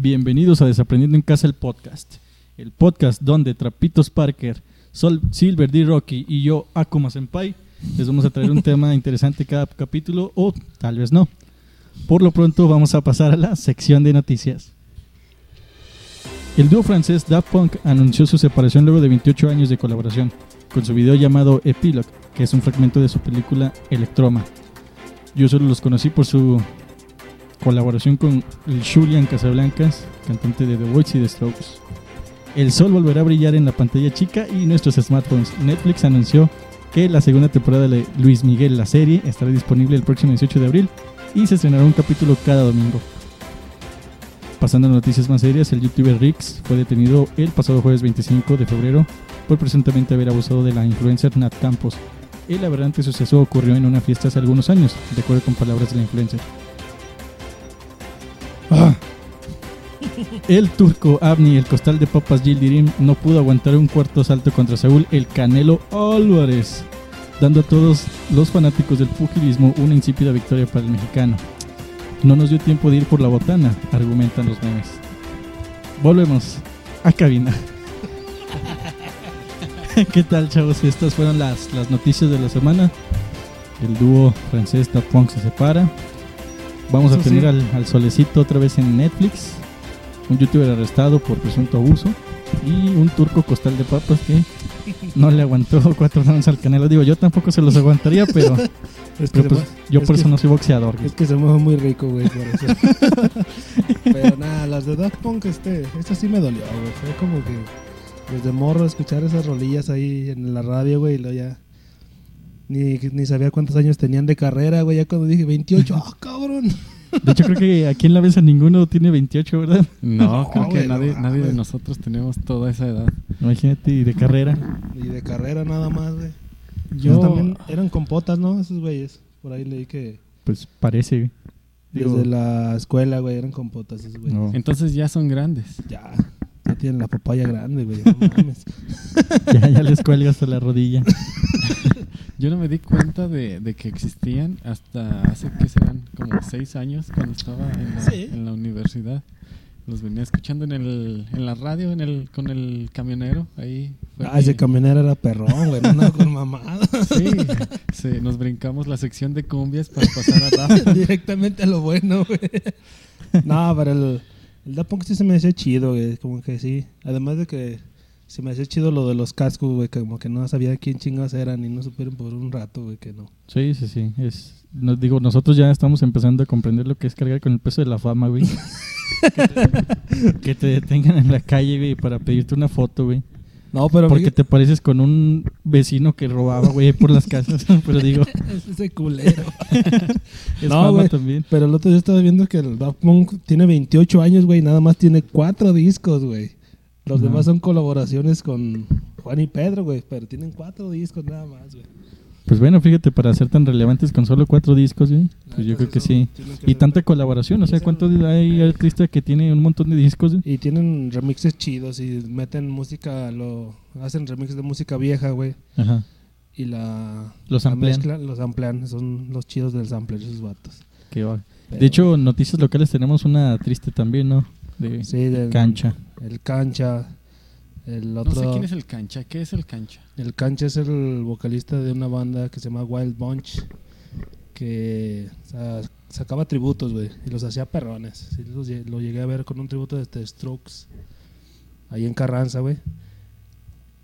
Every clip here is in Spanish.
Bienvenidos a Desaprendiendo en Casa el podcast. El podcast donde Trapitos Parker, Sol, Silver D. Rocky y yo, Akuma Senpai, les vamos a traer un tema interesante cada capítulo o tal vez no. Por lo pronto vamos a pasar a la sección de noticias. El dúo francés Daft Punk anunció su separación luego de 28 años de colaboración, con su video llamado Epilogue, que es un fragmento de su película Electroma. Yo solo los conocí por su colaboración con Julian Casablancas, cantante de The Voice y The Strokes. El sol volverá a brillar en la pantalla chica y nuestros smartphones. Netflix anunció que la segunda temporada de Luis Miguel, la serie, estará disponible el próximo 18 de abril y se estrenará un capítulo cada domingo. Pasando a noticias más serias, el youtuber Rix fue detenido el pasado jueves 25 de febrero por presuntamente haber abusado de la influencer Nat Campos. El aberrante suceso ocurrió en una fiesta hace algunos años, de acuerdo con palabras de la influencer. Ah. El turco Abni, el costal de papas Gildirim, no pudo aguantar un cuarto salto contra Saúl el Canelo Álvarez, dando a todos los fanáticos del pugilismo una insípida victoria para el mexicano. No nos dio tiempo de ir por la botana, argumentan los memes. Volvemos a cabina. ¿Qué tal, chavos? Estas fueron las, las noticias de la semana. El dúo francés Punk se separa. Vamos Eso a tener sí. al, al solecito otra vez en Netflix. Un youtuber arrestado por presunto abuso. Y un turco costal de papas que no le aguantó cuatro rounds al canelo. Digo, yo tampoco se los aguantaría, pero, Es que, pero pues, yo es por que- eso no soy boxeador. es que se mueve muy rico, güey, por eso. Pero nada, las de Daft Punk, este, esta sí me dolió, güey. Fue como que desde morro escuchar esas rolillas ahí en la radio, güey, y luego ya. Ni, ni sabía cuántos años tenían de carrera, güey. Ya cuando dije 28, ¡ah, cabrón! De hecho, creo que aquí en la mesa ninguno tiene 28, ¿verdad? No, No, creo que güey, nadie, nadie de nosotros tenemos toda esa edad. Imagínate, y de carrera. Y de carrera nada más, güey. Yo Ellos también eran compotas, ¿no? Esos güeyes. Por ahí leí que Pues parece. güey. Digo, desde la escuela, güey, eran compotas esos güeyes. no, entonces ya son grandes. Ya, ya tienen la papaya grande, güey. No mames. ya, ya les cuelga hasta la rodilla. Yo no me di cuenta de, de que existían hasta hace que serán como seis años cuando estaba en la, Sí. en la universidad. Los venía escuchando en el en la radio en el con el camionero ahí. fue Ah, ese mi- camionero era perrón, güey. No andaba con mamada. Sí, sí, nos brincamos la sección de cumbias para pasar a Daft. Directamente a lo bueno, güey. No, pero el, el Daft Punk sí se me hacía chido, güey. Como que sí. Además de que se me hacía chido lo de los cascos, güey. Como que no sabía quién chingados eran y no supieron por un rato, güey, que no. Sí, sí, sí. Es, nos digo, nosotros ya estamos empezando a comprender lo que es cargar con el peso de la fama, güey. que, te, que te detengan en la calle, güey, para pedirte una foto, güey. No, pero Porque te pareces con un vecino que robaba, güey, por las casas. Pero digo, es ese culero. es No, güey. también. Pero el otro día estaba viendo que el Daft Punk tiene 28 años, güey. Nada más tiene cuatro discos, güey. Los demás son colaboraciones con Juan y Pedro, güey. Pero tienen cuatro discos nada más, güey. Pues bueno, fíjate, para ser tan relevantes con solo cuatro discos, güey. Pues yo creo que sí. que Y tanta colaboración, o sea, ¿cuántos hay artistas que tienen un montón de discos? güey? Y tienen remixes chidos y meten música, lo hacen remix de música vieja, güey. Ajá. Y la, Los mezclan, los amplian, son los chidos del sampler, esos vatos. Qué va. De hecho, noticias locales tenemos una triste también, ¿no? De sí, del- cancha. El cancha. El No otro. sé quién es el cancha. ¿Qué es el cancha? El Cancha es el vocalista de una banda que se llama Wild Bunch, que o sea, sacaba tributos, güey, y los hacía perrones. Sí, los lo llegué a ver con un tributo de The Strokes, ahí en Carranza, güey.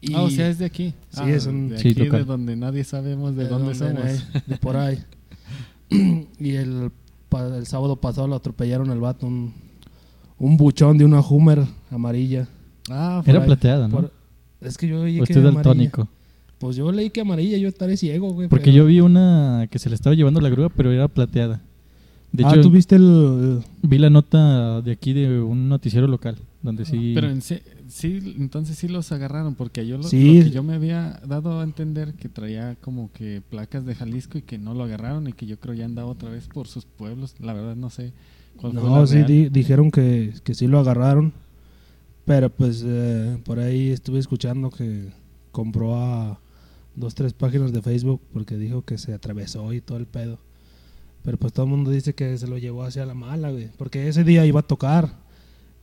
Y Ah, o sea, es de aquí. Sí, Ah, es un- de aquí, de donde nadie sabemos de, de dónde, somos. de por ahí. y el, el sábado pasado lo atropellaron el vato, un, un buchón de una Hummer amarilla. Ah, Era ahí. plateada, ¿no? Por- es que yo o que era amarilla. daltónico. Pues yo leí que amarilla, yo estaré ciego, güey. Porque pero- yo vi una que se le estaba llevando la grúa, pero era plateada. De ah, hecho, ¿tú viste el, vi la nota de aquí de un noticiero local, donde sí... Pero en se- sí, entonces sí los agarraron, porque yo lo, Sí. lo que yo me había dado a entender que traía como que placas de Jalisco y que no lo agarraron y que yo creo ya andaba otra vez por sus pueblos. La verdad no sé No, sí, di- dijeron que, que sí lo agarraron. Pero pues eh, por ahí estuve escuchando que compró a dos, tres páginas de Facebook porque dijo que se atravesó y todo el pedo. Pero pues todo el mundo dice que se lo llevó hacia la mala, güey. Porque ese día iba a tocar.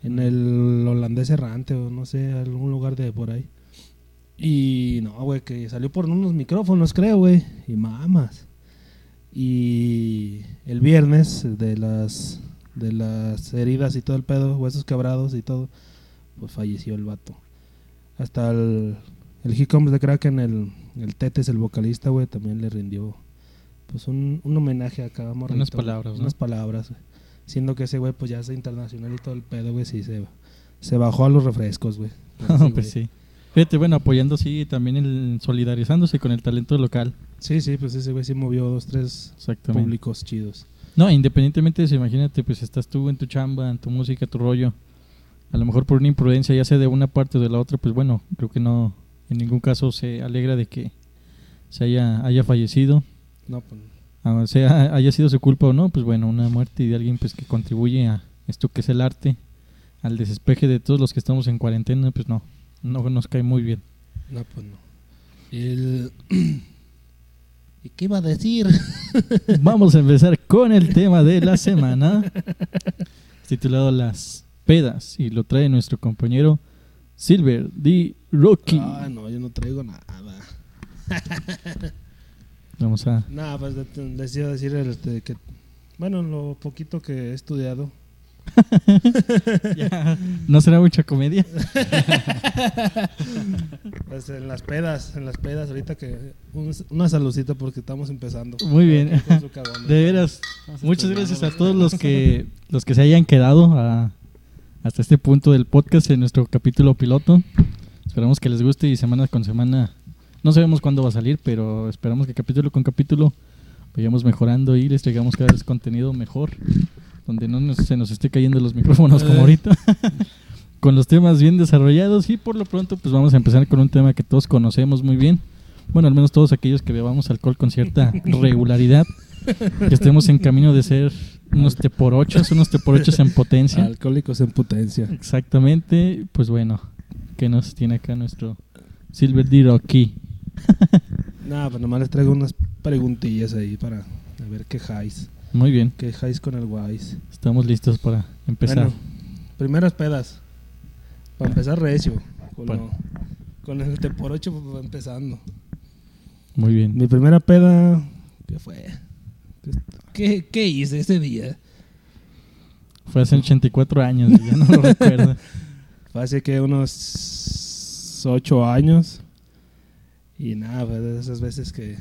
en el holandés errante o no sé, algún lugar de por ahí. Y no, güey, que salió por unos micrófonos, creo, güey. Y mamas. Y el viernes de las de las heridas y todo el pedo, huesos quebrados y todo, pues falleció el vato. Hasta el, el He Comes de Kraken, el, el Tetes, el vocalista, güey, también le rindió pues un, un homenaje acá, Unas palabras, ¿no? Unas palabras, güey. Siendo que ese güey, pues ya es internacional y todo el pedo, güey, sí se, se bajó a los refrescos, güey. Ese pues sí. Fíjate, bueno, apoyando sí, también el solidarizándose con el talento local. Sí, sí, pues ese güey sí movió dos, tres públicos chidos. No, independientemente de eso, imagínate, pues estás tú en tu chamba, en tu música, tu rollo. A lo mejor por una imprudencia, ya sea de una parte o de la otra, pues bueno, creo que no, en ningún caso se alegra de que se haya, haya fallecido. No, pues Ah, sea haya sido su culpa o no, pues bueno, una muerte de alguien pues que contribuye a esto que es el arte, al desespeje de todos los que estamos en cuarentena, pues no, no nos cae muy bien. No, pues no. El... ¿Y qué iba a decir? Vamos a empezar con el tema de la semana, titulado Las pedas, y lo trae nuestro compañero Silver D. Rocky. Ah, no, yo no traigo nada. Vamos a... Nada, pues les iba a decir este, que, bueno, lo poquito que he estudiado. Ya, ¿No será mucha comedia? Pues en las pedas, en las pedas, ahorita que. un- una saludcita porque estamos empezando. Muy bien. De veras, muchas gracias a todos los que los que se hayan quedado a- hasta este punto del podcast en nuestro capítulo piloto. Esperamos que les guste y semana con semana no sabemos cuándo va a salir, pero esperamos que capítulo con capítulo vayamos mejorando y les traigamos cada vez contenido mejor, donde no nos- se nos esté cayendo los micrófonos como Eh. ahorita. con los temas bien desarrollados y por lo pronto pues vamos a empezar con un tema que todos conocemos muy bien. Bueno, al menos todos aquellos que bebamos alcohol con cierta regularidad que estemos en camino de ser unos teporochos, unos teporochos en potencia. Alcohólicos en potencia. Exactamente, pues bueno, ¿qué nos tiene acá nuestro Silver D. Rocky? Nada, pues nomás les traigo unas preguntillas ahí para a ver qué jais. Muy bien, ¿Qué jais con el guays? estamos listos para empezar. Bueno, primeras pedas. Para empezar recio. Con, Bueno. lo- con el te por ocho pues, empezando. Muy bien. Mi primera peda. ¿Qué fue? ¿Qué, qué hice ese día? Fue hace 84 años, ya no lo recuerdo. Fue hace que unos ocho años. Y nada, pues esas veces que.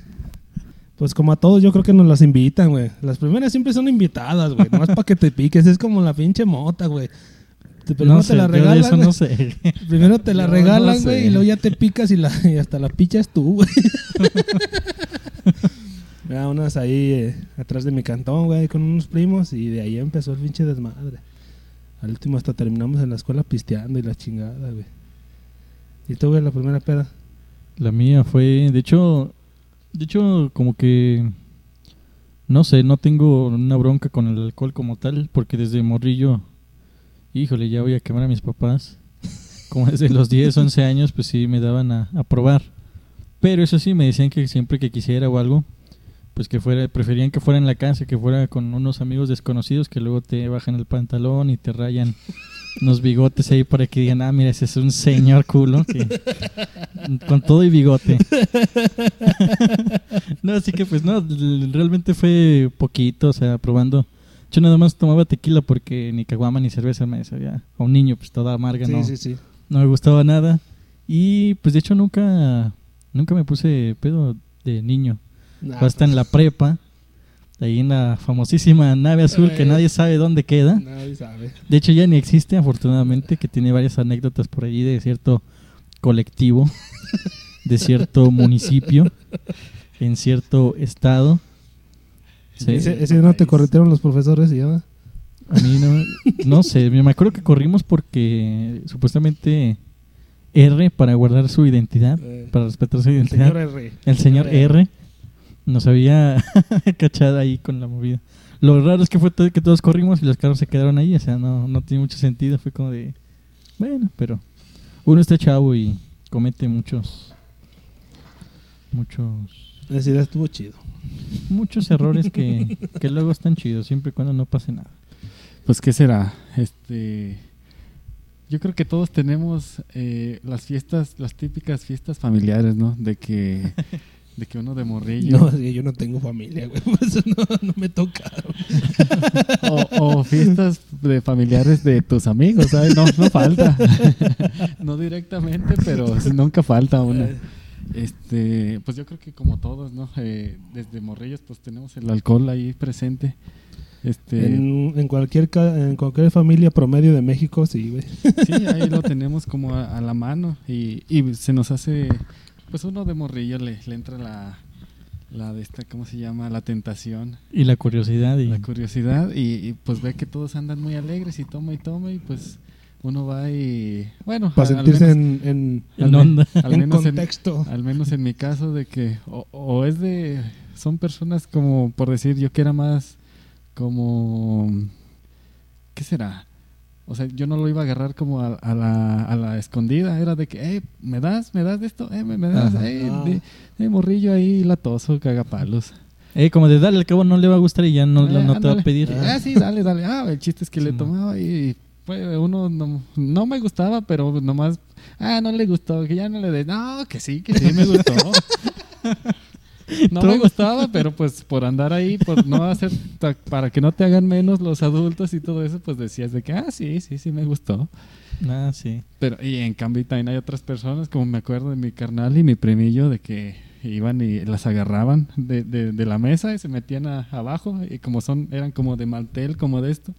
Pues como a todos, yo creo que nos las invitan, güey. Las primeras siempre son invitadas, güey. Nomás para que te piques. Es como la pinche mota, güey. Primero No te la regalan. eso no sé. Primero te la Yo regalan, no güey, sé. y luego ya te picas y, la, y hasta la pichas tú, güey. Mira, unas ahí eh, atrás de mi cantón, güey, con unos primos, y de ahí empezó el pinche desmadre. Al último hasta terminamos en la escuela pisteando y la chingada, güey. ¿Y tú, güey, la primera peda? La mía fue, de hecho, de hecho, como que, no sé, no tengo una bronca con el alcohol como tal, porque desde morrillo, híjole, ya voy a quemar a mis papás. Como desde los 10, 11 años, pues sí me daban a, a probar. Pero eso sí, me decían que siempre que quisiera o algo, pues que fuera, preferían que fuera en la casa, que fuera con unos amigos desconocidos que luego te bajan el pantalón y te rayan unos bigotes ahí para que digan, ah, mira, ese es un señor culo que con todo y bigote. no, así que pues no, realmente fue poquito, o sea, probando. Yo nada más tomaba tequila porque ni caguama ni cerveza me sabía. A un niño, pues toda amarga, Sí, no, sí, sí. no me gustaba nada. Y pues de hecho nunca, nunca me puse pedo de niño. Nah, hasta en la prepa, ahí en la famosísima nave azul que Eh. nadie sabe dónde queda. Nadie sabe. De hecho ya ni existe, afortunadamente, que tiene varias anécdotas por allí de cierto colectivo, de cierto municipio, en cierto estado. Sí, Ese, ese no te corretieron los profesores y ya. a mí no, no sé, me acuerdo que corrimos porque supuestamente R, para guardar su identidad, Eh, para respetar su el identidad, señor R. el señor R nos había cachado ahí con la movida. Lo raro es que fue todo- que todos corrimos y los carros se quedaron ahí, o sea, no, no tiene mucho sentido, fue como de, bueno, pero uno está chavo y comete muchos, muchos, Esa idea estuvo chido. muchos errores que, que luego están chidos, siempre y cuando no pase nada. Pues, ¿qué será? Este. yo creo que todos tenemos eh, las fiestas, las típicas fiestas familiares, ¿no? De que, de que uno de morrillo. No, yo no tengo familia, güey. Por eso no, no me tocaron. O, o fiestas de familiares de tus amigos, ¿sabes? No, no falta. no directamente, pero nunca falta una. Este, pues yo creo que como todos, ¿no? Eh, desde morrillos, pues tenemos el alcohol ahí presente. Este, En, en cualquier en cualquier familia promedio de México, sí, güey. sí, ahí lo tenemos como a, a la mano y, y se nos hace, pues uno de morrillo le, le entra la, la de esta, ¿cómo se llama? La tentación. Y la curiosidad. Y, la curiosidad y, y, pues ve que todos andan muy alegres y toma y toma y pues uno va y bueno Para sentirse menos- en, en, al onda. al en menos en, contexto. al menos en mi caso de que o, o es de son personas como por decir yo que era más como qué será o sea yo no lo iba a agarrar como a, a la, a la escondida era de que eh me das me das de esto eh me, me das Ajá. eh, Ah. de- eh, morrillo ahí latoso cagapalos Eh, como de dale, al cabo no le va a gustar y ya no, Eh, no te va a pedir. Ah, sí, dale, dale. Ah, el chiste es que le Sí, tomaba y pues, uno no, no me gustaba, pero nomás, ah, no le gustó, que ya no le de, no, que sí, que sí me gustó. No me gustaba, pero pues por andar ahí, por no hacer, para que no te hagan menos los adultos y todo eso, pues decías de que, ah, sí, sí, sí me gustó. Ah, sí. Pero, y en cambio también hay otras personas, como me acuerdo de mi carnal y mi primillo, de que iban y las agarraban de, de, de la mesa y se metían a- abajo, y como son, eran como de mantel, como de esto,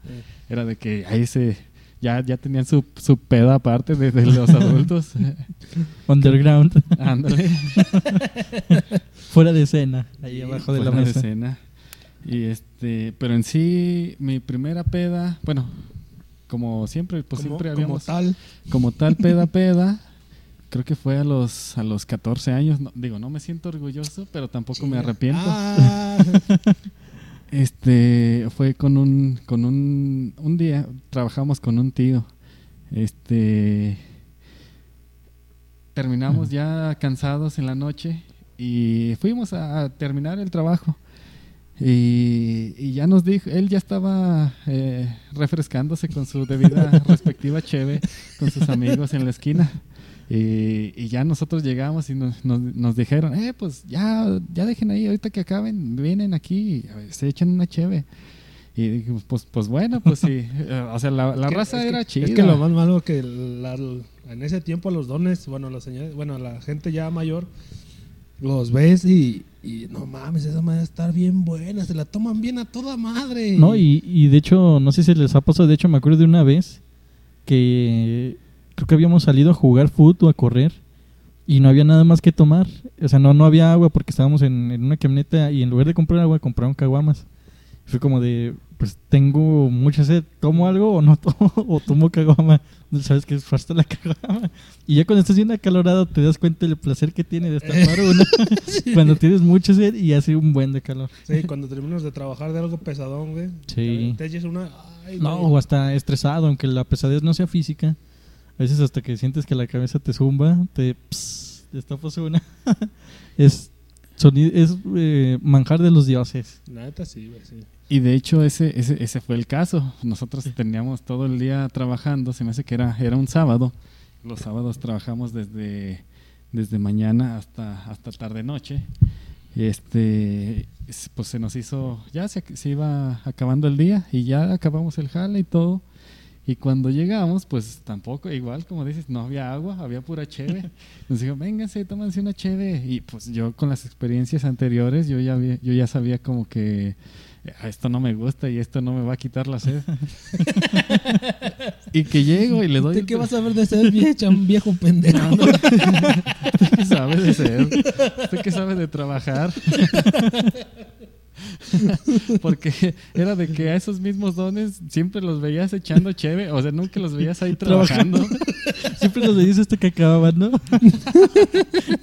era de que ahí se, ya, ya tenían su, su peda aparte de, de los adultos. Underground, Ándale. Fuera de escena, ahí abajo de la Fuera mesa. escena. Y este, pero en sí, mi primera peda, bueno, como siempre, pues como, siempre como habíamos tal. como tal peda peda creo que fue a los a los 14 años. No- digo no me siento orgulloso pero tampoco me arrepiento. Ah, este fue con un con un un día trabajamos con un tío. Este terminamos ya cansados en la noche y fuimos a, a terminar el trabajo y, y ya nos dijo, él ya estaba eh, refrescándose con su debida respectiva cheve con sus amigos en la esquina. Y, y ya nosotros llegamos y nos, nos, nos dijeron, eh, pues ya, ya dejen ahí, ahorita que acaben, vienen aquí, ver, se echan una cheve. Y dijimos, pues, pues bueno, pues sí. Eh, o sea, la, la es que- raza es que- era chida. Es que lo más malo que la- en ese tiempo los dones, bueno, los señores, bueno, la gente ya mayor, los ves y, y no mames, esa madre estar bien buena, se la toman bien a toda madre. No, y, y de hecho, no sé si les ha pasado, de hecho me acuerdo de una vez que creo que habíamos salido a jugar fútbol a correr y no había nada más que tomar. O sea, no, no había agua porque estábamos en, en una camioneta y en lugar de comprar agua compraron caguamas. Fue como de, pues tengo mucha sed, ¿tomo algo o no tomo? o tomo caguama. Sabes que es hasta la caguama. Y ya cuando estás bien acalorado te das cuenta del placer que tiene de destapar una. cuando tienes mucha sed y hace un buen de calor. Sí, cuando terminas de trabajar de algo pesadón, güey. Sí. Te echas una. ay, No, güey. o hasta estresado, aunque la pesadez no sea física. A veces hasta que sientes que la cabeza te zumba, te pss, destapas una. es sonido, es eh, manjar de los dioses. Neta sí, güey, sí. Y de hecho ese, ese, ese fue el caso. Nosotros teníamos todo el día trabajando, se me hace que era, era un sábado. Los sábados trabajamos desde, desde mañana hasta, hasta tarde noche. Este, es- pues se nos hizo, ya se, se iba acabando el día y ya acabamos el jale y todo. Y cuando llegamos, pues tampoco, igual como dices, no había agua, había pura cheve. Nos dijo, vénganse, tómense una cheve. Y pues yo con las experiencias anteriores, yo ya, había- yo ya sabía como que "Ah, esto no me gusta y esto no me va a quitar la sed. y que llego y le doy... ¿Usted el qué tra- vas a ver de ser viejo, un viejo pendejo? ¿Usted qué sabe de ser? ¿Usted qué sabe de trabajar? Porque era de que a esos mismos dones siempre los veías echando cheve, o sea, nunca los veías ahí trabajando. Siempre nos dices hasta que acababan, ¿no?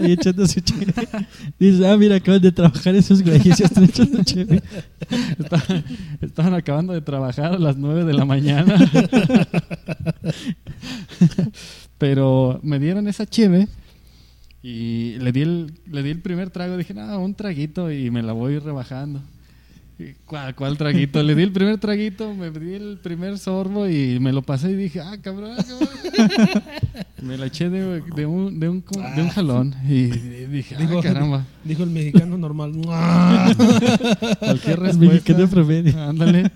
Ahí echándose chévere. Dices, ah, mira, acaban de trabajar esos güeyes, ya están echando. Estaban, estaban acabando de trabajar a las 9 de la mañana. Pero me dieron esa cheve y le di el, le di el primer trago. Dije, no, un traguito y me la voy rebajando. ¿Cuál, ¿Cuál traguito? Le di el primer traguito, me di el primer sorbo y me lo pasé y dije, ah, cabrón, cabrón. me la eché de, de un, de, un, de un jalón y dije, ah, Dijo- caramba. Dijo el mexicano normal. Cualquier El respuesta. mexicano promedio. Ándale.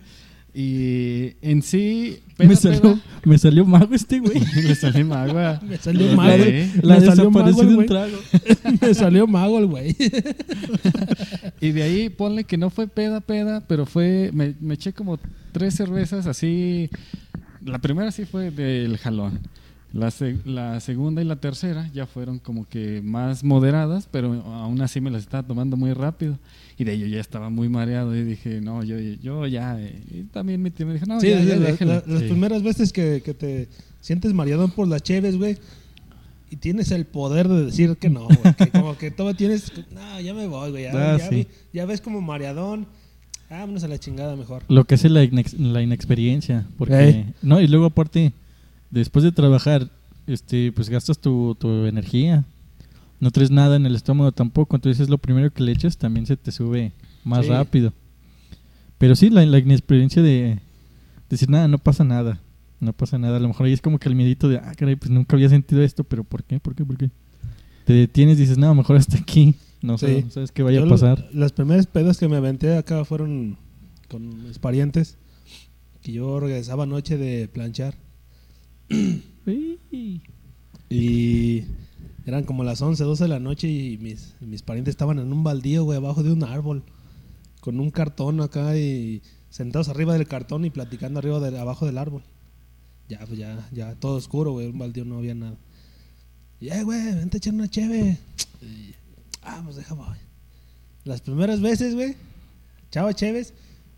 Y en sí, Me salió, me salió mago este güey. le salió magua. Me salió mago. La Me salió mago de un trago. Me salió mago el güey. Y de ahí ponle que no fue peda, peda, pero fue, me, me eché como tres cervezas así. La primera sí fue del jalón. La, se- la segunda y la tercera ya fueron como que más moderadas, pero aún así me las estaba tomando muy rápido. Y de ello ya estaba muy mareado y dije, no, yo, yo ya. eh, Y también mi tío me dijo, no, sí, ya, ya, la- déjela". la- las Sí. primeras veces que, que te sientes mareado por las cheves, güey. Y tienes el poder de decir que no, güey. Que como que todo tienes. No, ya me voy, güey. Ya, Ah, ya sí. ya ves como mareadón. Vámonos a la chingada mejor. Lo que hace la, inex- la inexperiencia. Porque, Ey. no, y luego aparte, después de trabajar, este, pues gastas tu, tu energía. No traes nada en el estómago tampoco. Entonces lo primero que le echas también se te sube más Sí. rápido. Pero sí, la, la inexperiencia de decir nada, no pasa nada. No pasa nada. A lo mejor ahí es como que el miedito de, ah, caray, pues nunca había sentido esto, pero ¿por qué? ¿Por qué? ¿Por qué? Te detienes y dices, no, mejor hasta aquí. No sé, no sabes qué vaya Yo a lo- pasar. Las primeras pedas que me aventé acá fueron con mis parientes. Que yo regresaba noche de planchar. Y eran como las 11, 12 de la noche y mis, mis parientes estaban en un baldío, güey, abajo de un árbol. Con un cartón acá y sentados arriba del cartón y platicando arriba de, abajo del árbol. Ya, pues ya, ya, todo oscuro, güey, un baldío no había nada. Y, eh, güey, vente a echar una cheve. Y, ah, pues deja, voy. Las primeras veces, güey, echaba cheves,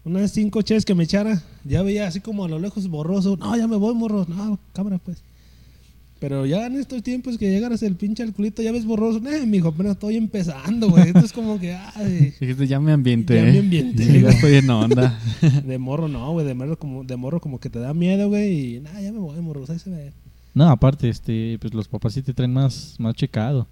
unas cinco cheves que me echara, ya veía así como a lo lejos borroso. No, ya me voy, morro. No, cámara, pues. Pero ya en estos tiempos que llegaras el pinche alculito, ya ves borroso. Eh, mijo, apenas estoy empezando, güey. Esto es como que, ay, Dijiste, ya me ambienté. Ya me ambienté, Ya güey. estoy en onda. de morro no, güey. De morro como, de morro como que te da miedo, güey. Y nada, ya me voy, morro. Ahí se ve. No, aparte, este, pues los papás sí te traen más, más checado.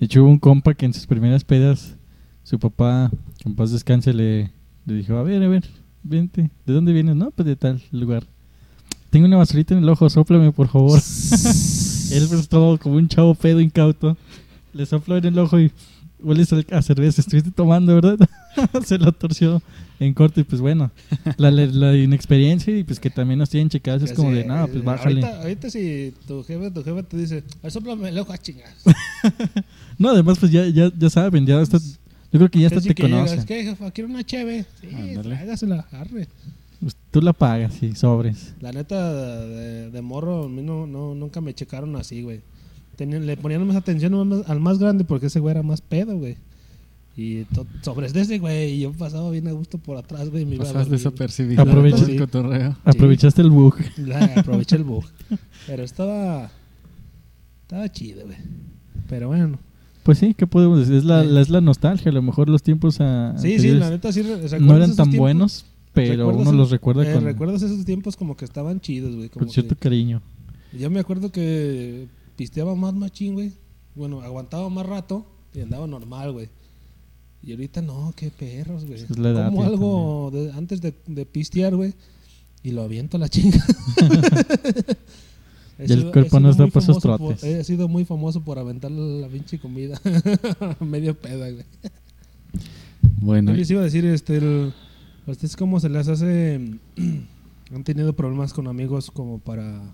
De hecho, hubo un compa que en sus primeras pedas, su papá, que en paz descanse, le, le dijo, a ver, a ver, vente, ¿de dónde vienes? No, pues de tal lugar. Tengo una basurita en el ojo, sóplame, por favor. Él pues todo como un chavo pedo incauto. Le sopló en el ojo y hueles a cerveza. Estuviste tomando, ¿verdad? Se lo torció en corto y pues bueno, la, la, la inexperiencia y pues que también nos tienen checados es como de, no, pues bájale. Ahorita, ahorita si tu jefe, tu jefe te dice, "Ay, sóplame el ojo a chingar. No, además pues ya, ya, ya saben, ya hasta, yo creo que ya hasta te que llegas, conocen. ¿Qué, jefa? ¿Quiero una cheve? Sí, tráigasela, arre. Pues, tú la pagas, sí, sobres. La neta, de, de morro, a mí no, no, nunca me checaron así, güey. Tenían- le ponían más atención al más, al más grande porque ese güey era más pedo, güey. Y to- sobres de ese, güey. Y yo pasaba bien a gusto por atrás, güey. Me Pasas desapercibido. Aprovecha. todo el cotorreo. Aprovechaste el bug. La- aproveché el bug. Pero estaba. Estaba chido, güey. Pero bueno. Pues sí, ¿qué podemos decir? Es la, Sí. la- es la nostalgia, a lo mejor los tiempos ah, Sí, sí, la neta sí. no ¿recuerdas eran tan tiempos? buenos, pero ¿Recuerdas uno los recuerda eh, con, ¿Recuerdas esos tiempos como que estaban chidos, güey? Con cierto que- cariño. Yo me acuerdo que pisteaba más machín, güey. Bueno, aguantaba más rato y andaba normal, güey. Y ahorita no, qué perros, güey. Es la edad, Como algo de- antes de, de pistear, güey. Y lo aviento a la chinga. He Ya el cuerpo no está muy para esos famoso por- trotes. He sido muy famoso por aventar la pinche comida. Medio peda, güey. Bueno, Yo les iba a decir, este, el- ¿a ustedes cómo se les hace? ¿Han tenido problemas con amigos como para Como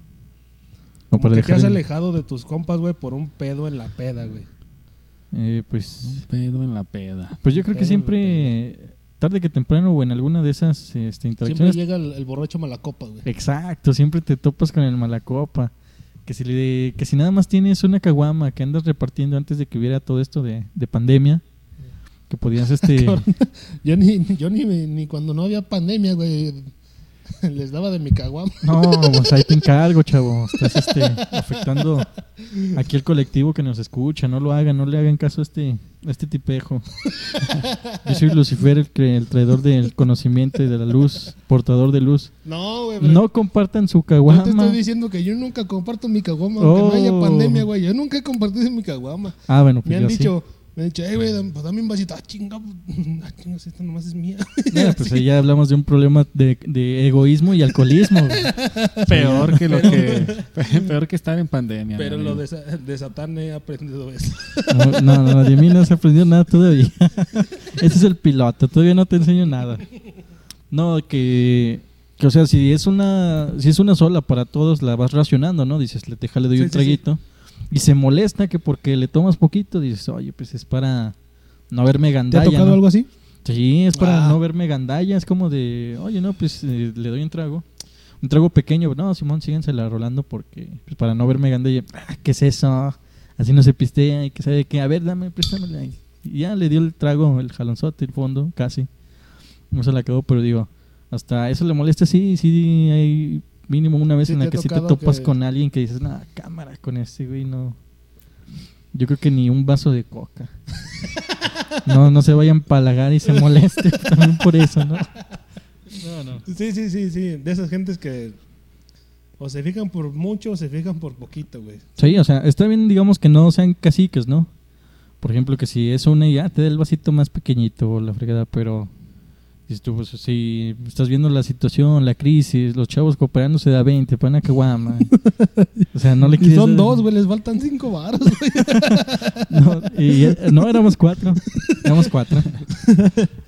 como para que te has el- alejado de tus compas, güey, por un pedo en la peda, güey. eh, un pues, pedo en la peda. pues yo creo que siempre, tarde que temprano o en alguna de esas este, Siempre interacciones, llega el, el borracho malacopa, güey. Exacto, siempre te topas con el malacopa. Que si, le- que si nada más tienes una caguama que andas repartiendo antes de que hubiera todo esto de, de pandemia, que podías este... Yo ni, yo ni, ni cuando no había pandemia, güey, les daba de mi caguama. no, pues ahí te encargo, chavo. Estás este, afectando aquí el colectivo que nos escucha. No lo hagan, no le hagan caso a este, a este tipejo. Yo soy Lucifer, el, el traidor del conocimiento y de la luz, portador de luz. No, güey, No compartan su yo te caguama. estoy diciendo que yo nunca comparto mi caguama, aunque no haya Oh. pandemia, güey. Yo nunca he compartido mi caguama. Ah, bueno, pues Me han yo sí. Me ha dicho, hey, güey, dame- pues dame un vasito. Ah, chinga, ah, chinga, si esta nomás es mía. No, pues ahí ya hablamos de un problema de, de egoísmo y alcoholismo. güey. Peor que lo que peor que estar en pandemia. Pero mi lo amigo. de, Sa- de Satán he aprendido eso. No, no, no, de mí no se aprendió nada todavía. Ese es el piloto, todavía no te enseño nada. No, que, que o sea, si es una si es una sola para todos, la vas racionando, ¿no? Dices, le, deja, le doy Sí, un sí, traguito. Y se molesta que porque le tomas poquito, dices, oye, pues es para no verme ¿Te gandalla. ha tocado ¿no? algo así? Sí, es para Ah. no verme gandalla. Es como de, oye, no, pues eh, le doy un trago. Un trago pequeño. No, Simón, síguensela rolando porque, pues para no verme gandalla. Ah, ¿Qué es eso? Así no se pistea y que sabe que, a ver, dame, préstamela. Y ya le dio el trago, el jalonzote, el fondo, casi. No se la acabó, pero digo, hasta eso le molesta, sí, sí, hay mínimo una vez Sí en la que sí te topas que- con alguien que dices, nada, cámara con este güey, no. Yo creo que ni un vaso de coca. No, no se vaya a empalagar y se moleste también por eso, ¿no? No, no. Sí, sí, sí, sí. De esas gentes que o se fijan por mucho o se fijan por poquito, güey. Sí, o sea, está bien, digamos, que no sean caciques, ¿no? Por ejemplo, que si es una y ya te da el vasito más pequeñito o la fregada, pero dices tú, pues, si estás viendo la situación, la crisis, los chavos cooperando se da 20 para una caguama. O sea, no le Y quieres son dar- dos, güey, les faltan cinco baros. No, y, eh, no, éramos cuatro. Éramos cuatro.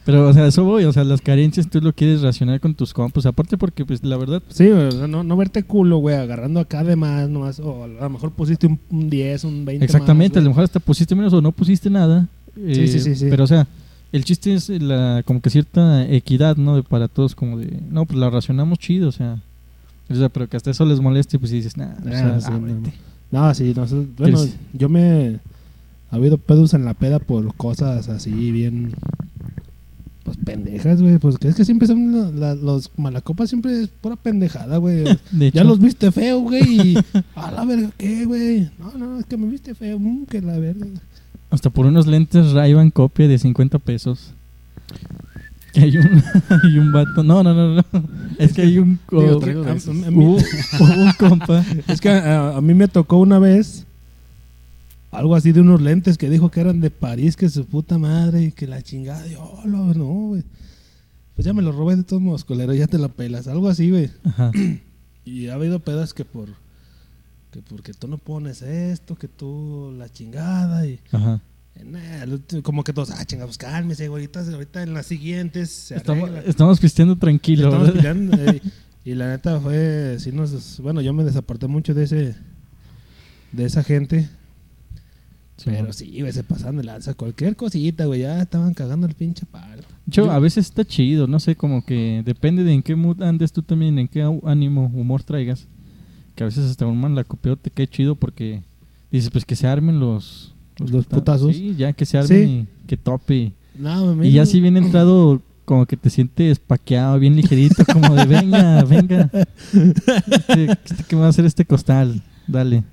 Pero, o sea, eso voy. O sea, las carencias tú lo quieres racionar con tus compas. Aparte porque, pues, la verdad... Sí, no, no verte culo, güey, agarrando acá de más, nomás. O a lo mejor pusiste un, un 10, un 20 Exactamente, a lo mejor hasta pusiste menos o no pusiste nada. Sí, sí, sí, sí. Pero, o sea, el chiste es la, como que cierta equidad, ¿no? De para todos, como de, no, pues la racionamos chido, o sea. O sea, pero que hasta eso les moleste, pues y dices, nah, o sea, Ah, sí, ábrete". No, sí, no. Bueno, ¿Quieres? yo me. Ha habido pedos en la peda por cosas así, bien. Pues pendejas, güey. Pues que es que siempre son. la- la- los malacopas siempre es pura pendejada, güey. Ya los viste feo, güey. Y. A la verga, ¿qué, güey? No, no, es que me viste feo. mm, que la verga. Hasta por unos lentes ray copia de 50 pesos. Que hay un, hay un vato. No, no, no, no. Es que hay un. Digo, traigo de a- esos. a mí- hubo, hubo un compa. Es que a, a mí me tocó una vez algo así de unos lentes que dijo que eran de París, que su puta madre y que la chingada. Y, oh, no, no, güey. Pues ya me los robé de todos modos, colero, ya te la pelas. Algo así, güey. Ajá. Y ha habido pedas que por que porque tú no pones esto, que tú la chingada y Ajá. nah, lo- como que todos, ah, chinga, pues cálmese, güey, ahorita, ahorita en las siguientes se Estamos, arregla". estamos pisteando tranquilo. Estamos eh, y la neta fue, sí nos, bueno, yo me desaparté mucho de ese, de esa gente, Sí, pero sí, pasaban de lanza, cualquier cosita, güey, ya estaban cagando el pinche palo. Yo- a veces está chido, no sé, como que depende de en qué mood andes tú también, en qué ánimo, humor traigas. Que a veces hasta un man la copió, te queda chido porque dices, pues que se armen los... Los putazos. Sí, ya que se armen Sí. y que tope. No, Y ya si bien entrado, como que te sientes paqueado, bien ligerito, como de venga, venga. Este, este, ¿Qué va a hacer este costal? Dale.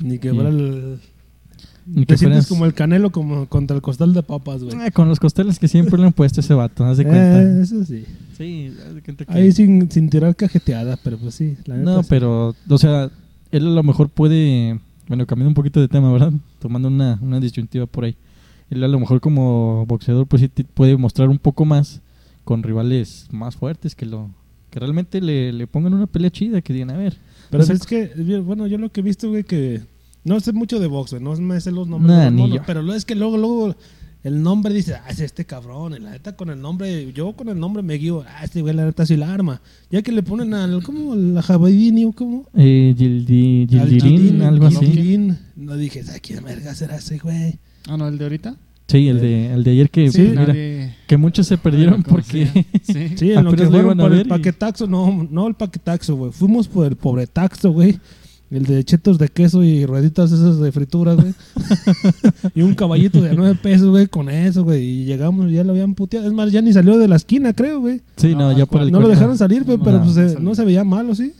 Ni que y- fuera el... Te sientes como el canelo como contra el costal de papas, güey. Ah, con los costales que siempre le han puesto ese vato, haz de cuenta. Eh, eso sí. Sí, haz de cuenta que... Ahí sin, sin tirar cajeteadas, pero pues sí. La No, pero, o sea, él a lo mejor puede, bueno, cambiando un poquito de tema, ¿verdad? Tomando una, una disyuntiva por ahí. Él a lo mejor como boxeador, pues sí puede mostrar un poco más con rivales más fuertes que lo que realmente le, le pongan una pelea chida, que digan, a ver. Pero o sea, es que, bueno, yo lo que he visto, güey, que no sé mucho de box, güey, no me sé los nombres Nah, de los ni monos, yo. pero lo es que luego, luego el nombre dice, ah, es este cabrón, y la neta con el nombre, yo con el nombre me guío, ah, este güey la neta sí la arma. Ya que le ponen al, ¿cómo? La Javadini o cómo? Eh, Gildi- algo así. No dije, ¿a quién verga será ese güey? Ah, no, el de ahorita. Sí, el de, el de ayer que, Sí, mira, Nadie- que muchos se perdieron lo porque... Sí. Sí, en lo que fueron por el paquetaxo, no, no el paquetaxo, güey. Fuimos por el pobre taxo, güey. El de chetos de queso y rueditas esas de frituras, güey. y un caballito de nueve pesos, güey, con eso, güey. Y llegamos, ya lo habían puteado. Es más, ya ni salió de la esquina, creo, güey. sí, no, No, ya por el No lo dejaron salir, güey, No, pero no, pues no eh, salió. no se veía malo, ¿sí?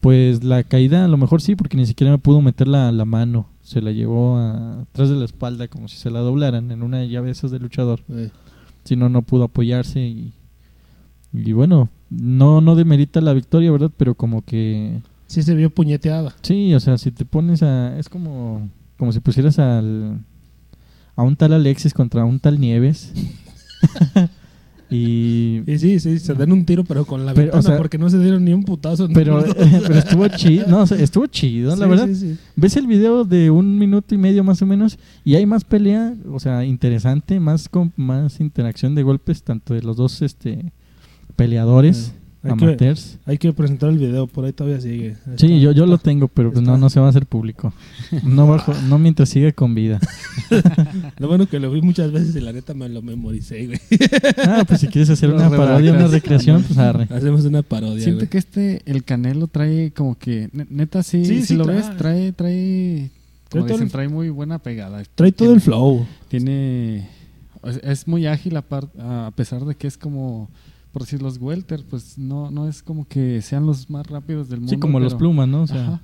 Pues la caída a lo mejor sí, porque ni siquiera me pudo meter la, la mano. Se la llevó a- atrás de la espalda, como si se la doblaran en una llave esas de luchador. Si no, no pudo apoyarse y, y bueno, no, no demerita la victoria, ¿verdad? Pero como que Sí se vio puñeteada. sí, o sea, si te pones a... Es como, como si pusieras al, a un tal Alexis contra un tal Nieves. y Y sí, sí, se dan un tiro, pero con la Pero, ventana, o sea, porque no se dieron ni un putazo. pero, dos. pero estuvo chido, no, o sea, estuvo chido, la verdad. sí, sí. Ves el video de un minuto y medio más o menos y hay más pelea, o sea, interesante, más con más interacción de golpes tanto de los dos este peleadores Hay que, amateurs. hay que presentar el video, por ahí todavía sigue. Sí, yo, yo lo tengo, pero pues no, no se va a hacer público. No bajo, no mientras siga con vida. Lo bueno que lo vi muchas veces y la neta me lo memoricé, güey. Ah, pues si quieres hacer una parodia, una recreación, pues arre. Hacemos una parodia, Siento güey. que este, el Canelo trae como que, ne- neta, sí, Sí, si sí lo trae. ves, trae, trae, como todo dicen, el- trae muy buena pegada. Trae todo Tiene- el flow. Tiene, es, es muy ágil a, par- a pesar de que es como, por decir, los welter, pues no, no es como que sean los más rápidos del mundo. Sí, como los pero- plumas, ¿no? O sea, Ajá.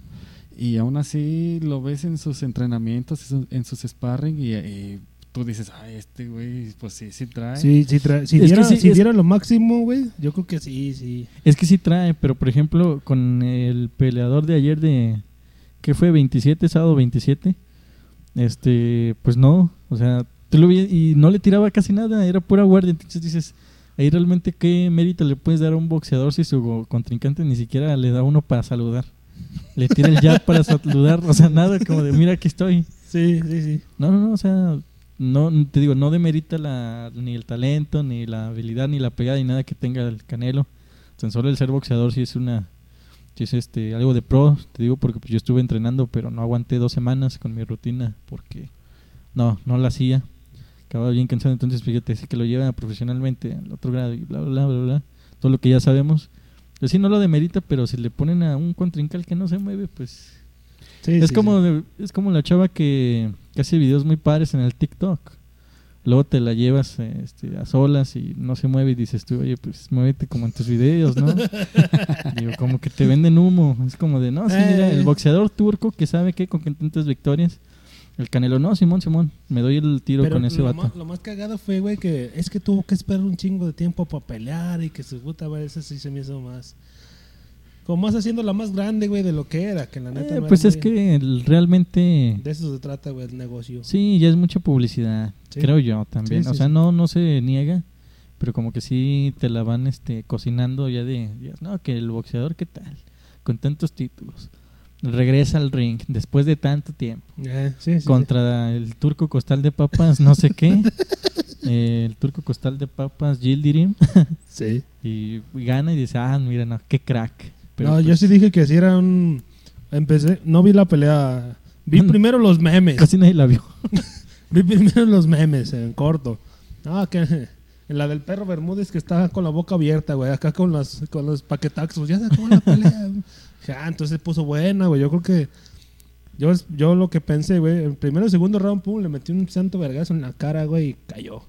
Y aún así lo ves en sus entrenamientos, en sus- sparring y, y tú dices, ay, este güey, pues sí, sí trae. Sí, sí, trae- si, Es que diera, sí, si es- diera lo máximo, güey, yo creo que sí, sí. es que sí trae, pero por ejemplo, con el peleador de ayer de ¿qué fue? 27, sábado 27. Este, pues no, o sea, tú lo vi y no le tiraba casi nada, era pura guardia, entonces dices, ahí realmente qué mérito le puedes dar a un boxeador si su contrincante ni siquiera le da uno para saludar. Le tira el jab para saludar, o sea, nada como de, mira aquí estoy. Sí, sí, sí. No, no, no, o sea, no, te digo, no demerita la, ni el talento, ni la habilidad, ni la pegada, ni nada que tenga el Canelo. Tan solo el ser boxeador sí es una, sí es este, algo de pro, te digo porque pues, yo estuve entrenando, pero no aguanté dos semanas con mi rutina porque no, no la hacía. Acababa bien cansado, entonces fíjate, sí que lo lleva profesionalmente al otro grado y bla, bla, bla, bla, todo lo que ya sabemos. Pues sí, no lo demerita, pero si le ponen a un contrincante que no se mueve, pues Sí, es sí, como sí. es como la chava que, que hace videos muy padres en el TikTok. Luego te la llevas eh, este, a solas y no se mueve y dices tú, oye, pues muévete como en tus videos, ¿no? Digo, como que te venden humo. Es como de, no, sí, mira, Eh. el boxeador turco que sabe que con que tantas victorias. El Canelo, no, Simón, Simón, me doy el tiro Pero con ese lo, vato. más, lo más cagado fue, güey, que es que tuvo que esperar un chingo de tiempo para pelear y que su puta madre, eso sí se me hizo más. Como más haciéndola más grande, güey, de lo que era, que la neta. Eh, no pues es muy- que el- realmente, De eso se trata, güey, el negocio. sí, ya es mucha publicidad, Sí. creo yo también. Sí, o sea, no no se niega, pero como que sí te la van este cocinando ya de, ya, no, que el boxeador, ¿qué tal? Con tantos títulos. Regresa al ring después de tanto tiempo. Eh, sí, sí, contra el turco costal de papas, no sé qué. Eh, el turco costal de papas, Gildirim. Sí. y gana y dice, ah, mira, no, qué crack. Pero no, yo pues, sí dije que si era un. Empecé, no vi la pelea. Vi primero los memes. Casi nadie la vio. Vi primero los memes en corto. Ah, que en la del perro Bermúdez que está con la boca abierta, güey. Acá con los, con los paquetaxos. Ya se acabó la pelea. Ya, entonces puso buena, güey. Yo creo que. Yo, yo lo que pensé, güey. El primero y segundo round, pum, le metí un santo vergazo en la cara, güey, y cayó.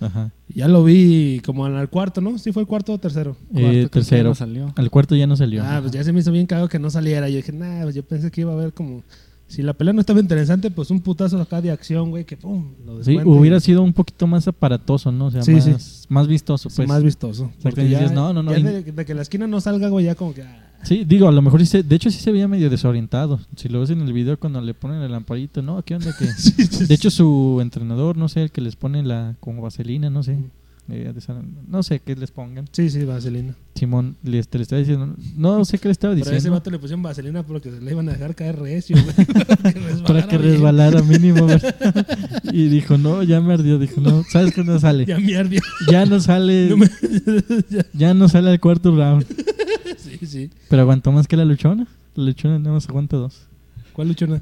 Ajá. Ya lo vi como en el cuarto, ¿no? Sí, fue el cuarto o tercero. Eh, Cuarto, que tercero. no salió. Al cuarto ya no salió. Ah, pues ya se me hizo bien cagado que no saliera. Yo dije, nah, pues yo pensé que iba a haber como. Si la pelea no estaba interesante, pues un putazo acá de acción, güey, que pum, lo sí, hubiera sido un poquito más aparatoso, ¿no? O sea, Sí, más, sí. más vistoso, Sí, pues. más vistoso. sea, Porque que ya, dices, no, no, no, ya de que la esquina no salga, güey, ya como que. ah. Sí, digo, a lo mejor sí se, de hecho sí se veía medio desorientado. Si lo ves en el video cuando le ponen el lamparito, ¿no? ¿Qué onda? Que... Sí, sí, De hecho, su entrenador, no sé, el que les pone la como vaselina, no sé. Mm. eh, no sé qué les pongan. Sí, sí, vaselina. Simón le, este, le estaba diciendo, no sé qué le estaba Pero a ese diciendo. vato le pusieron vaselina porque se le iban a dejar caer recio, güey. para que Para que resbalara mínimo. y dijo, no, ya me ardió. Dijo, no, ¿sabes qué no sale? Ya me ardió. Ya no sale, No me- ya. ya no sale al cuarto round. Sí. Pero aguantó más que la luchona. La luchona nada más aguanta dos. ¿Cuál luchona?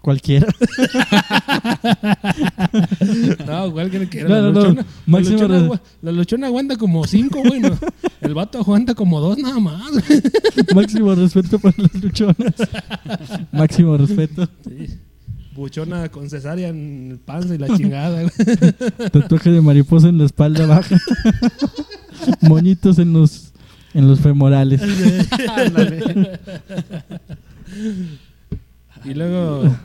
Cualquiera. No, ¿cuál cree que? No, la no, no. luchona. La Máximo luchona, la luchona aguanta como cinco, güey. no. El vato aguanta como dos nada más. Máximo respeto para las luchonas. Máximo respeto. Sí. Buchona con cesárea en el panza y la chingada, güey. Tatuaje de mariposa en la espalda baja. Moñitos en los en los femorales. y luego,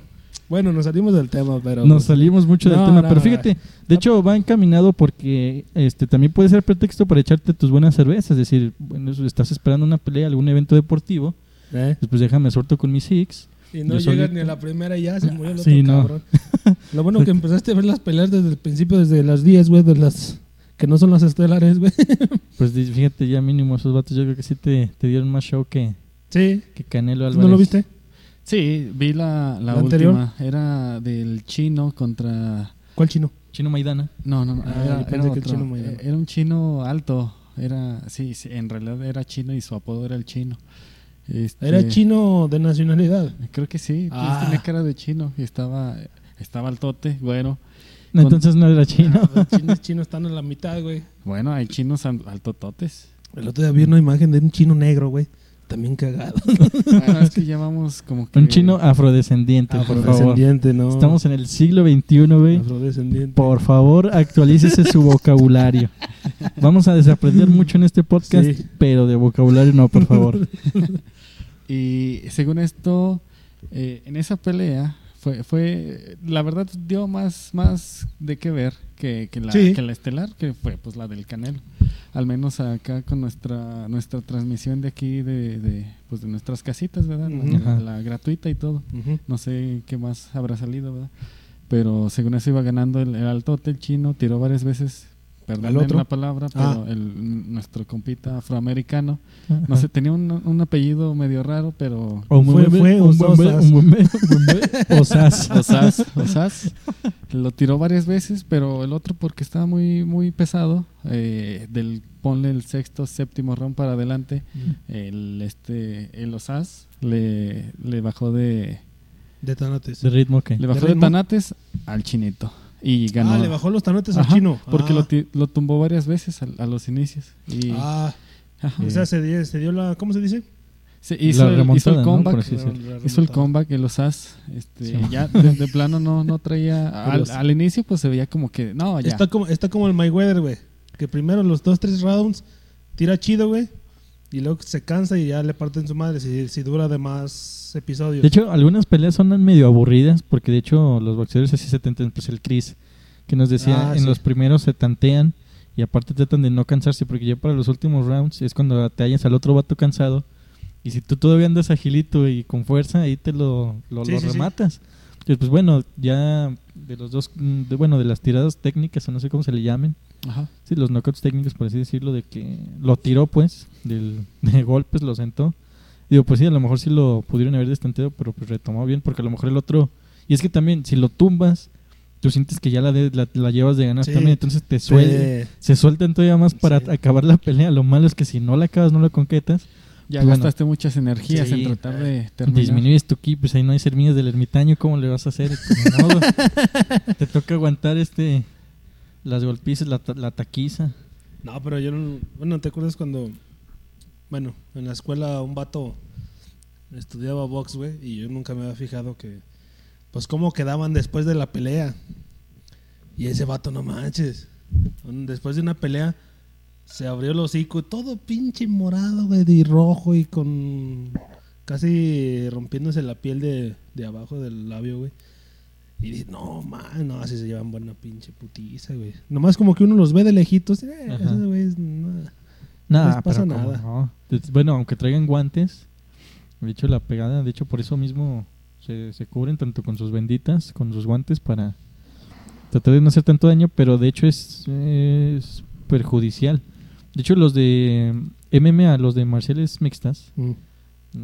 bueno, nos salimos del tema, pero. Nos salimos mucho del No, tema, no, pero fíjate, de hecho va encaminado porque este también puede ser pretexto para echarte tus buenas cervezas, es decir, bueno, estás esperando una pelea, algún evento deportivo, ¿Eh? pues, pues déjame suelto con mis six Y no llegas ni a la primera y ya se murió el otro Sí, no. cabrón. Lo bueno que empezaste a ver las peleas desde el principio, desde las 10, güey, de las que no son las estelares, güey. Pues fíjate, ya mínimo esos vatos yo creo que sí te, te dieron más show que, Sí. que Canelo ¿Tú Álvarez. ¿No lo viste? Sí, vi la, la, ¿La anterior? última. Era del chino contra. ¿Cuál chino? Chino Maidana. No, no, no. Ah, era, era chino Maidana. Un chino alto. Era, sí, sí, en realidad era chino y su apodo era el chino. Este, Era chino de nacionalidad. Creo que sí, pues Ah. tenía cara de chino y estaba, estaba altote, bueno. No, entonces no era chino. Los chinos chinos están en la mitad, güey. Bueno, hay chinos al- altototes. El otro día vi una imagen de un chino negro, güey. También cagado. Bueno, es que llevamos como que... Un chino afrodescendiente, por favor. Afrodescendiente, ¿no? Estamos en el siglo XXI, güey. Afrodescendiente. Por favor, actualícese su vocabulario. Vamos a desaprender mucho en este podcast, Sí. pero de vocabulario no, por favor. Y según esto, eh, en esa pelea fue, fue, la verdad dio más, más de qué ver que, que la, Sí. que la estelar, que fue pues la del Canelo. Al menos acá con nuestra, nuestra transmisión de aquí, de, de, pues de nuestras casitas, ¿verdad? La- gratuita y todo. No sé qué más habrá salido, ¿verdad? Pero según eso iba ganando el, el altote, el chino, tiró varias veces, perdón la palabra, Ah. pero el, nuestro compita afroamericano, no sé, tenía un, un apellido medio raro, pero... O Fue- un fue un Osas. buen- un buen- un buen- Osas. Osas, Osas, lo tiró varias veces, pero el otro porque estaba muy muy pesado, eh, del ponle el sexto, séptimo round para adelante, el este el Osas le, le bajó de De tanates. De ritmo que. le bajó de, tanates al chinito y ganó. Ah, le bajó los tanates al chino. porque Ah. lo, lo tumbó varias veces al- a, los inicios y Ah, ajá. o sea, se dio, se dio la. ¿Cómo se dice? Se hizo, La el, hizo comeback. La- la Hizo el comeback, el Osas. Este, Sí. Ya de, de plano no, no traía. Al, Los- al inicio, pues se veía como que. No, ya. Está como, está como el Mayweather, güey. Que primero los dos, tres rounds tira chido, güey. Y luego se cansa y ya le parten su madre si, si dura de más episodios. De hecho, algunas peleas son medio aburridas, porque de hecho los boxeadores así se tentan, pues el Chris, que nos decía, Ah, en sí. los primeros se tantean y aparte tratan de no cansarse, porque ya para los últimos rounds es cuando te hallas al otro vato cansado, y si tú todavía andas agilito y con fuerza, ahí te lo, lo, Sí, lo sí, sí. rematas. Entonces, pues bueno, ya de los dos, mm, de, bueno, de las tiradas técnicas, o no sé cómo se le llamen, Ajá. Sí, los knockouts técnicos, por así decirlo, de que lo tiró, pues, del, de golpes, lo sentó. Digo, pues sí, a lo mejor sí lo pudieron haber destanteado, pero pues retomó bien, porque a lo mejor el otro... Y es que también, si lo tumbas, tú sientes que ya la, de- la, la llevas de ganar Sí. también, entonces te suel, Sí. se sueltan todavía más para Sí. acabar la pelea. Lo malo es que si no la acabas, no la concretas, Ya Pues bueno. gastaste muchas energías Sí. en tratar de terminar. disminuyes tu ki, pues ahí no hay semillas del ermitaño, ¿cómo le vas a hacer? Pues, te toca aguantar este las golpizas, la, la taquiza. No, pero yo no. Bueno, ¿te acuerdas cuando. Bueno, en la escuela un vato estudiaba box, güey, y yo nunca me había fijado que. Pues cómo quedaban después de la pelea. Y ese vato, no manches. Después de una pelea, se abrió el hocico, todo pinche morado, güey, y rojo y con. casi rompiéndose la piel de, de abajo del labio, güey. Y dije, no, man, no, así se llevan buena pinche putiza, güey. Nomás como que uno los ve de lejitos, eh, esos güeyes, no. Nada, les pasa pero nada. no. Bueno, aunque traigan guantes, de hecho la pegada, de hecho por eso mismo se, se cubren tanto con sus benditas, con sus guantes para tratar de no hacer tanto daño, pero de hecho es, es perjudicial. De hecho los de MMA, los de marciales mixtas, Mm.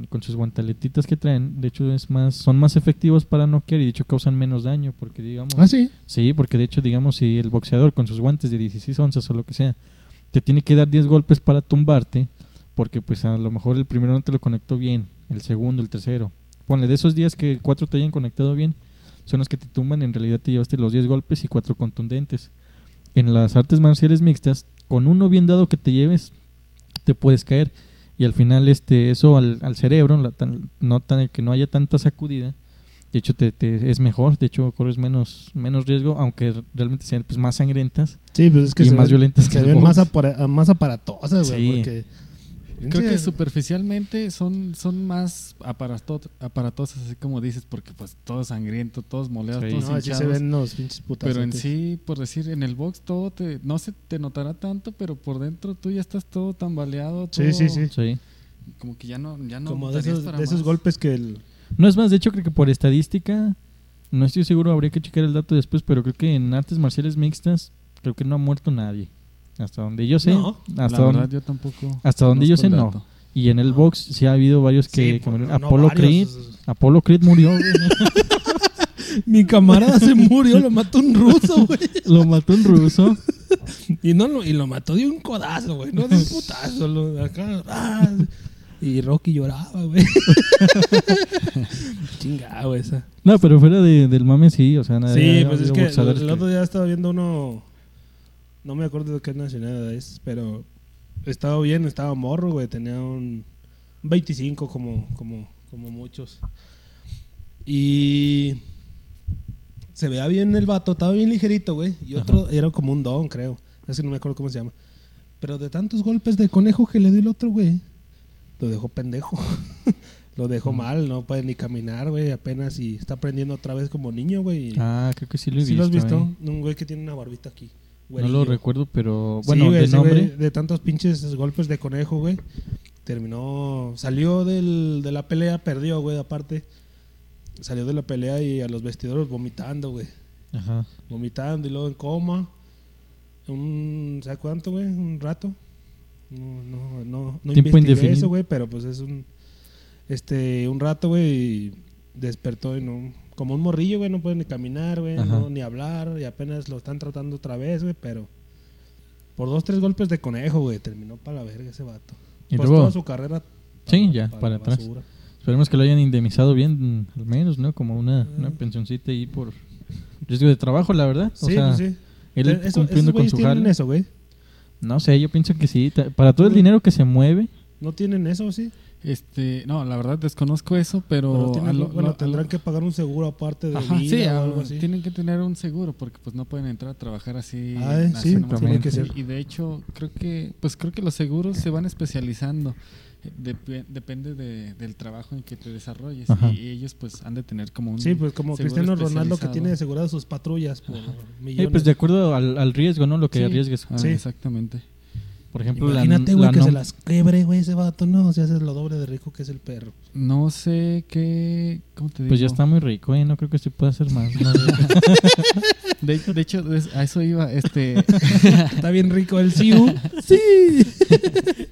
Con sus guantaletitas que traen, de hecho es más, son más efectivos para noquear y de hecho causan menos daño, porque digamos... Ah, sí. Sí, porque de hecho, digamos, si el boxeador con sus guantes de 16 onzas o lo que sea, te tiene que dar 10 golpes para tumbarte, porque pues a lo mejor el primero no te lo conectó bien, el segundo, el tercero. Ponle, de esos días que cuatro te hayan conectado bien, son los que te tumban, en realidad te llevaste los 10 golpes y cuatro contundentes. En las artes marciales mixtas, con uno bien dado que te lleves, te puedes caer. Y al final este eso al, al cerebro, la tan- no tan, que no haya tanta sacudida, de hecho te, te- es mejor, de hecho corres menos, menos riesgo, aunque realmente sean pues, más sangrientas. Sí, pues es que Y se más ven, violentas que se el ven más, apara- más aparatosas, güey. Sí. Porque. Creo que superficialmente son, son más aparato- aparatosas, así como dices, porque pues todo sangriento, todos moleados, Sí. todos No, sí se ven los pinches putas. Pero en sí, por decir, en el box todo te, no se te notará tanto, pero por dentro tú ya estás todo tambaleado. Sí, todo- sí, sí. Sí. Como que ya no, ya no Como de esos, para de esos golpes que el, No es más, de hecho creo que por estadística, no estoy seguro, habría que checar el dato después, pero creo que en artes marciales mixtas creo que no ha muerto nadie. Hasta donde yo sé, No, hasta la donde, verdad, yo tampoco. hasta donde yo sé no. Y en el No. box sí ha habido varios que, Sí, no Apolo varios. Creed, Apolo Creed murió, güey. Mi camarada se murió, lo mató un ruso, güey. lo mató un ruso. Y no lo, y lo mató de un codazo, güey, no de un putazo. lo- acá, ah, y Rocky lloraba, güey. Chingado esa. No, pero fuera de- del mame sí, o sea, nada. Sí, pues es que el otro día estaba viendo uno. No me acuerdo de qué nacionalidad es, pero estaba bien, estaba morro, güey. Tenía un 25 como, como, como muchos. Y se veía bien el vato, estaba bien ligerito, güey. Y otro era como un don, creo. Es que no me acuerdo cómo se llama. Pero de tantos golpes de conejo que le dio el otro, güey, lo dejó pendejo. lo dejó mal, no puede ni caminar, güey. Apenas y está aprendiendo otra vez como niño, güey. Ah, creo que sí lo he ¿Sí visto. lo has visto? eh. Un güey que tiene una barbita aquí. No lo recuerdo, pero Sí, bueno, güey, de ese nombre. güey, de tantos pinches golpes de conejo, güey. Terminó, salió del, de la pelea, perdió, güey, aparte. Salió de la pelea y a los vestidores vomitando, güey. Ajá. Vomitando y luego en coma. Un, ¿sabes cuánto, güey? Un rato. No, no, no, no Tiempo indefinido. eso, güey, pero pues es un, este, un rato, güey, y despertó y no, como un morrillo, güey, no puede ni caminar, güey, no, ni hablar, y apenas lo están tratando otra vez, güey, pero por dos, tres golpes de conejo, güey, terminó para la verga ese vato. Y pues luego- toda su carrera. Sí, ya, para atrás. basura. Esperemos que lo hayan indemnizado bien, al menos, ¿no? Como una, una Ah. pensioncita ahí por riesgo de trabajo, la verdad. O Sí, sea, pues sí. él Eso- cumpliendo con su tienen jale. eso, güey. No sé, yo pienso que sí. Para todo el dinero que se mueve, ¿No tienen eso, sí? Este, no, la verdad desconozco eso, pero. Lo- bueno, lo- tendrán lo- que pagar un seguro aparte de Ajá, vida sí, o algo así. tienen que tener un seguro porque pues no pueden entrar a trabajar así. Ah, eh, sí, tiene que ser. Y de hecho, creo que pues creo que los seguros se van especializando. Eh, Dep- depende de- del trabajo en que te desarrolles Ajá. y ellos pues han de tener como un Sí, pues como Cristiano Ronaldo que tiene aseguradas sus patrullas por eh, millones. pues de acuerdo al, al riesgo, ¿no? Lo que Sí. arriesgues. Ah, Sí. exactamente. Por ejemplo, la- Imagínate, güey, que se las quebre, güey, ese vato. No, si haces lo doble de rico que es el perro. No sé qué ¿cómo te digo? Pues ya está muy rico, ¿eh? No creo que se pueda hacer más. ¿no? De, de hecho, es- a eso iba este Está bien rico el Siu. sí.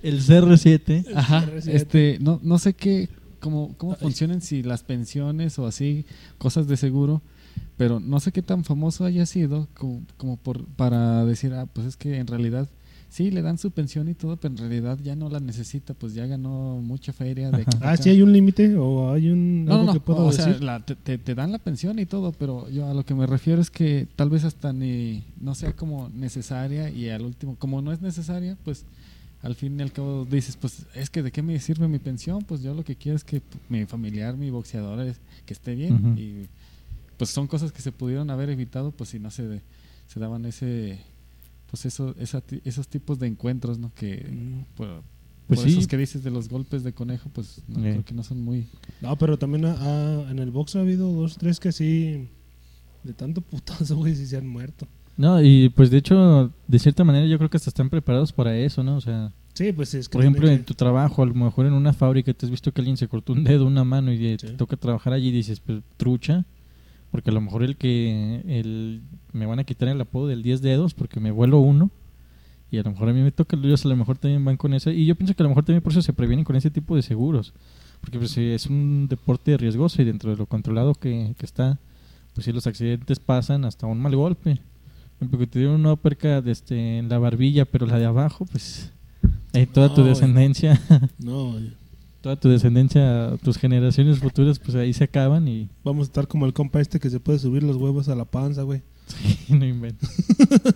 el CR7. Ajá, R7. este, no, no sé qué, cómo, cómo funcionan si las pensiones o así, cosas de seguro, pero no sé qué tan famoso haya sido como, como por, para decir, ah, pues es que en realidad sí le dan su pensión y todo, pero en realidad ya no la necesita, pues ya ganó mucha feria de aquí Ah, sí hay un límite o hay un No, algo no, que no, puedo o decir. sea, la- te, te- dan la pensión y todo, pero yo a lo que me refiero es que tal vez hasta ni no sea como necesaria y al último, como no es necesaria, pues al fin y al cabo dices, pues es que de qué me sirve mi pensión, pues yo lo que quiero es que mi familiar, mi boxeador, es- que esté bien y pues son cosas que se pudieron haber evitado, pues si no se, de- se daban ese, pues eso, esa ti- esos tipos de encuentros, ¿no? Que Mm. por, Pues por sí. esos que dices de los golpes de conejo, pues no, Eh. creo que no son muy... No, pero también ha- ha- en el box ha habido dos, tres que sí. De tanto putazo, güey, sí se han muerto. No, y pues de hecho, de cierta manera yo creo que hasta están preparados para eso, ¿no? O sea, Sí, pues es que. por ejemplo, en tu trabajo, a lo mejor en una fábrica te has visto que alguien se cortó un dedo, una mano y eh, te Sí. toca trabajar allí y dices, pues trucha, porque a lo mejor el que el, me van a quitar el apodo del 10 dedos porque me vuelo uno y a lo mejor a mí me toca, ellos a lo mejor también van con eso y yo pienso que a lo mejor también por eso se previenen con ese tipo de seguros, porque pues eh, es un deporte riesgoso y dentro de lo controlado que, que está, pues si los accidentes pasan hasta un mal golpe. Porque te dieron una uppercut este, en la barbilla, pero la de abajo, pues ahí toda tu No, descendencia, No, güey. Toda tu descendencia, tus generaciones futuras, pues ahí se acaban y Vamos a estar como el compa este que se puede subir los huevos a la panza, güey. no invento.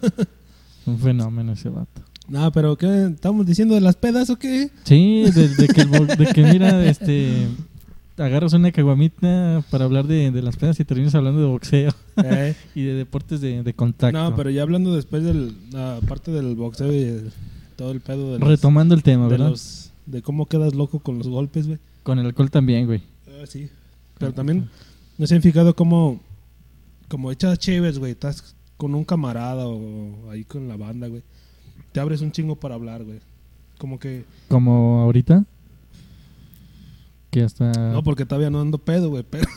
un fenómeno ese vato. No, pero ¿qué? ¿Estamos diciendo de las pedas o qué? Sí, de, de que, el bo- de que mira, este, agarras una caguamita para hablar de, de las pedas y terminas hablando de boxeo Eh, y de deportes de, de contacto. no, pero ya hablando después del. Aparte del boxeo y el- todo el pedo de los. Retomando el tema, de, ¿verdad? los- de cómo quedas loco con los golpes, güey. Con el alcohol también, güey. Ah, sí. Pero también, ¿no se han fijado cómo. Como echas chéves, güey? Estás con un camarada o ahí con la banda, güey. Te abres un chingo para hablar, güey. Como que. Como ahorita. Que hasta. No, porque todavía no ando pedo, güey. Pero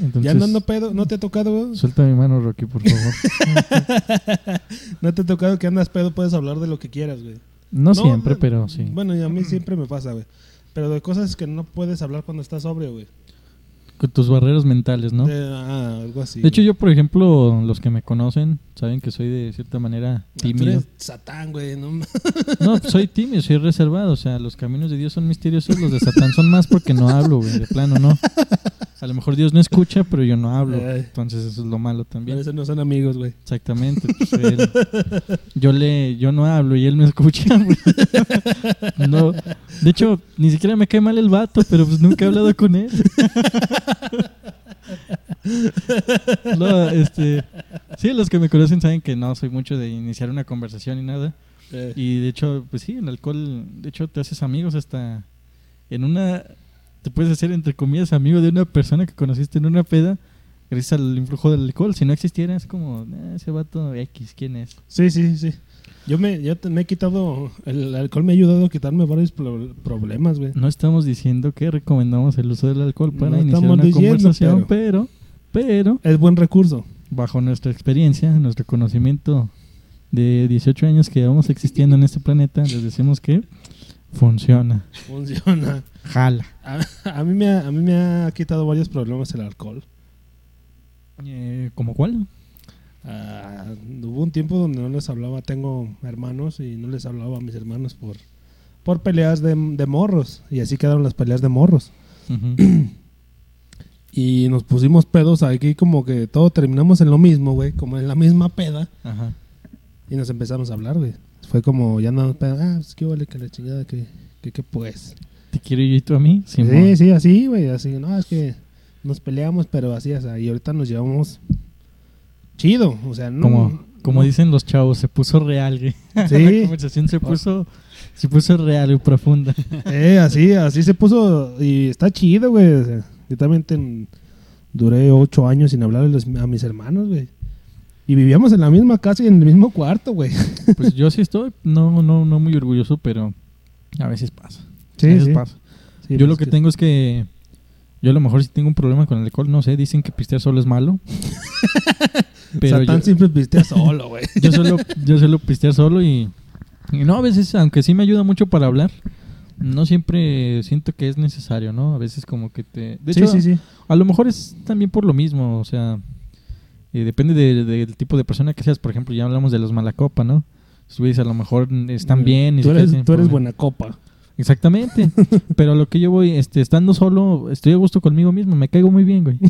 entonces, ya no ando pedo. ¿No te ha tocado, güey? Suelta mi mano, Rocky, por favor. ¿No te ha tocado que andas pedo? Puedes hablar de lo que quieras, güey. No, No, siempre, no, pero sí. Bueno, y a mí siempre me pasa, güey. Pero de cosas que no puedes hablar cuando estás sobrio, güey. Con tus barreras mentales, ¿no? De- ah, algo así. De hecho, güey. yo, por ejemplo, los que me conocen saben que soy de cierta manera Ah, Tú tímido. eres satán, güey. No, No, soy tímido, soy reservado. O sea, los caminos de Dios son misteriosos, los de Satán son más porque no hablo, güey. De plano, no. A lo mejor Dios no escucha, pero yo no hablo. Ay. Entonces, eso es lo malo también. Por eso no son amigos, güey. Exactamente. pues, él- yo le, yo no hablo y él me escucha. güey. no, de hecho, ni siquiera me cae mal el vato, pero pues nunca he hablado con él. no, este, sí, los que me conocen saben que no soy mucho de iniciar una conversación ni nada. Eh, Y de hecho, pues sí, el alcohol, de hecho, te haces amigos hasta en una, te puedes hacer entre comillas amigo de una persona que conociste en una peda gracias al influjo del alcohol. Si no existiera, es como, "Ah, ese vato X, ¿quién es? Sí, sí, sí. Yo me, yo me he quitado, el alcohol me ha ayudado a quitarme varios pro- problemas, güey. No estamos diciendo que recomendamos el uso del alcohol para No iniciar una diciendo, conversación, pero, pero, Es buen recurso. bajo nuestra experiencia, nuestro conocimiento de 18 años que llevamos existiendo en este planeta, les decimos que funciona, Funciona. jala. A, a mí me ha, a mí me ha quitado varios problemas el alcohol. Eh, ¿Cómo cuál? Ah, hubo un tiempo donde no les hablaba, tengo hermanos y no les hablaba a mis hermanos por, por peleas de, de morros. Y así quedaron las peleas de morros. Y nos pusimos pedos aquí como que todos terminamos en lo mismo, güey, como en la misma peda. Ajá. Y nos empezamos a hablar, güey. Fue como, ya andamos pedos, ah, pues qué vale que la chingada, que, que, que pues. ¿Te quiero yo y tú a mí? Sí, sí, así, güey, así, no, es que nos peleamos, pero así, o sea, y ahorita nos llevamos chido, o sea, no. Como, como no- dicen los chavos, se puso real, güey. Sí. La conversación se puso, se puso real y profunda. Eh, así, así se puso y está chido, güey. o sea, yo también ten- duré ocho años sin hablarles a mis hermanos, güey. Y vivíamos en la misma casa y en el mismo cuarto, güey. Pues yo sí estoy, no, no, no muy orgulloso, pero a veces pasa. Sí, a veces sí. pasa. Sí, yo lo pues que tengo es que yo a lo mejor si tengo un problema con el alcohol, no sé, dicen que pistear solo es malo. pero Satán yo, siempre pistea solo, güey. yo suelo, yo suelo pistear solo y, y no, a veces, aunque sí me ayuda mucho para hablar, no siempre siento que es necesario, ¿no? A veces como que te... De sí, hecho, sí, sí. A lo mejor es también por lo mismo, o sea, eh, depende de- del tipo de persona que seas. Por ejemplo, ya hablamos de los malacopa, ¿no? Si a lo mejor están bien. y Tú eres, tú eres buena copa. Exactamente. Pero a lo que yo voy, este, estando solo, estoy a gusto conmigo mismo, me caigo muy bien, güey.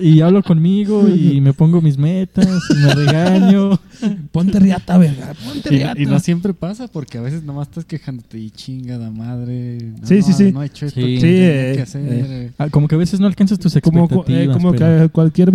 y hablo conmigo y me pongo mis metas y me regaño. Ponte riata, verga. Ponte Y, riata. y no siempre pasa porque a veces nomás estás quejándote y chingada madre. No, Sí, sí, sí. No he hecho esto Sí. que Sí, eh, que hacer. eh. Ah, como que a veces no alcanzas tus como, expectativas. eh, como pero- que cualquier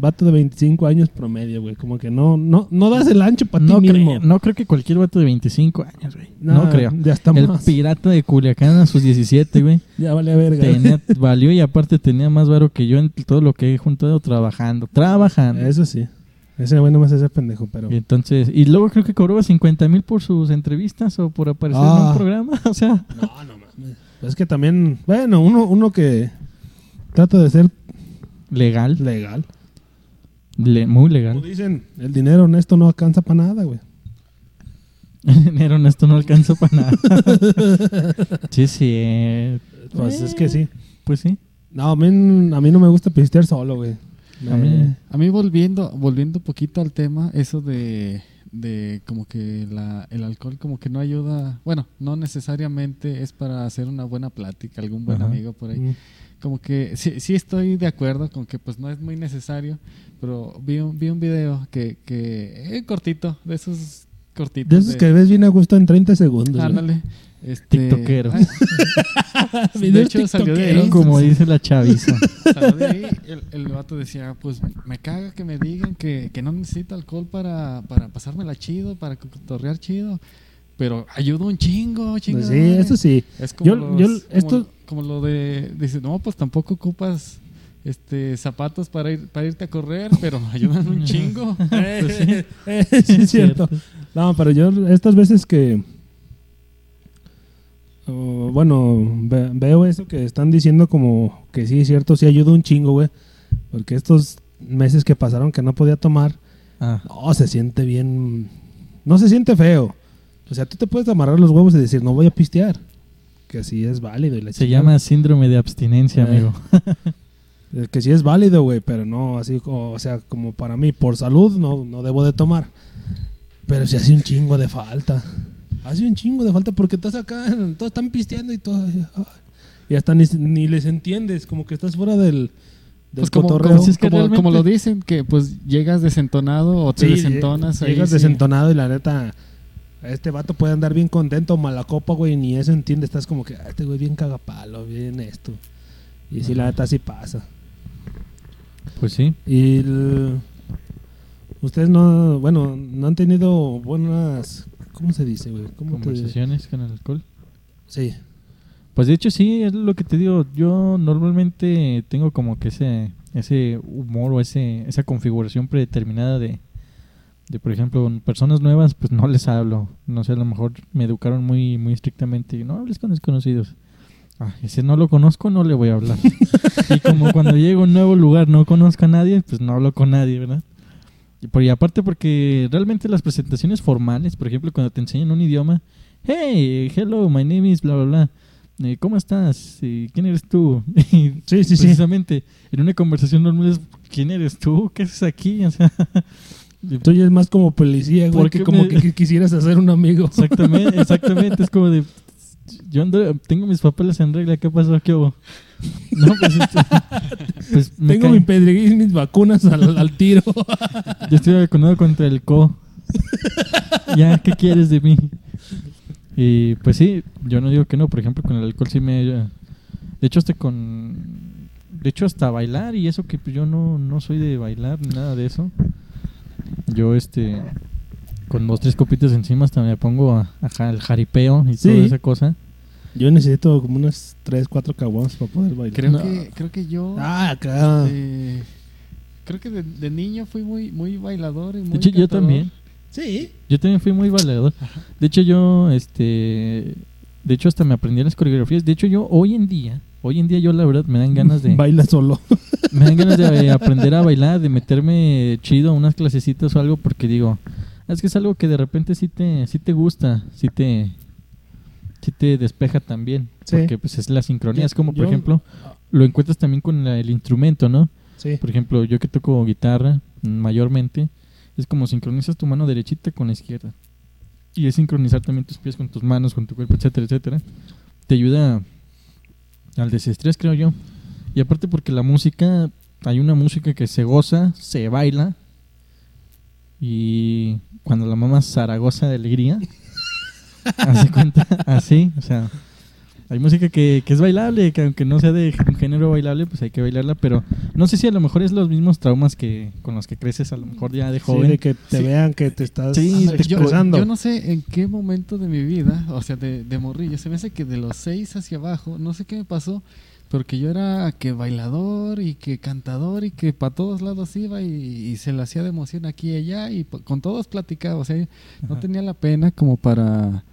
vato de 25 años promedio, güey. Como que no, no, no das el ancho para no, ti mismo. creo, no creo que cualquier vato de 25 años, güey. No, creo. Ya está El más. pirata de Culiacán a sus 17, güey. Ya vale verga. tenía, valió y aparte tenía más varo que yo en todo lo que he juntado trabajando. Trabajando. Eso sí. Ese güey nomás es ese pendejo, pero. Y entonces, y luego creo que cobraba 50 mil por sus entrevistas o por aparecer en Ah. un programa. O sea, No, no mames. Es que también, bueno, uno, uno que trata de ser legal, legal. le- muy Como legal. dicen, el dinero honesto no alcanza para nada, güey. En enero esto no alcanza para nada. sí, sí. eh, Pues es que sí. Pues sí. No, a mí, a mí no me gusta pistear solo, güey. A mí- A mí volviendo, volviendo un poquito al tema, eso de, de como que la, el alcohol como que no ayuda, bueno, no necesariamente es para hacer una buena plática, algún buen Ajá. amigo por ahí. Mm. Como que sí, sí estoy de acuerdo con que pues no es muy necesario, pero vi un, vi un video que, que eh, cortito, de esos cortitos. De esos que ves bien a gusto en 30 segundos. Ándale. Este, Tiktokero. ay, de hecho salió de ahí. tiktokeros. Como dice la chaviza. Salió de ahí, el, el vato decía, pues me caga que me digan que, que no necesito alcohol para, para pasármela chido, para cotorrear chido. Pero ayuda un chingo, chingo. Pues sí, eso sí. Es como, Yo- los- yo- como- esto- como lo de, dice, no, pues tampoco ocupas este zapatos para ir para irte a correr, pero ayudan un chingo. Pues sí. Eh, sí, es cierto. No, pero yo estas veces que oh, bueno, ve- veo eso que están diciendo como que sí, es cierto, sí ayuda un chingo, güey. Porque estos meses que pasaron que no podía tomar, Ah, no, se siente bien. No se siente feo. O sea, tú te puedes amarrar los huevos y decir, no voy a pistear. Que sí es válido. y la se llama síndrome de abstinencia, Eh. amigo. Eh, Que sí es válido, güey, pero no así, como- o sea, como para mí, por salud, no, no debo de tomar. Pero sí hace un chingo de falta. Hace un chingo de falta porque estás acá, todos están pisteando y todo. Y hasta ni, ni les entiendes, como que estás fuera del, del Pues como, cotorreo. como, Si es que como- realmente- como lo dicen, que pues llegas desentonado o te Sí, desentonas. ahí, Llegas sí. desentonado y la neta, este vato puede andar bien contento, mala copa, güey, ni eso entiende. Estás como que, "Ah, este güey bien cagapalo, bien esto. Y sí, la neta sí pasa. Pues sí. Y el- ustedes no, bueno, no han tenido buenas, ¿cómo se dice, güey? ¿Cómo te- Conversaciones con el alcohol. Sí. Pues de hecho sí, es lo que te digo. Yo normalmente tengo como que ese ese humor o ese esa configuración predeterminada de, de por ejemplo, personas nuevas, pues no les hablo. No sé, a lo mejor me educaron muy muy estrictamente. No hables con desconocidos. Ah, si no lo conozco, no le voy a hablar. y como cuando llego a un nuevo lugar no conozco a nadie, pues no hablo con nadie, ¿verdad? Y, por, y aparte porque realmente las presentaciones formales, por ejemplo, cuando te enseñan un idioma, hey, hello, my name is bla, bla, bla. Eh, ¿Cómo estás? Eh, ¿Quién eres tú? Sí, sí, sí. precisamente en una conversación normal es ¿quién eres tú? ¿Qué haces aquí? O sea, Tú ya es más como policía, güey, ¿Por que como que quisieras hacer un amigo. exactamente, exactamente, es como de yo ando, tengo mis papeles en regla, ¿qué pasó? ¿Qué hubo? No, pues, este, pues Tengo mi pedreguín y mis vacunas al, al tiro. Yo estoy vacunado contra el CO. ya, ¿qué quieres de mí? Y pues sí, yo no digo que no. Por ejemplo, con el alcohol sí me... De hecho, hasta con... De hecho, hasta bailar y eso que pues, yo no, no soy de bailar ni nada de eso. Yo, este... Con dos, tres copitas encima hasta me pongo a, a- al jaripeo y Sí. toda esa cosa. Yo necesito como unas 3, 4 caguamas para poder bailar. Creo, No. que, creo que yo. Ah, acá. eh, creo que de, de niño fui muy, muy bailador. Y muy De hecho, yo también. Sí. Yo también fui muy bailador. De hecho, yo, este... De hecho, hasta me aprendí las coreografías. De hecho, yo hoy en día... Hoy en día yo, la verdad, me dan ganas de... Baila solo. me dan ganas de aprender a bailar, de meterme chido a unas clasecitas o algo, porque digo... Es que es algo que de repente sí te, sí te gusta, sí te... Sí te despeja también. Sí. Porque pues es la sincronía. Yo- es como, por yo- ejemplo, lo encuentras también con la- el instrumento, ¿no? Sí. Por ejemplo, yo que toco guitarra mayormente, es como sincronizas tu mano derechita con la izquierda. Y es sincronizar también tus pies con tus manos, con tu cuerpo, etcétera, etcétera. Te ayuda al desestrés, creo yo. Y aparte porque la música, hay una música que se goza, se baila. Y cuando la mamá Zaragoza de alegría, hace cuenta, así, o sea, hay música que, que es bailable, que aunque no sea de un género bailable, pues hay que bailarla, pero no sé si a lo mejor es los mismos traumas que con los que creces a lo mejor ya de Sí, joven. de que te Sí. vean que te estás Sí, te yo, expresando. yo no sé en qué momento de mi vida, o sea, de, de morrillo, se me hace que de los seis hacia abajo, no sé qué me pasó, pero que yo era que bailador y que cantador y que para todos lados iba y, y se le hacía de emoción aquí y allá y con todos platicaba, o sea, no tenía la pena como para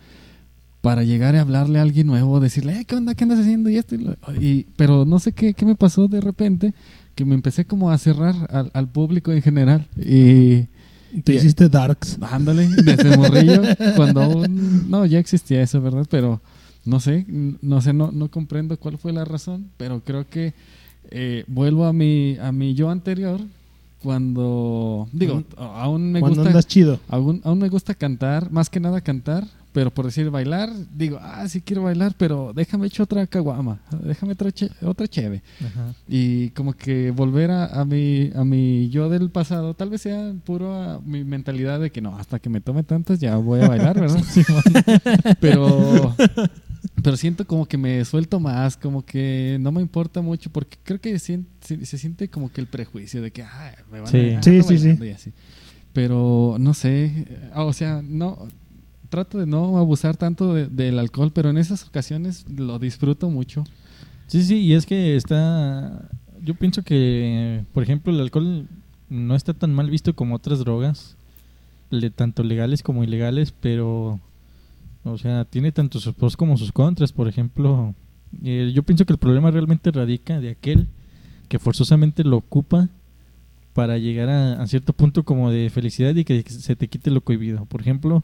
para llegar a hablarle a alguien nuevo, decirle, "Eh, ¿qué onda? ¿Qué andas haciendo? Y esto y lo- y- pero no sé qué, qué me pasó de repente, que me empecé como a cerrar al, al público en general y... Te hiciste darks. Ándale, desde morrillo, cuando aún, no, ya existía eso, ¿verdad? Pero no sé, no sé, no, no comprendo cuál fue la razón, pero creo que eh, vuelvo a mi, a mi yo anterior cuando, digo, aún me Cuando gusta, andas chido. aún, aún me gusta cantar, más que nada cantar, pero por decir bailar, digo, ah, sí quiero bailar, pero déjame echar otra caguama, déjame otra, che- otra cheve. Ajá. Y como que volver a, a mi a mi yo del pasado, tal vez sea puro a mi mentalidad de que no, hasta que me tome tantas ya voy a bailar, ¿verdad? pero pero siento como que me suelto más, como que no me importa mucho porque creo que se, se siente como que el prejuicio de que "Ay, me van Sí. a Sí, sí, sí. y así. Pero no sé, eh, o sea, no trato de no abusar tanto de- del alcohol, pero en esas ocasiones lo disfruto mucho. Sí, sí, y es que está... Yo pienso que, por ejemplo, el alcohol no está tan mal visto como otras drogas, le- tanto legales como ilegales, pero O sea, tiene tanto sus pros como sus contras. Por ejemplo, eh, yo pienso que el problema realmente radica de aquel que forzosamente lo ocupa para llegar a, a cierto punto como de felicidad y que se te quite lo cohibido. Por ejemplo,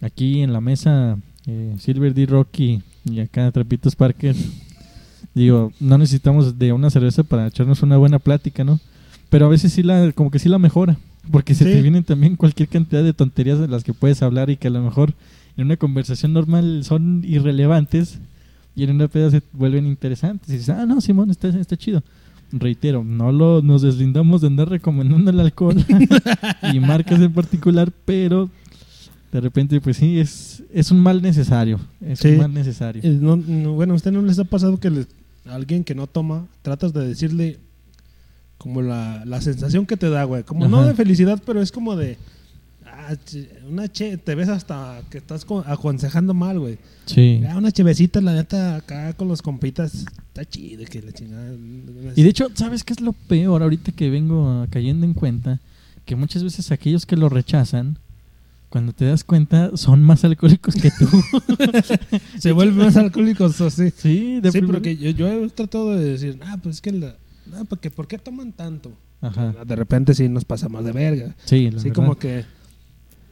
aquí en la mesa, eh, Silver D. Rocky y acá Trapitos Parker, digo, no necesitamos de una cerveza para echarnos una buena plática, ¿no? Pero a veces sí la, como que sí la mejora, porque se Sí. te vienen también cualquier cantidad de tonterías de las que puedes hablar y que a lo mejor en una conversación normal son irrelevantes y en una peda se vuelven interesantes. Y dices, ah, no, Simón, está, está chido. Reitero, no lo, nos deslindamos de andar recomendando el alcohol y marcas en particular, pero de repente, pues sí, es, es un mal necesario. Es Sí. un mal necesario. Eh, no- no, bueno, ¿a usted no les ha pasado que les- a alguien que no toma, tratas de decirle como la, la sensación que te da, güey? Como no de felicidad, pero es como de... ah, una che, te ves hasta que estás co- aconsejando mal, güey. Sí. Ah, una chevecita, la neta, acá con los compitas, está chido, que la chingada. Y de hecho, ¿sabes qué es lo peor ahorita que vengo cayendo en cuenta? Que muchas veces aquellos que lo rechazan, cuando te das cuenta, son más alcohólicos que tú. se vuelven más alcohólicos, o sí. sí, de Sí, porque yo, yo he tratado de decir, ah, pues es que, la, ah, porque, ¿por qué toman tanto? Ajá. De repente sí nos pasamos de verga. Sí, la Así verdad. como que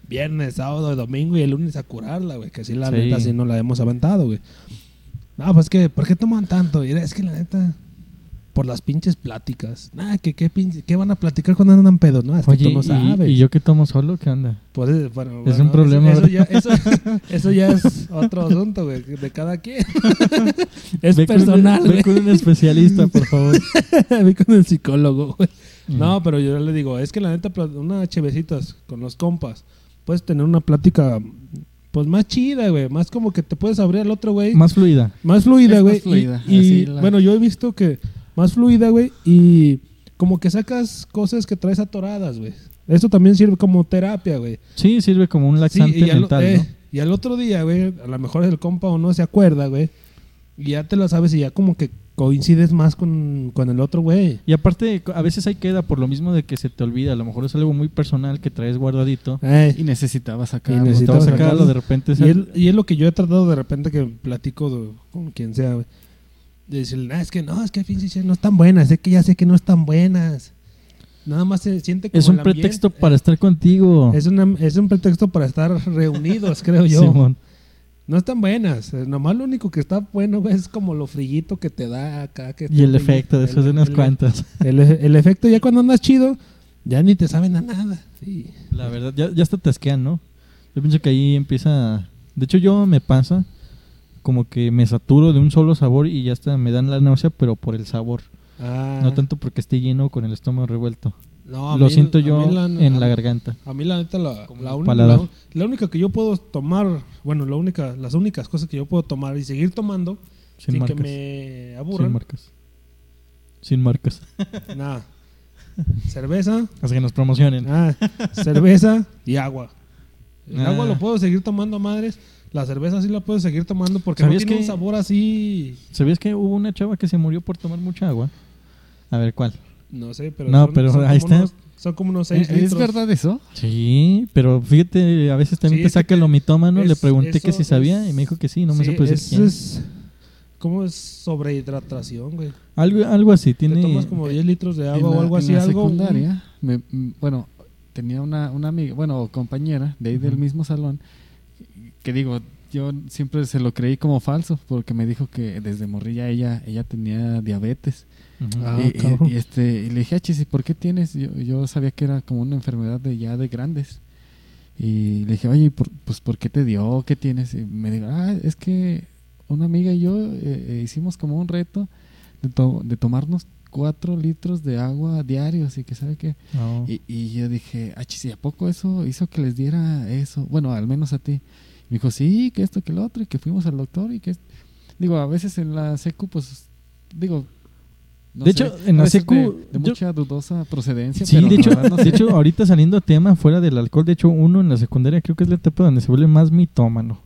viernes, sábado, domingo y el lunes a curarla, güey. Que sí, la Sí. neta, sí no la hemos aventado, güey. No, pues que, ¿por qué toman tanto? Y es que la neta, por las pinches pláticas. Nah, que qué, pinche, ¿qué van a platicar cuando andan pedos? No, es que Oye, tú no y- sabes. y, yo que tomo solo, ¿qué onda? Pues, bueno, Es bueno, un problema, Eso, eso ya, eso, eso ya es otro asunto, güey, de cada quien. es Ve con personal, ve güey. con un especialista, por favor. Ve con el psicólogo, güey. Mm. No, pero yo le digo, es que la neta, pla- una chevecitas con los compas, puedes tener una plática, pues más chida, güey. Más como que te puedes abrir al otro, güey. Más, Más fluida. fluida, Es güey. más fluida, Y, y, así la- bueno, yo he visto que más fluida, güey. Y como que sacas cosas que traes atoradas, güey. Eso también sirve como terapia, güey. Sí, sirve como un Sí, laxante y, al, mental, eh, ¿no? y al otro día, güey, a lo mejor el compa o no se acuerda, güey. Y ya te lo sabes y ya como que coincides más con, con el otro, güey. Y aparte, a veces ahí queda por lo mismo de que se te olvida. A lo mejor es algo muy personal que traes guardadito. Eh, Y necesitaba sacar. Y Cuando necesitaba te vas a sacarlo, sacarlo. de repente... Y es, y es lo que yo he tratado de repente que platico de- con quien sea, güey. De decirle, "Ah, es que no, es que no están buenas, es que ya sé que no están buenas. Nada más se siente como es un el pretexto para estar contigo. Es, una- es un pretexto para estar reunidos, creo yo. Simón. No están buenas. eh, Nomás lo único que está bueno, es como lo frillito que te da acá. Que Y el efecto, después de unas el- cuantas. El, el efecto ya cuando andas chido, ya ni te saben a nada. Sí. La verdad, ya, ya hasta te asquean, ¿no? Yo pienso que ahí empieza... De hecho, yo me pasa como que me saturo de un solo sabor y ya hasta me dan la náusea, pero por el sabor. Ah, No tanto porque esté lleno con el estómago revuelto. No, a Lo mí- siento a yo mí la- en a- la garganta. A mí la neta la, la, única que yo puedo tomar, bueno, la única, las únicas cosas que yo puedo tomar y seguir tomando Sin sin, que marcas. me Sin aburran, marcas. Sin marcas. nada. Cerveza, Hasta que nos promocionen. ah, cerveza y agua. El Ah. agua lo puedo seguir tomando madres, la cerveza sí la puedo seguir tomando porque no ¿Sabías tiene que- un sabor así, ¿Sabías que hubo una chava que se murió por tomar mucha agua? A ver, ¿cuál? No sé, pero No, son, pero son ahí está. unos- son como unos 6 ¿Es litros. verdad eso? Sí, pero fíjate, a veces también Sí, te es que saca el omitómano. es- Le pregunté que si sabía es- y me dijo que sí, no me Sí, supo decir es, quién. es- ¿Cómo es sobrehidratación, güey? Algo, algo así, tiene... Te tomas como 10 litros de En agua o algo en así, la algo. secundaria, me- bueno, tenía una, una amiga, bueno, compañera de ahí del mismo salón, que digo, yo siempre se lo creí como falso, porque me dijo que desde morrilla ella, ella tenía diabetes. Ah, y, y- y este, y le dije, "Ah, chis, ¿y por qué tienes? Yo, yo sabía que era como una enfermedad de ya de grandes. Y le dije, oye, ¿y por- pues ¿por qué te dio? ¿Qué tienes? Y me dijo, ah, es que una amiga y yo eh, eh, hicimos como un reto de, to- de tomarnos cuatro litros de agua diarios y que sabe qué. No. Y, y yo dije, ah, chis, ¿y a poco eso hizo que les diera eso? Bueno, al menos a ti. Me dijo, sí, que esto, que lo otro, y que fuimos al doctor y que... es-". Digo, a veces en la secu, pues, digo... no De sé, hecho, en la secu, de, mucha dudosa procedencia. Sí, pero de hecho, verdad no de hecho, ahorita saliendo a tema fuera del alcohol, de hecho, uno en la secundaria creo que es la etapa donde se vuelve más mitómano.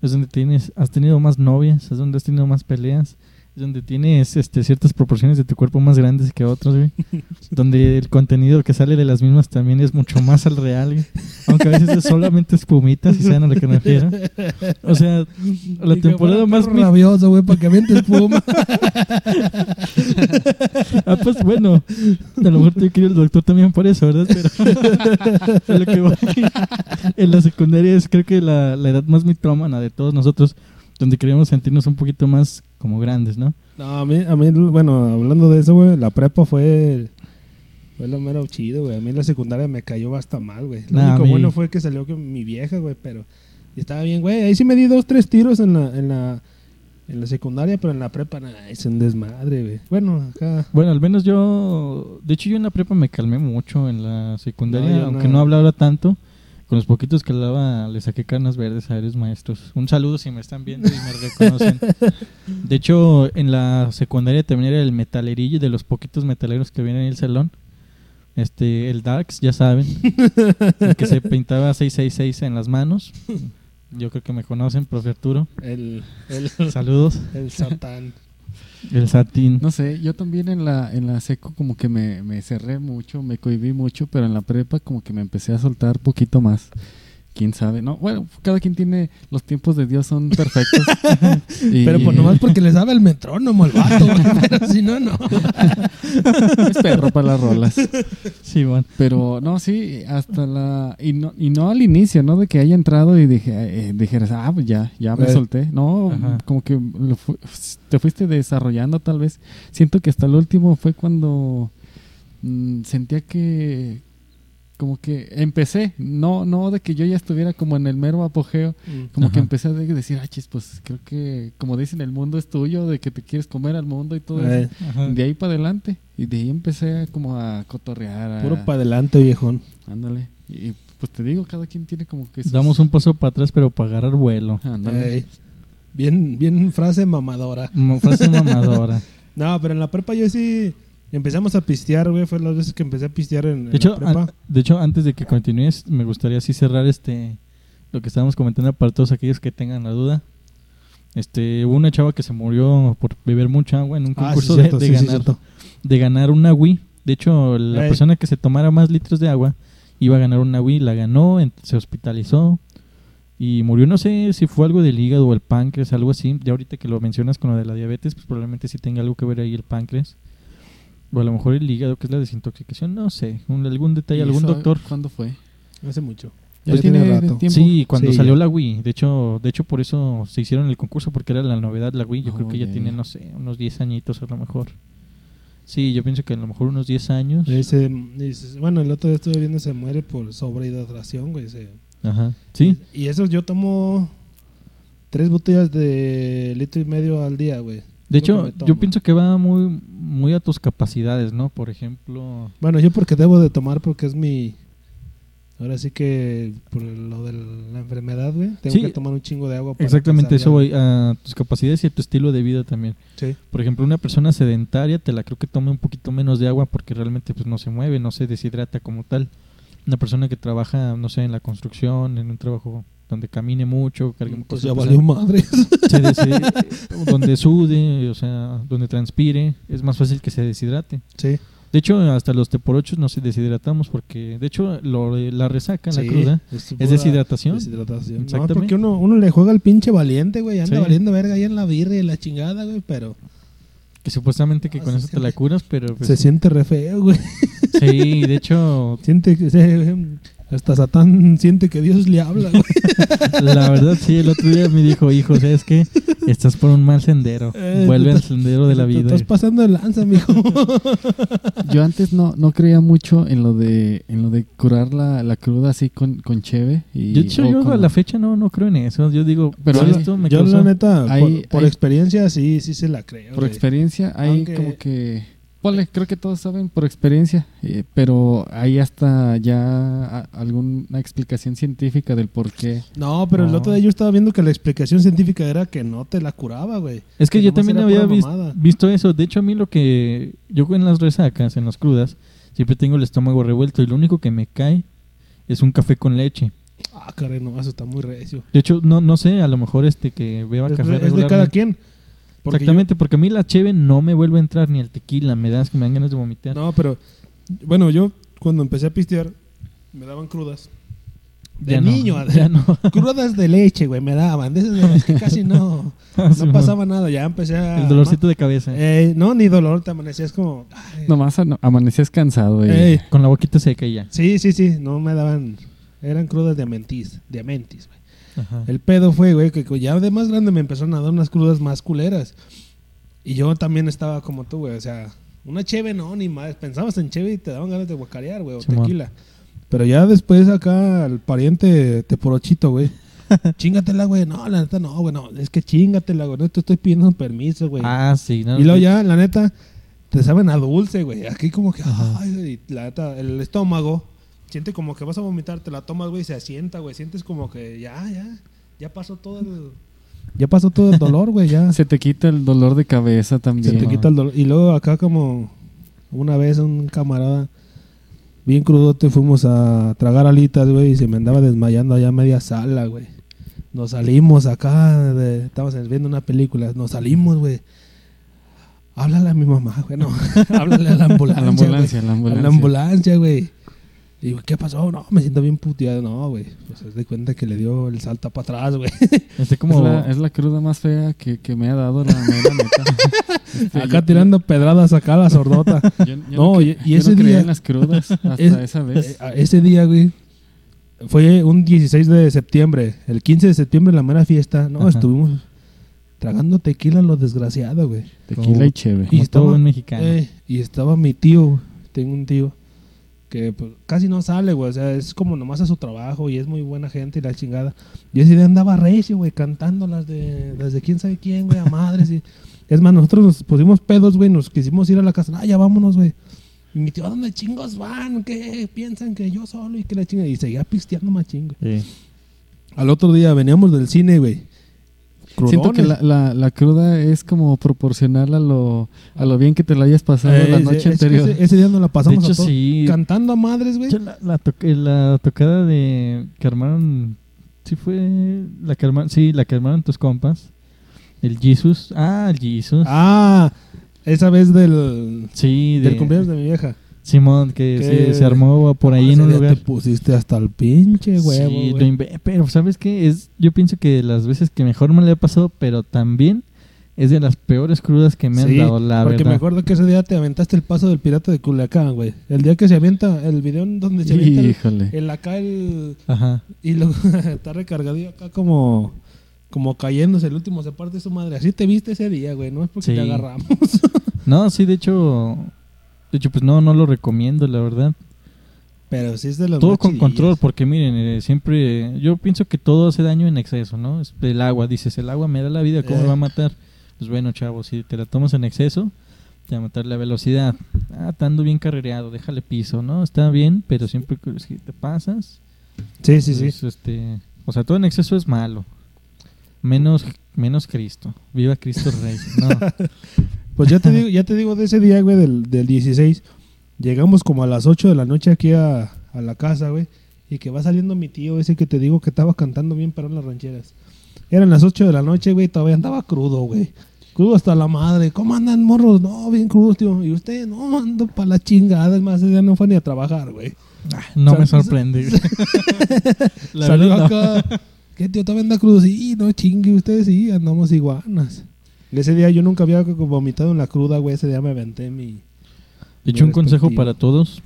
Es donde tienes, has tenido más novias, es donde has tenido más peleas, donde tienes este, ciertas proporciones de tu cuerpo más grandes que otros, güey. donde el contenido que sale de las mismas también es mucho más al real, güey. Aunque a veces es solamente espumitas, si saben a lo que me refiero. O sea, la temporada más... rabioso, güey, para que aviente espuma. Ah, pues bueno, a lo mejor te quiere el doctor también por eso, ¿verdad? Pero a lo que voy, en la secundaria es creo que la, la edad más mitrómana de todos nosotros, donde queríamos sentirnos un poquito más como grandes, ¿no? No, a mí, a mí, bueno, hablando de eso, güey, la prepa fue, fue lo mero chido, güey. A mí la secundaria me cayó hasta mal, güey. Lo Nah, único mí- bueno fue que salió con mi vieja, güey, pero estaba bien, güey. Ahí sí me di dos, tres tiros en la, en la, en la secundaria, pero en la prepa, nah, es un desmadre, güey. Bueno, acá... Bueno, al menos yo, de hecho yo en la prepa me calmé mucho en la secundaria, No, aunque no. no hablaba tanto. Con los poquitos que hablaba, le saqué canas verdes a varios maestros. Un saludo si me están viendo y me reconocen. De hecho, en la secundaria también era el metalerillo de los poquitos metaleros que vienen en el salón. Este, el Darks, ya saben. el que se pintaba 666 en las manos. Yo creo que me conocen, profe Arturo. El, el, Saludos. el satán. El Satín. No sé, yo también en la, en la seco como que me, me cerré mucho, me cohibí mucho, pero en la prepa como que me empecé a soltar poquito más. Quién sabe, no, bueno, cada quien tiene, los tiempos de Dios son perfectos. Y- Pero pues nomás porque le sabe el metrónomo el vato. Pero si no, no. es perro para las rolas. Sí, bueno. Pero no, sí, hasta la. Y no, y no al inicio, ¿no? De que haya entrado y dije, eh, dijeras, ah, pues ya, ya me Eh. solté. No, Ajá. como que lo fu- te fuiste desarrollando, tal vez. Siento que hasta el último fue cuando mm, sentía que. Como que empecé, no no de que yo ya estuviera como en el mero apogeo, como que empecé a de- decir, ah, chis, pues creo que, como dicen, el mundo es tuyo, de que te quieres comer al mundo y todo Eh, eso. Ajá. De ahí para adelante. Y de ahí empecé como a cotorrear. a- puro para adelante, viejón. Ándale. Y pues te digo, cada quien tiene como que sus- Damos un paso para atrás, pero para agarrar vuelo. Ándale. Bien, bien frase mamadora. Frase mamadora. No, pero en la prepa yo sí empezamos a pistear, güey. Fue las veces que empecé a pistear en, en De hecho, la prepa. an- de hecho, antes de que continúes, me gustaría así cerrar este lo que estábamos comentando para todos aquellos que tengan la duda. Este, hubo una chava que se murió por beber mucha agua en un Ah, sí, concurso de- sí, sí, ganar, cierto. de ganar una Wii. De hecho, la persona que se tomara más litros de agua iba a ganar una Wii, la ganó, se hospitalizó y murió. No sé si fue algo del hígado o el páncreas, algo así. Ya ahorita que lo mencionas con lo de la diabetes, pues probablemente sí tenga algo que ver ahí el páncreas. O a lo mejor el hígado, que es la desintoxicación, no sé. Un- algún detalle, ¿Y algún eso doctor. ¿Cuándo fue? Hace mucho. Ya Ya tiene tiene rato. Sí, cuando Sí, salió ya. la Wii. De hecho, de hecho por eso se hicieron el concurso porque era la novedad la Wii. Yo creo que ya ya, tiene, no sé, unos 10 añitos a lo mejor. Sí, yo pienso que a lo mejor unos 10 años. Ese, bueno, el otro día estuve viendo se muere por sobrehidratación, güey. Ajá. Sí. Y eso yo tomo tres botellas de litro y medio al día, güey. De hecho, yo pienso que va muy muy a tus capacidades, ¿no? Por ejemplo, Bueno, yo porque debo de tomar porque es mi... Ahora sí que por lo de la enfermedad, güey. Tengo Sí. que tomar un chingo de agua. para exactamente eso voy a tus capacidades y a tu estilo de vida también. Sí. Por ejemplo, una persona sedentaria te la creo que tome un poquito menos de agua porque realmente pues no se mueve, no se deshidrata como tal. Una persona que trabaja, no sé, en la construcción, en un trabajo donde camine mucho, cargue Pues cosas ya valió madre. se des- donde sude, o sea, donde transpire, es más fácil que se deshidrate. sí. De hecho, hasta los teporochos nos deshidratamos porque, de hecho, lo la resaca, la Sí, cruda, es es deshidratación. Deshidratación. No, porque uno, uno le juega al pinche valiente, güey. Anda Sí. valiendo verga ahí en la birra y la chingada, güey. Pero Que supuestamente que con eso te la curas, pero... pues, se siente re feo, güey. sí, de hecho, Siente que se- hasta Satán siente que Dios le habla, güey. La verdad, sí, el otro día me dijo, hijo, ¿sabes qué? Estás por un mal sendero. Eh, Vuelve al sendero de la Te vida. estás pasando de lanza, mijo. Yo antes no, no creía mucho en lo de en lo de curar la, la cruda así con, con cheve. Y, Yo, de hecho, o yo con- a la fecha no, no creo en eso. Yo digo, Pero esto me Yo, causó- la neta, Hay- por, por hay- experiencia, sí, sí se la creo. Por güey. experiencia, hay Aunque- como que... Ponle, creo que todos saben por experiencia, eh, pero hay hasta ya alguna explicación científica del por qué. No, pero el otro día yo estaba viendo que la explicación científica era que no te la curaba, güey. Es que que yo también había visto eso. De hecho, a mí lo que... Yo en las resacas, en las crudas, siempre tengo el estómago revuelto y lo único que me cae es un café con leche. Ah, caray, no, eso está muy recio. De hecho, no no sé, a lo mejor este que beba Es, café es de cada quien. Porque Exactamente, porque a mí la cheve no me vuelve a entrar ni el tequila, me das que me dan ganas de vomitar. no, pero bueno, yo cuando empecé a pistear me daban crudas. De Ya no, niño, ya no. crudas de leche, güey, me daban. De esas de las que casi no, no pasaba nada. Ya empecé a. El dolorcito de cabeza. Eh, no, ni dolor, te amanecías como. ay, Nomás amanecías cansado. Con la boquita seca y ya. Sí, sí, sí, no me daban. Eran crudas de amentis, de amentis, güey. Ajá. El pedo fue, güey, que ya de más grande me empezaron a dar unas crudas más culeras. Y yo también estaba como tú, güey. O sea, una cheve no, ni más. Pensabas en cheve y te daban ganas de guacarear, güey, o Simón. tequila. Pero ya después acá el pariente te porochito, güey. chingatela, güey. No, la neta no, güey. No, es que chingatela, güey. No te estoy pidiendo permiso, güey. Ah, sí. No, y luego ya, la neta, te saben a dulce, güey. Aquí como que, ay, la neta, el estómago siente como que vas a vomitar, te la tomas, güey, y se asienta, güey. Sientes como que ya, ya, ya pasó todo el... Ya pasó todo el dolor, güey, ya. Se te quita el dolor de cabeza Se también. te quita el dolor. Y luego acá como una vez un camarada bien crudote fuimos a tragar alitas, güey, y se me andaba desmayando allá a media sala, güey. Nos salimos acá, de, estábamos viendo una película, nos salimos, güey. Háblale a mi mamá, güey, no. Háblale a la A ambulancia. la ambulancia, a la güey. ambulancia. A la ambulancia, güey. Y digo, ¿qué pasó? No, me siento bien puteado. No, güey. Pues se da cuenta que le dio el salto para atrás, güey. Este como... Es, la, es la cruda más fea que, que me ha dado la mera neta. Este, Acá yo- tirando pedradas acá a la sordota. yo- yo No, cre- y- y yo ese no creía día- en las crudas hasta Es- esa vez. Eh, ese día, güey, fue un 16 de septiembre. El 15 de septiembre, la mera fiesta. No, Ajá. estuvimos tragando tequila lo desgraciado, güey. Tequila y cheve. Como estaba- todo buen mexicano. Eh, y estaba mi tío, tengo un tío, que pues, casi no sale, güey. O sea, es como nomás a su trabajo y es muy buena gente y la chingada. Y ese día andaba recio, güey, cantando las de, las de quién sabe quién, güey, a madres. Y, es más, nosotros nos pusimos pedos, güey, nos quisimos ir a la casa. Ah, ya vámonos, güey. Y mi tío, ¿a dónde chingos van? ¿Qué piensan que yo solo y que la chinga? Y seguía pisteando machín, güey. Sí. Al otro día veníamos del cine, güey. Siento que la, la, la cruda es como proporcional a lo, a lo bien que te la hayas pasado Eh, la ese- noche es que anterior. Ese, ese día nos la De pasamos hecho, a todos sí. cantando a madres, güey. La, la, to- eh, la tocada de que armaron, sí fue la que armaron, sí, la que armaron tus compas. El Jesus. Ah, el Jesus. Ah, esa vez del, sí, de del cumpleaños de mi vieja. Simón, que se, armó por ahí Ah, en un lugar. Te pusiste hasta el pinche huevo, sí, güey. lo inve- pero ¿sabes qué? Es, yo pienso que las veces que mejor me le ha pasado, pero también es de las peores crudas que me han Sí, dado, la porque verdad. me acuerdo que ese día te aventaste el paso del pirata de Culiacán, güey. El día que se avienta, el video en donde se avienta el, Híjole. el acá el... Ajado Y luego está recargadillo acá como... Como cayéndose, el último se parte su madre. Así te viste ese día, güey. No es porque Sí. te agarramos. No, sí, de hecho, de hecho, pues no, no lo recomiendo, la verdad. Pero sí es de los todo con control, porque miren, eh, siempre, yo pienso que todo hace daño en exceso, ¿no? Es el agua, dices, el agua me da la vida, ¿cómo Eh. me va a matar? Pues bueno, chavos, si te la tomas en exceso, te va a matar la velocidad. Ah, estando bien carrereado, déjale piso, ¿no? Está bien, pero siempre que si te pasas, Sí, sí, sí. pues, este, o sea, todo en exceso es malo. Menos, menos Cristo. Viva Cristo Rey. No, Pues ya te digo, ya te digo de ese día, güey, del, del 16. Llegamos como a las 8 de la noche aquí a, a la casa, güey. Y que va saliendo mi tío, ese que te digo que estaba cantando bien en las rancheras. Eran las 8 de la noche, güey, todavía andaba crudo, güey. Crudo hasta la madre. ¿Cómo andan, morros? No, bien crudos, tío. Y usted, no, ando para la chingada. Es más, ese día no fue ni a trabajar, güey. no me sorprende. Salió acá. ¿Qué tío todavía anda crudo? Sí, no chingue, ustedes sí, andamos iguanas. Ese día yo nunca había vomitado en la cruda, güey. Ese día me aventé mi. De hecho, un consejo para todos.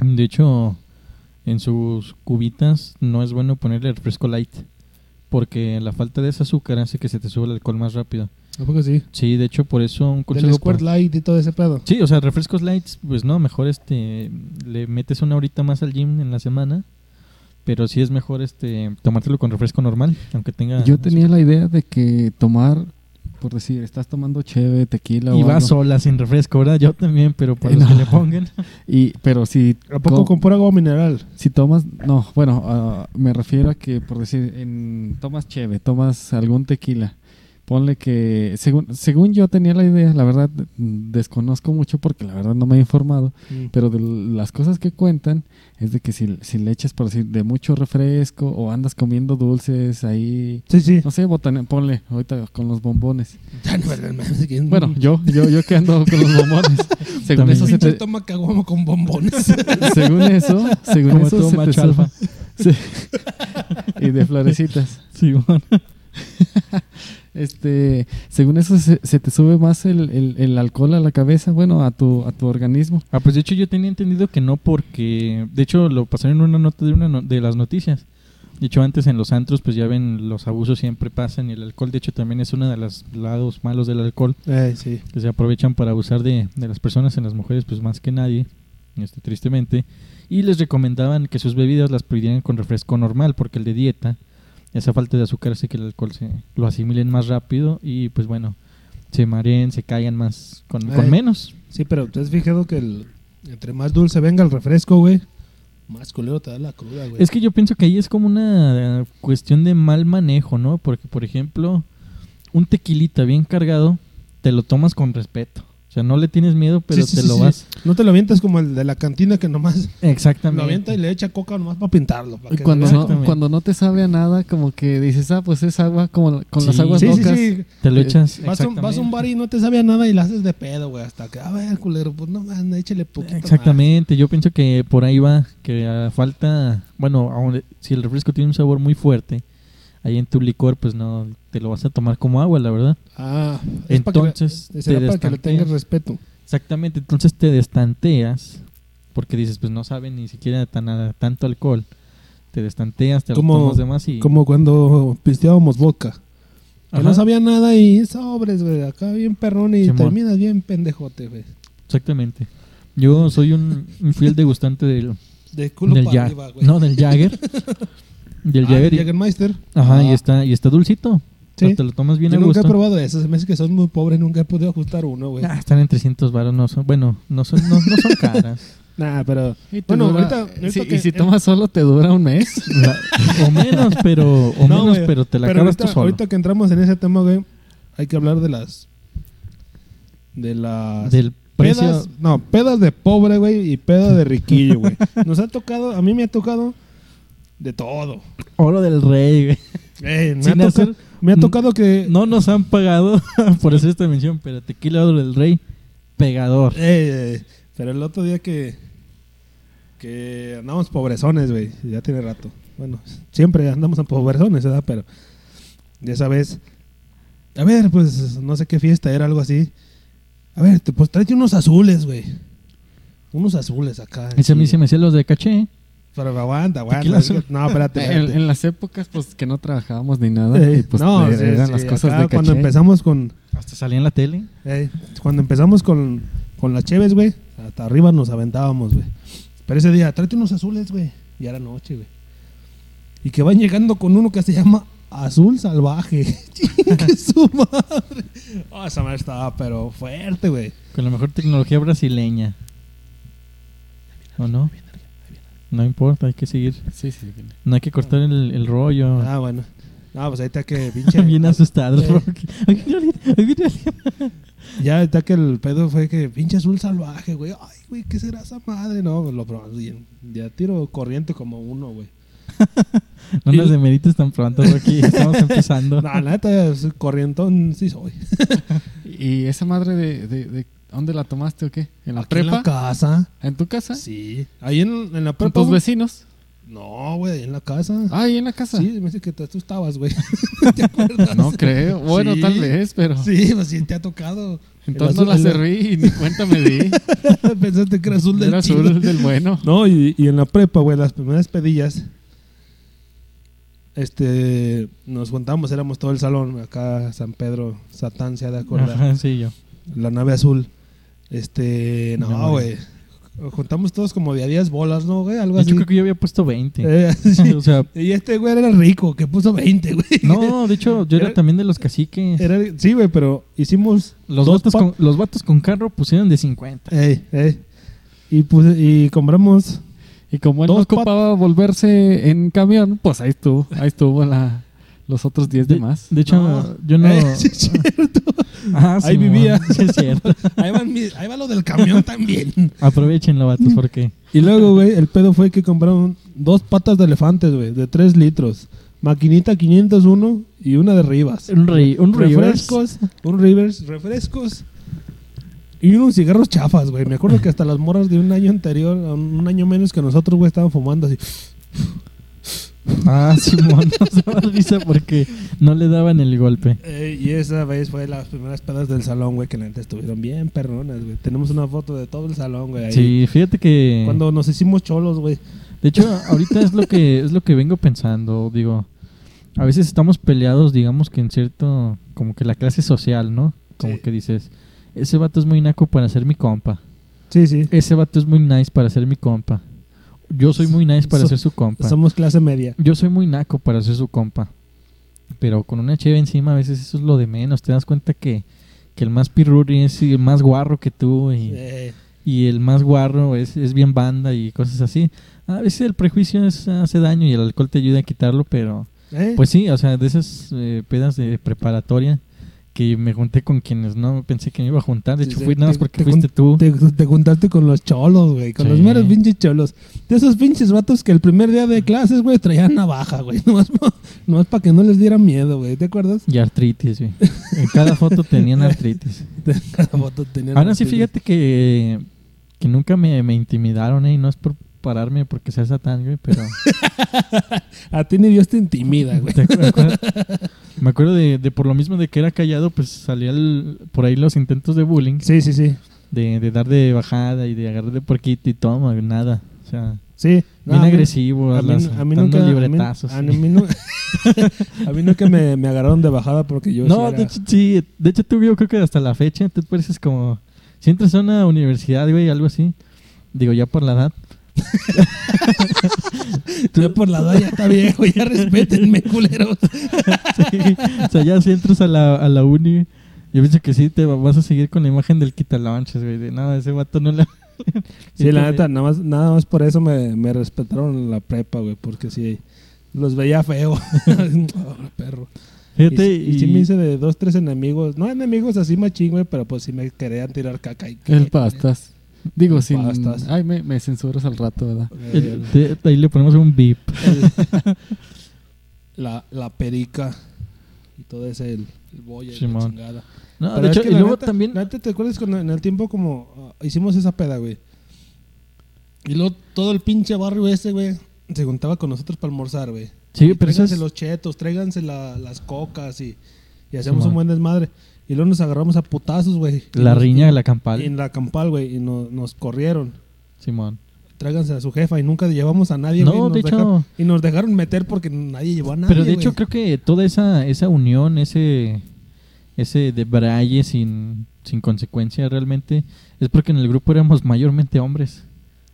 De hecho, en sus cubitas no es bueno ponerle refresco light. Porque la falta de ese azúcar hace que se te suba el alcohol más rápido. ¿A poco sí? Sí, de hecho, por eso un Del consejo. Squirt pa- Light y todo ese pedo. Sí, o sea, refrescos lights, pues no, mejor este. Le metes una horita más al gym en la semana. Pero sí es mejor este tomártelo con refresco normal, aunque tenga. Yo tenía la idea de que tomar, por decir, estás tomando cheve, tequila Y o va algo, sola, sin refresco, ¿verdad? Yo también, pero para Eh, los que le pongan. y pero si ¿A poco co- con pura agua mineral? si tomas, no, bueno, ah, me refiero a que por decir, en, tomas cheve, tomas algún tequila, ponle que, según, según yo tenía la idea, la verdad desconozco mucho porque la verdad no me he informado, Mm. pero de las cosas que cuentan es de que si, si le echas, por decir, de mucho refresco o andas comiendo dulces ahí, Sí, sí. no sé, botane- ponle ahorita con los bombones. Ya no, no, no, no, ¿quién- Bueno, yo, yo, yo que ando con los bombones. Según También. eso, se te, toma caguama con bombones. según eso, según Como eso se te alfa. Sí. y de florecitas. Sí, bueno. Este, según eso se, se te sube más el, el- el alcohol a la cabeza, bueno, a tu, a tu organismo. Ah, pues de hecho yo tenía entendido que no porque... De hecho lo pasaron en una nota de una no- de las noticias. De hecho antes en los antros pues ya ven los abusos siempre pasan y el alcohol de hecho también es uno de los lados malos del alcohol Eh, sí. que se aprovechan para abusar de, de las personas en las mujeres pues más que nadie, este, tristemente. Y les recomendaban que sus bebidas las pidieran con refresco normal porque el de dieta, esa falta de azúcar hace que el alcohol se lo asimilen más rápido y pues bueno, se mareen, se caigan más con, con menos. Sí, pero ¿te has fijado que el, entre más dulce venga el refresco, güey? Más culero te da la cruda, güey. Es que yo pienso que ahí es como una cuestión de mal manejo, ¿no? Porque, por ejemplo, un tequilita bien cargado, te lo tomas con respeto. O sea, no le tienes miedo, pero Sí, sí, te sí, lo sí. vas. No te lo avientas como el de la cantina que nomás lo Exactamente. avienta y le echa coca nomás para pintarlo. para Y que cuando no, cuando no te sabe a nada, como que dices, ah, pues es agua, como con las aguas locas. sí. Te lo Eh, echas. Vas a, un, vas a un bar y no te sabía nada y la haces de pedo, güey. Hasta que, a ver, culero, pues no, man, échale poquito más. Exactamente, yo pienso que por ahí va, que a falta, bueno, aun- si el refresco tiene un sabor muy fuerte, ahí en tu licor, pues no, te lo vas a tomar como agua, la verdad. Ah, es para que Entonces, será te para que le tengas respeto. Exactamente, entonces te destanteas, porque dices, pues no saben ni siquiera tan, a- tanto alcohol. Te destanteas, te lo Como- tomas de más y... Como cuando pisteábamos vodka. Que Ajá, no sabía nada y sobres, güey. Acá bien perrón y Simón. terminas bien pendejote, güey. Exactamente. Yo soy un, un fiel degustante del, De culo del para arriba, güey. No, del Jagger. del Ah, Jagger. y- Jägermeister. Ajá, y Ah, está, y está dulcito. Sí. te lo tomas bien Yo a nunca he probado eso. Se me hace que soy muy pobre. Nunca he podido ajustar uno, güey. Ah, están en 300 varos, no son, bueno, no son, no, no son caras. Nah, pero... Y Bueno, dura- ahorita- ahorita sí, que- y si tomas solo te dura un mes. La- o menos, pero, o No, menos, güey, pero te la pero acabas ahorita, tú solo. ahorita que entramos en ese tema, güey, hay que hablar de las... De las... Del precio. Pedas, no, pedas de pobre, güey, y pedas de riquillo, güey. Nos ha tocado, a mí me ha tocado de todo. Oro del rey, güey. Eh, me, Sin ha hacer- tocado, me ha tocado que... No nos han pagado por hacer esta mención, pero tequila oro del rey, pegador. Eh, pero el otro día que... Que andamos pobrezones, güey. Ya tiene rato. Bueno, siempre andamos en pobrezones, ¿verdad? Pero... De esa vez... A ver, pues, no sé qué fiesta era, algo así. A ver, te- pues tráete unos azules, güey. Unos azules acá. Ese a mí se me hacía los de caché. Pero aguanta, aguanta. Es que-. No, espérate. en, espérate. en las épocas pues que no trabajábamos ni nada, Eh, y, pues no, er- sí, eran sí, las cosas acá de cuando caché. empezamos con Hasta salía en la tele. eh, cuando empezamos con, con las cheves, güey, hasta arriba nos aventábamos, güey. Pero ese día, tráete unos azules, güey. Ya era noche, güey. Y que van llegando con uno que se llama Azul Salvaje. ¡Chingue su madre! Oh, esa madre estaba, pero fuerte, güey. Con la mejor tecnología brasileña. ¿O no? No importa, hay que seguir. Sí, sí. No hay que cortar el, el rollo. Ah, bueno. No, pues ahorita que pinche. Bien asustado. Ya ahorita que el pedo fue que pinche azul salvaje, güey. Ay, güey, ¿qué será esa madre? No, pues lo probamos bien. Ya tiro corriente como uno, güey. No nos demerites tan pronto, Rocky. Estamos empezando. No, la neta, corrientón sí soy. ¿Y esa madre de, de, de dónde la tomaste o qué? ¿En la Aquí en prepa? la casa. ¿En tu casa? Sí. Ahí en, en la ¿Con prepa. tus güey. vecinos? No, güey, ahí en la casa. Ah, ¿y en la casa? Sí, me dice que tú estabas, güey. ¿Te acuerdas? No creo. Bueno, Sí. tal vez, pero... Sí, pues sí, te ha tocado. Entonces no la serví y ni cuenta me di. Pensaste que era azul del Era chido. azul del bueno. No, y, y en la prepa, güey, las primeras pedillas, este, nos juntamos, éramos todo el salón, acá San Pedro, Satán se ha de acordar, Ajá, sí, yo. la nave azul. Este, No, güey. Juntamos todos como de a 10 bolas, ¿no, güey? Algo Yo así. creo que yo había puesto 20. Eh, sí. o sea, Y este güey era rico, que puso 20, güey. no, de hecho, yo era Era- también de los caciques. Era- sí, güey, pero hicimos Los dos vatos, con, los vatos con carro pusieron de 50. Ey, ey. Y, puse- y compramos Y como él Dos no ocupaba volverse en camión, pues ahí estuvo. Ahí estuvo la, los otros 10 de, De, más. de hecho, No. yo no. Eh, sí, es cierto. Ah, Ahí Simón, vivía. sí, es cierto. Ahí, mi- ahí va lo del camión también. Aprovechenlo, vatos, porque. Y luego, güey, el pedo fue que compraron dos patas de elefantes, güey, de 3 litros. Maquinita 501 y una de Rivas. Un, re, un refrescos, un Rivers, refrescos y unos cigarros chafas, güey. Me acuerdo que hasta las moras de un año anterior, un año menos que nosotros, güey, estaban fumando así. Ah, Simón, nos daba risa porque no le daban el golpe. Eh, y esa vez fue las primeras pedas del salón, güey, que la neta estuvieron bien perronas, güey. Tenemos una foto de todo el salón, güey. ahí. Sí, fíjate que. Cuando nos hicimos cholos, güey. De hecho, ahorita es lo que es lo que vengo pensando, digo, a veces estamos peleados, digamos que en cierto como que la clase social, ¿no? Como Sí. que dices, ese vato es muy naco para ser mi compa. Sí, sí. Ese vato es muy nice para ser mi compa. Yo soy muy nice para So- ser su compa. Somos clase media. Yo soy muy naco para ser su compa. Pero con una cheve encima a veces eso es lo de menos. Te das cuenta que, que el más pirurri es el más guarro que tú y, Eh, y el más guarro es, es bien banda y cosas así. A veces el prejuicio es- hace daño y el alcohol te ayuda a quitarlo, pero eh. pues sí, o sea, de esas eh, pedas de preparatoria que me junté con quienes no pensé que me iba a juntar. De Sí, hecho, sí, fui nada más porque te fuiste tú. Te, te juntaste con los cholos, güey. Con Sí. los meros pinches cholos. De esos pinches vatos que el primer día de clases, güey, traían navaja, güey. Nomás, nomás para que no les diera miedo, güey. ¿Te acuerdas? Y artritis, güey. En cada foto tenían artritis. Cada foto tenían Ahora sí, así, fíjate que, que nunca me, me intimidaron, ¿eh? Y no es por pararme porque sea satán, güey, pero... A ti ni Dios te intimida, güey. ¿Te acuerdas? Me acuerdo de, de por lo mismo de que era callado, pues salía el- por ahí los intentos de bullying, Sí, sí, sí. de, de dar de bajada y de agarrar de porquito y toma, nada. O sea, Sí. No, bien agresivo, A mí, las- a mí nunca, a mí, libretazos. a mí nu- a mí nunca me, me agarraron de bajada porque yo no, sí de era- hecho, sí, de hecho tú yo creo que hasta la fecha tú pareces como... Si entras a una universidad, güey, algo así, digo, ya por la edad, Yo por la edad ya está viejo, ya respétenme, culeros. Sí, o sea, ya si entras a la, a la uni, yo pienso que sí te va- vas a seguir con la imagen del quitalanchas, güey. De nada, ese vato no le. Sí, la neta, nada más, nada más por eso me, me respetaron en la prepa, güey, porque sí, los veía feo. Oh, perro. Y, Fíjate, y y, sí me hice de dos, tres enemigos, no enemigos así machín, güey, pero pues sí me querían tirar caca. Y, El pastas. Digo, sin... pastas. Ay, me, me censuras al rato, ¿verdad? el- de- de ahí le ponemos un beep. el- la, la perica y todo ese, el, el boya y la Simón. chingada. No, Pero de es hecho, que y la luego neta- también. la neta, ¿te acuerdas cuando en el tiempo como ah, hicimos esa peda, güey? Y luego todo el pinche barrio ese, güey, se juntaba con nosotros para almorzar, güey. Sí, Y pero eso tráiganse es- los chetos, tráiganse la- las cocas y, y hacemos un buen desmadre. Y luego nos agarramos a putazos, güey. La riña de la campal. En la campal, güey, y no- nos corrieron. Simón. Tráiganse a su jefa y nunca llevamos a nadie, No, de hecho- dejaron- y nos dejaron meter porque nadie llevó a nadie, Pero de hecho, creo que toda esa, esa unión, ese, ese de braille sin, sin consecuencia realmente, es porque en el grupo éramos mayormente hombres.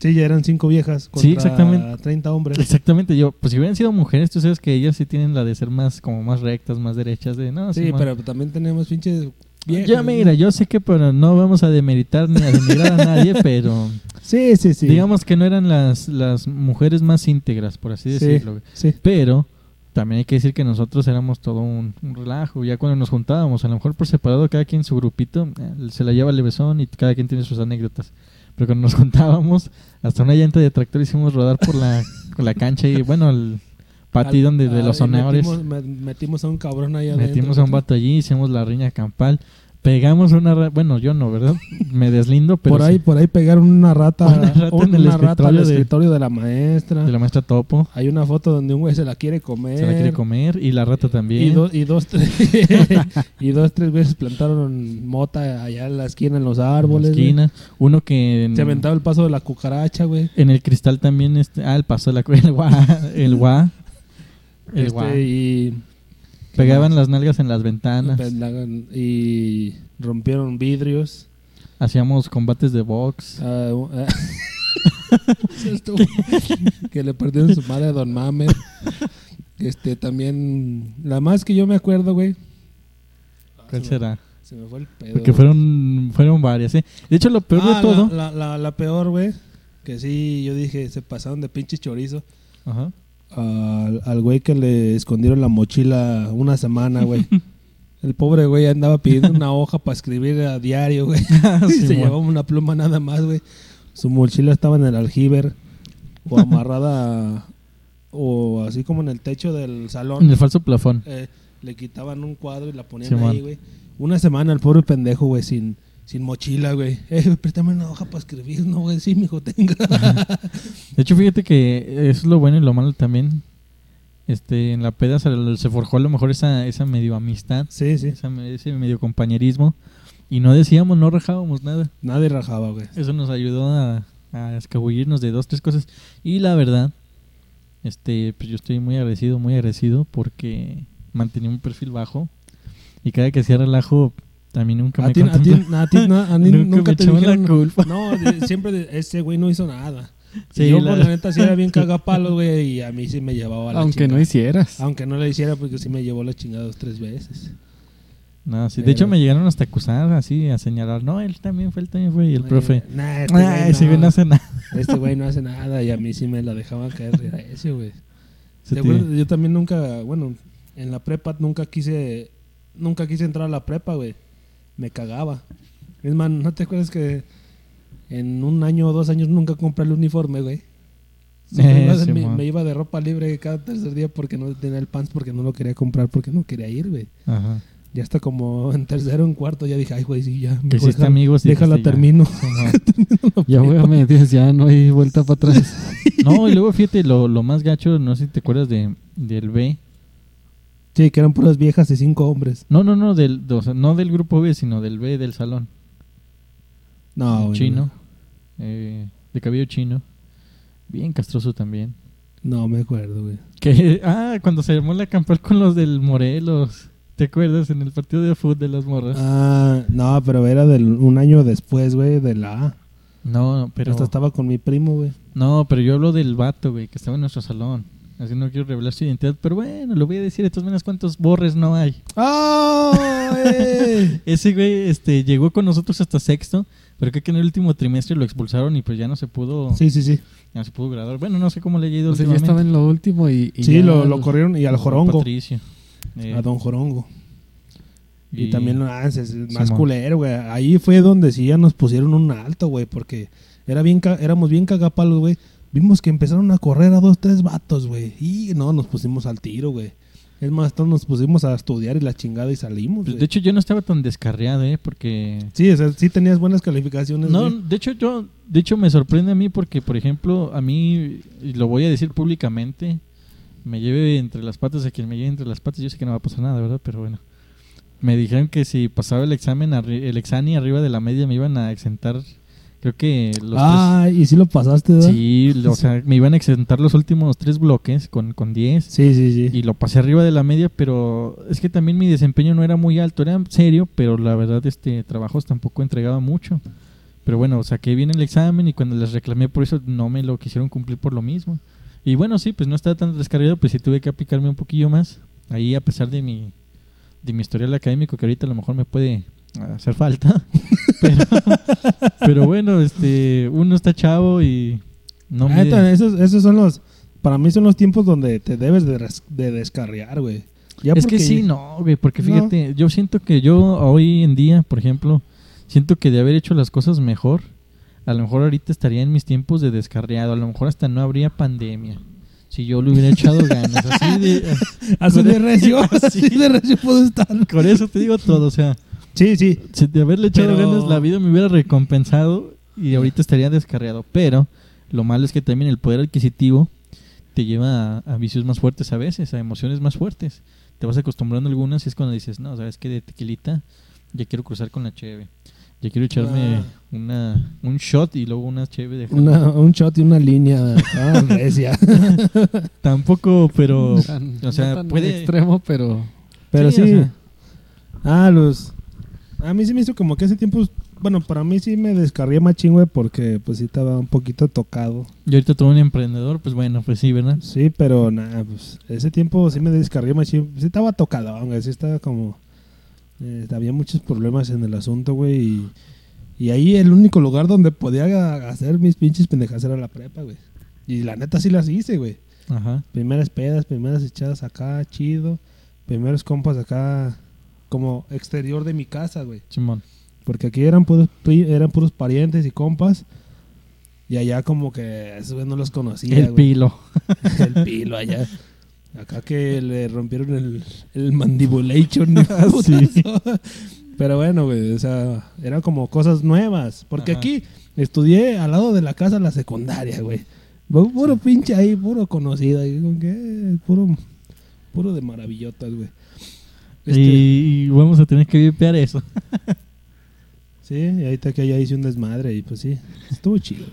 Sí, ya eran cinco viejas contra Sí, exactamente. 30 hombres. Exactamente, yo, pues si hubieran sido mujeres, tú sabes que ellas sí tienen la de ser más, como más rectas, más derechas, de no, Sí, pero también tenemos pinches viejas. Ya mira, yo sé que pero no vamos a demeritar ni a denigrar a nadie, pero Sí, sí, sí. digamos que no eran las, las mujeres más íntegras, por así Sí. decirlo. Sí. Pero también hay que decir que nosotros éramos todo un, un relajo. Ya cuando nos juntábamos, a lo mejor por separado, cada quien su grupito, eh, se la lleva el levesón y cada quien tiene sus anécdotas. Pero cuando nos juntábamos, hasta una llanta de tractor hicimos rodar por la, por la cancha y bueno, el patio donde de los honores. Metimos, me- metimos a un cabrón ahí adentro. Metimos a un vato allí, hicimos la riña campal, pegamos una ra- bueno, yo no, ¿verdad? Me deslindo, pero por ahí, sí, por ahí pegaron una rata, Una rata en el rata al escritorio de- escritorio de la maestra. de la maestra Topo, Hay una foto donde un güey se la quiere comer. se la quiere comer y la rata también. Y, do- y dos, tres, y dos, tres veces plantaron mota allá en la esquina en los en la árboles. güey. esquina, uno que en, Se aventaba el paso de la cucaracha, güey. en el cristal también este, ah, el paso de la el gua, el el Este, y Pegaban las nalgas en las ventanas, y rompieron vidrios. hacíamos combates de box. Ah, ah. Esto, que le perdieron su madre a Don Mamer. Este, también, la más que yo me acuerdo, güey. ¿Cuál se será? Me, se me fue el pedo. Porque fueron fueron varias, ¿eh? De hecho, lo peor Ah, de todo, La, la, la, la peor, güey. Que sí, yo dije, se pasaron de pinche chorizo. Ajá. Al, al güey que le escondieron la mochila una semana, güey. El pobre güey andaba pidiendo una hoja para escribir a diario, güey. y se llevaba una pluma nada más, güey. Su mochila estaba en el aljiber o amarrada o así como en el techo del salón. En el falso plafón. Eh, le quitaban un cuadro y la ponían ahí, güey. Una semana el pobre pendejo, güey, sin, sin mochila, güey. Eh, préstame una hoja para escribir, no, güey. Sí, mijo, tenga. De hecho, fíjate que eso es lo bueno y lo malo también. Este, en la peda se, se forjó a lo mejor esa, esa medio amistad, sí, sí. esa ese medio compañerismo. Y no decíamos, no rajábamos nada. Nadie rajaba, güey. Eso nos ayudó a, a escabullirnos de dos, tres cosas. Y la verdad, este, pues yo estoy muy agradecido, muy agradecido porque mantenía un perfil bajo. Y cada que hacía relajo, también nunca A me ti Nunca nunca, me te echaban la culpa. No, de- siempre de- ese güey no hizo nada. Sí, yo, la- por la neta, sí era bien cagapalos, güey. Y a mí sí me llevaba la Aunque no hicieras. Aunque no le hiciera, porque sí me llevó la chingada dos, tres veces. No, sí, de hecho me llegaron hasta a acusar, así, a señalar. No, él también fue, él también fue. Y el Eh, profe. Nah, este Ah, güey no no. hace nada. Este güey no hace nada. Y a mí sí me la dejaban caer de ese, güey. ¿Te te-? Yo también nunca, bueno, en la prepa nunca quise, nunca quise entrar a la prepa, güey. Me cagaba. Es más, ¿no te acuerdas que en un año o dos años nunca compré el uniforme, güey? Siempre Eh, me, me iba de ropa libre cada tercer día porque no tenía el pants, porque no lo quería comprar, porque no quería ir, güey. Ajá. Ya hasta como en tercero o en cuarto ya dije, ay, güey, sí, ya. Mejor hiciste amigos. Déjala, ya. termino. Simón. Ya voy a medias, ya no hay vuelta para atrás. No, y luego fíjate, lo, lo más gacho, no sé si te acuerdas de, del B. Sí, que eran puras viejas y cinco hombres. No, no, no, del, o sea, no del grupo B, sino del B del salón. No, güey. chino. eh, de cabello chino. Bien castroso también. No, no me acuerdo, güey. Que, ah, cuando se armó la campal con los del Morelos. ¿Te acuerdas? En el partido de fútbol de las morras. Ah, no, pero era del, un año después, güey, de la A. no, pero. Hasta estaba con mi primo, güey. No, pero yo hablo del vato, güey, que estaba en nuestro salón. Así no quiero revelar su identidad, pero bueno, lo voy a decir de todas maneras cuántos borres no hay. Eh! Ese güey este, llegó con nosotros hasta sexto, pero creo que en el último trimestre lo expulsaron y pues ya no se pudo, sí, sí, sí. ya no se pudo graduar. Bueno, no sé cómo le haya ido O sea, ya últimamente. estaba en lo último y, y Sí, ya lo, lo los- corrieron y al Jorongo. Patricio. Eh, A Don Jorongo. Y, también ah, es- es más Simón. culero, güey. Ahí fue donde sí ya nos pusieron un alto, güey, porque era bien éramos bien cagapalos, güey. Vimos que empezaron a correr a dos, tres vatos, güey. Y no, nos pusimos al tiro, güey. Es más, todos nos pusimos a estudiar y la chingada y salimos, pues, de hecho, yo no estaba tan descarriado, ¿eh? Porque... Sí, o sea, sí tenías buenas calificaciones, No, güey. de hecho, yo... De hecho, me sorprende a mí porque, por ejemplo, a mí, y lo voy a decir públicamente, me lleve entre las patas a quien me lleve entre las patas. Yo sé que no va a pasar nada, ¿verdad? Pero bueno. Me dijeron que si pasaba el examen, arri- el examen arriba de la media, me iban a exentar, creo que los Ah, y sí lo pasaste. ¿verdad? Sí, o sea, me iban a exentar los últimos tres bloques con, con 10. Sí, sí, sí. Y lo pasé arriba de la media, pero es que también mi desempeño no era muy alto, era serio, pero la verdad este trabajos tampoco entregaba mucho. Pero bueno, saqué bien el examen y cuando les reclamé por eso no me lo quisieron cumplir por lo mismo. Y bueno, sí, pues no estaba tan descargado, pues sí tuve que aplicarme un poquillo más. Ahí a pesar de mi de mi historial académico que ahorita a lo mejor me puede hacer falta. pero, pero bueno, este uno está chavo y no Ah, me neta, esos, esos son los... Para mí son los tiempos donde te debes de, res- de descarriar, güey. Ya es que sí, no, güey, porque No. fíjate, yo siento que yo hoy en día, por ejemplo, siento que de haber hecho las cosas mejor, a lo mejor ahorita estaría en mis tiempos de descarriado, a lo mejor hasta no habría pandemia. Si yo le hubiera echado ganas, así de... Así de recio, así Sí. de recio puedo estar. Con eso te digo todo, o sea, Sí, sí. si de haberle echado Pero- ganas la vida me hubiera recompensado y ahorita estaría descarriado. Pero lo malo es que también el poder adquisitivo te lleva a, a vicios más fuertes a veces, a emociones más fuertes. Te vas acostumbrando a algunas y es cuando dices, no, sabes que de tequilita ya quiero cruzar con la cheve. Ya quiero echarme Ah. una, un shot y luego una cheve de Una, un shot y una línea ah. Tampoco, pero... Tan- o sea, no tan puede- extremo, pero Pero sí. o sea, Ah, los... A mí sí me hizo como que ese tiempo... Bueno, para mí sí me descargué machín, güey, porque pues sí estaba un poquito tocado. y ahorita todo un emprendedor, pues bueno, pues sí, ¿verdad? Sí, pero nada, pues ese tiempo sí me descargué machín. Sí estaba tocado, güey, sí estaba como... eh, había muchos problemas en el asunto, güey, y... Y ahí el único lugar donde podía hacer mis pinches pendejas era la prepa, güey. Y la neta sí las hice, güey. Ajá. Primeras pedas, primeras echadas acá, chido. Primeros compas acá, como exterior de mi casa, güey. Chimón. Porque aquí eran puros, eran puros parientes y compas. Y allá como que esos güey no los conocía, el güey. pilo. el pilo allá. Acá que le rompieron el, el mandibulation. Sí. Pero bueno, güey, o sea, eran como cosas nuevas. Porque Ajá. aquí estudié al lado de la casa la secundaria, güey. Pu- Puro pinche ahí, puro conocido. ahí, con que, puro, puro de maravillotas, güey. Este, Y, vamos a tener que vipear eso. Sí, y ahorita que ya hice un desmadre y pues sí, estuvo chido.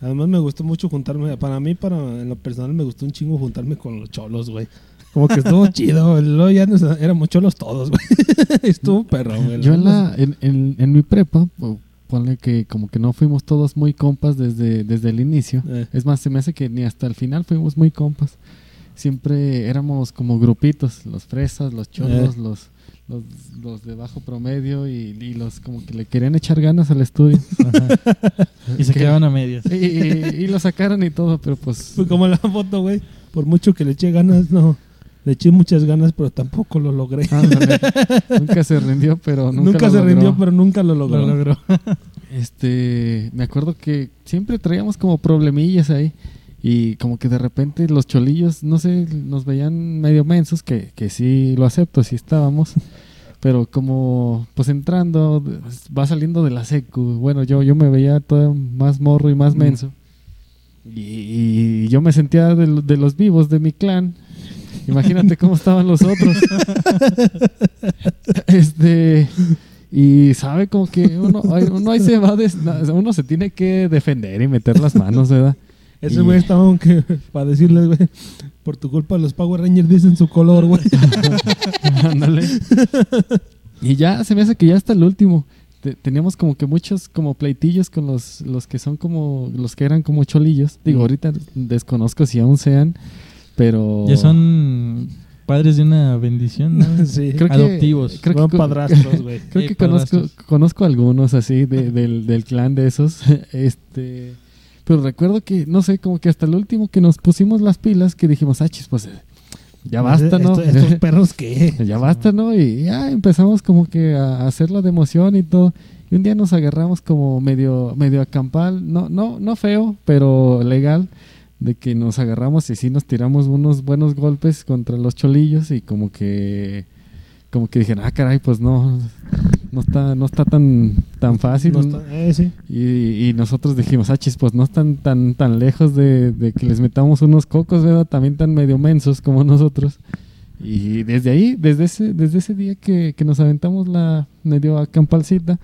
Además me gustó mucho juntarme, para mí, para en lo personal me gustó un chingo juntarme con los cholos, güey. Como que estuvo chido, luego ya nos, éramos cholos todos, güey. estuvo perro, güey. Yo en, la, en, en, en mi prepa, po- ponle que como que no fuimos todos muy compas desde, desde el inicio. Eh, Es más, se me hace que ni hasta el final fuimos muy compas. Siempre éramos como grupitos, los fresas, los Eh. los, los, los de bajo promedio y, y los como que le querían echar ganas al estudio. Ajá. Y se Que- quedaban a medias. y, y- y lo sacaron y todo, pero pues... fue como la foto, güey. Por mucho que le eché ganas, no. Le eché muchas ganas, pero tampoco lo logré. nunca se rindió, pero nunca, nunca lo se logró. rindió, pero nunca lo logró. Lo logró. Este, me acuerdo que siempre traíamos como problemillas ahí y como que de repente los cholillos, no sé, nos veían medio mensos, que, que sí lo acepto, sí estábamos, pero como pues entrando, va saliendo de la secu, bueno, yo, yo me veía todo más morro y más Mm. menso y, y yo me sentía de, de los vivos de mi clan. Imagínate cómo estaban los otros. este y sabe como que uno, uno ahí se va des- uno se tiene que defender y meter las manos, ¿verdad? Ese Y- güey estaba aunque para decirles, güey, por tu culpa los Power Rangers dicen su color, güey. Ándale. y ya se me hace que ya hasta el último. Te- teníamos como que muchos como pleitillos con los, los que son como los que eran como cholillos. Digo, Mm. ahorita desconozco si aún sean, pero Ya son padres de una bendición, ¿no? sí. creo que- adoptivos. Creo que, Fueron co- padrastros, güey. Creo que conozco, conozco algunos así de- del, del clan de esos. este Pero recuerdo que, no sé, como que hasta el último que nos pusimos las pilas, que dijimos, ah, chis, pues eh, ya basta, ¿no? Esto- ¿Estos perros qué? ya basta, ¿no? Y ya empezamos como que a hacerlo de emoción y todo. Y un día nos agarramos como medio, medio acampal, no, no, no feo, pero legal, de que nos agarramos y sí nos tiramos unos buenos golpes contra los cholillos y como que, como que dijeron, ah, caray, pues no, no está, no está tan, tan fácil. No está- eh, sí. Y, y nosotros dijimos, ah, chis, pues no están tan, tan lejos de, de que les metamos unos cocos, ¿verdad? También tan medio mensos como nosotros. Y desde ahí, desde ese, desde ese día que, que nos aventamos la medio acampalcita,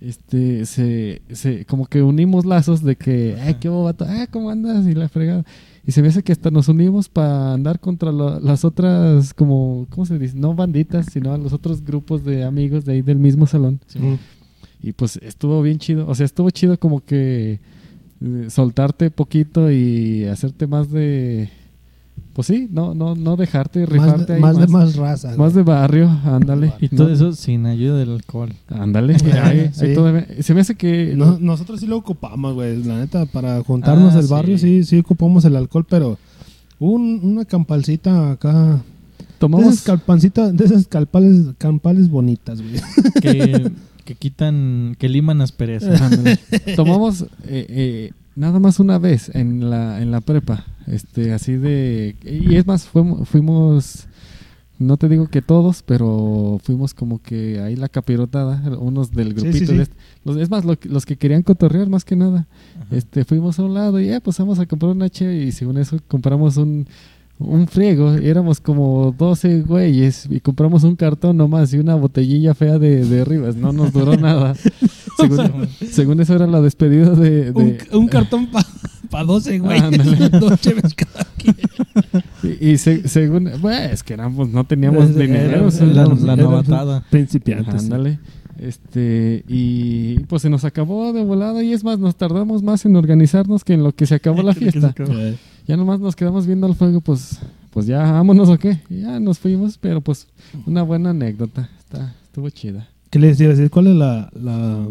este, se, se, como que unimos lazos de que, ay, qué boba, ah, ¿cómo andas? Y la fregada. Y se me hace que hasta nos unimos para andar contra las otras, como, ¿cómo se dice? No banditas, sino a los otros grupos de amigos de ahí del mismo salón. Mm. Y pues estuvo bien chido. O sea, estuvo chido como que eh, soltarte poquito y hacerte más de. Pues sí, no, no, no dejarte, Más, rifarte de, ahí más, más, de más raza. más de barrio, ándale. Y todo eso sin ayuda del alcohol. Ándale. Sí, ahí- ahí sí. todavía- se me hace que. No, nosotros sí lo ocupamos, güey. La neta, para juntarnos Ah, el barrio sí. sí, ocupamos el alcohol, pero un, una campalcita acá. De tomamos. esas calpancitas, de esas calpales, campales bonitas, güey. Que, que quitan, que liman aspereza. Tomamos eh, eh, nada más una vez en la, en la prepa. Este, así de. Y es más, fuimos, fuimos. No te digo que todos, pero fuimos como que ahí la capirotada, unos del grupito. sí, sí. de este- los- es más, lo que- los que querían cotorrear más que nada. Ajá. Este, fuimos a un lado y eh, pues vamos a comprar una cheve y según eso compramos un, un friego. Éramos como 12 güeyes y compramos un cartón nomás y una botellilla fea de, de Rivas. No nos duró nada. según, según eso era la despedida de... Un, de- un cartón para pa 12, güey. Ándale. Dos cheves cada quien. y y se- según... Bueno, es que éramos, no teníamos dinero. La, la novatada. Principiantes. Ándale. Este, y pues se nos acabó de volada y es más, nos tardamos más en organizarnos que en lo que se acabó la fiesta. Ya nomás nos quedamos viendo al fuego, pues, pues ya vámonos o qué. Y ya nos fuimos, pero pues una buena anécdota. Está, estuvo chida. ¿Qué les iba a decir? ¿Cuál es la, la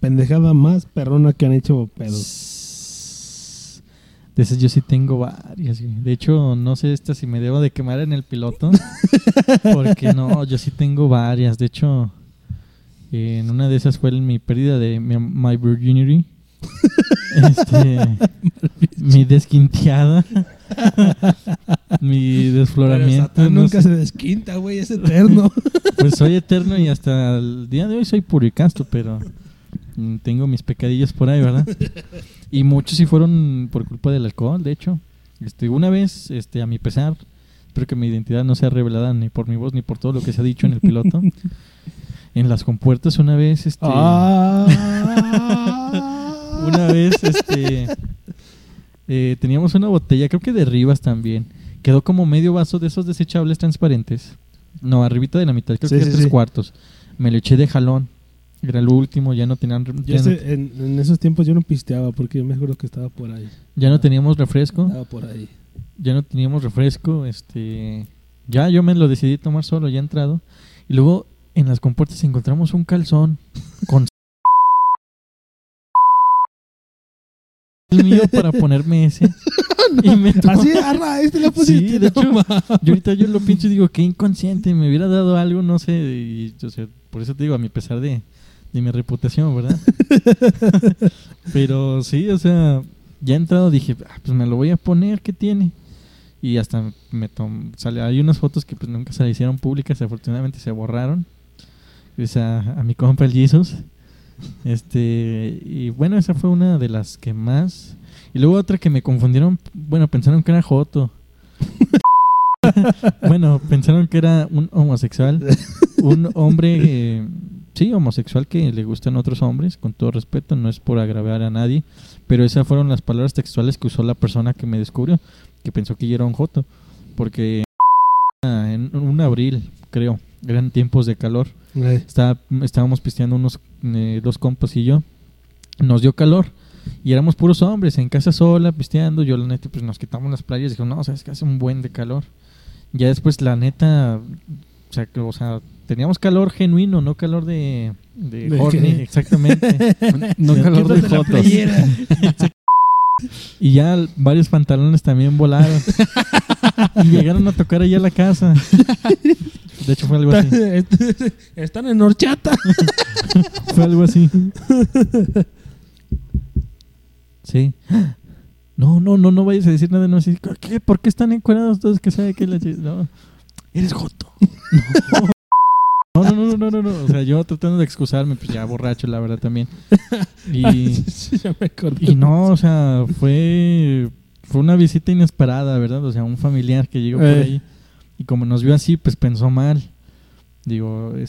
pendejada más perrona que han hecho pedos? De esas yo sí tengo varias. De hecho, no sé esta si me debo de quemar en el piloto. porque no, yo sí tengo varias. De hecho, en una de esas fue mi pérdida de mi, my virginity. Este, mi desquinteada. mi Pero desfloramiento. No nunca sé. se desquinta, güey, es eterno. Pues soy eterno y hasta el día de hoy soy puro y casto, pero tengo mis pecadillos por ahí, ¿verdad? Y muchos sí fueron por culpa del alcohol, de hecho. Este, una vez, este, a mi pesar, espero que mi identidad no sea revelada ni por mi voz ni por todo lo que se ha dicho en el piloto. en las compuertas una vez, este, Ah. una vez, este, eh, teníamos una botella, creo que de Rivas también. Quedó como medio vaso de esos desechables transparentes. No, arribita de la mitad, creo Sí, que sí, tres sí. cuartos. Me lo eché de jalón. Era el último, ya no tenían, ya, no, sé, en, en esos tiempos yo no pisteaba porque yo me acuerdo que estaba por ahí. ya no teníamos refresco. Estaba por ahí. Ya no teníamos refresco. Este, ya yo me lo decidí tomar solo, ya entrado. Y luego en las compuertas encontramos un calzón con el mío para ponerme ese. Y me to- Así, arra, este lo pusiste. Sí, de hecho, no, yo ahorita yo lo pienso y digo, qué inconsciente, me hubiera dado algo, no sé, y, o sea, por eso te digo, a mi pesar de, de mi reputación, ¿verdad? Pero sí, o sea, ya entrado dije, ah, pues me lo voy a poner, ¿qué tiene? Y hasta me tom sale, hay unas fotos que pues nunca se hicieron públicas, afortunadamente se borraron. Es a, a mi compa el Jesus. Este, y bueno, esa fue una de las que más. Y luego otra que me confundieron, bueno, pensaron que era Joto. bueno, pensaron que era un homosexual, un hombre, eh, sí, homosexual que le gustan otros hombres, con todo respeto, no es por agravar a nadie, pero esas fueron las palabras textuales que usó la persona que me descubrió, que pensó que yo era un Joto, porque en un abril, creo, eran tiempos de calor, Ay, estaba, estábamos pisteando unos eh, dos compas y yo. Nos dio calor y éramos puros hombres en casa sola pisteando. Yo la neta pues nos quitamos las playas dijo, "No, sabes que hace un buen de calor." Ya después la neta o sea, que- o sea, teníamos calor genuino, no calor de de, ¿De horny, qué? exactamente. No calor de fotos. y ya varios pantalones también volaron. y llegaron a tocar allá a la casa. De hecho fue algo así. Están en horchata. Fue algo así. Sí. No, no, no, no vayas a decir nada. No, así, ¿qué? ¿Por qué están encuadrados todos? Que sabe que la No. Eres joto. No. No, no, no, no, no, no. O sea, yo tratando de excusarme, pues ya borracho, la verdad también. Y, Sí, ya me acordé. y no, o sea, fue, fue una visita inesperada, ¿verdad? O sea, un familiar que llegó por Eh. ahí. Y como nos vio así, pues pensó mal. Digo, es-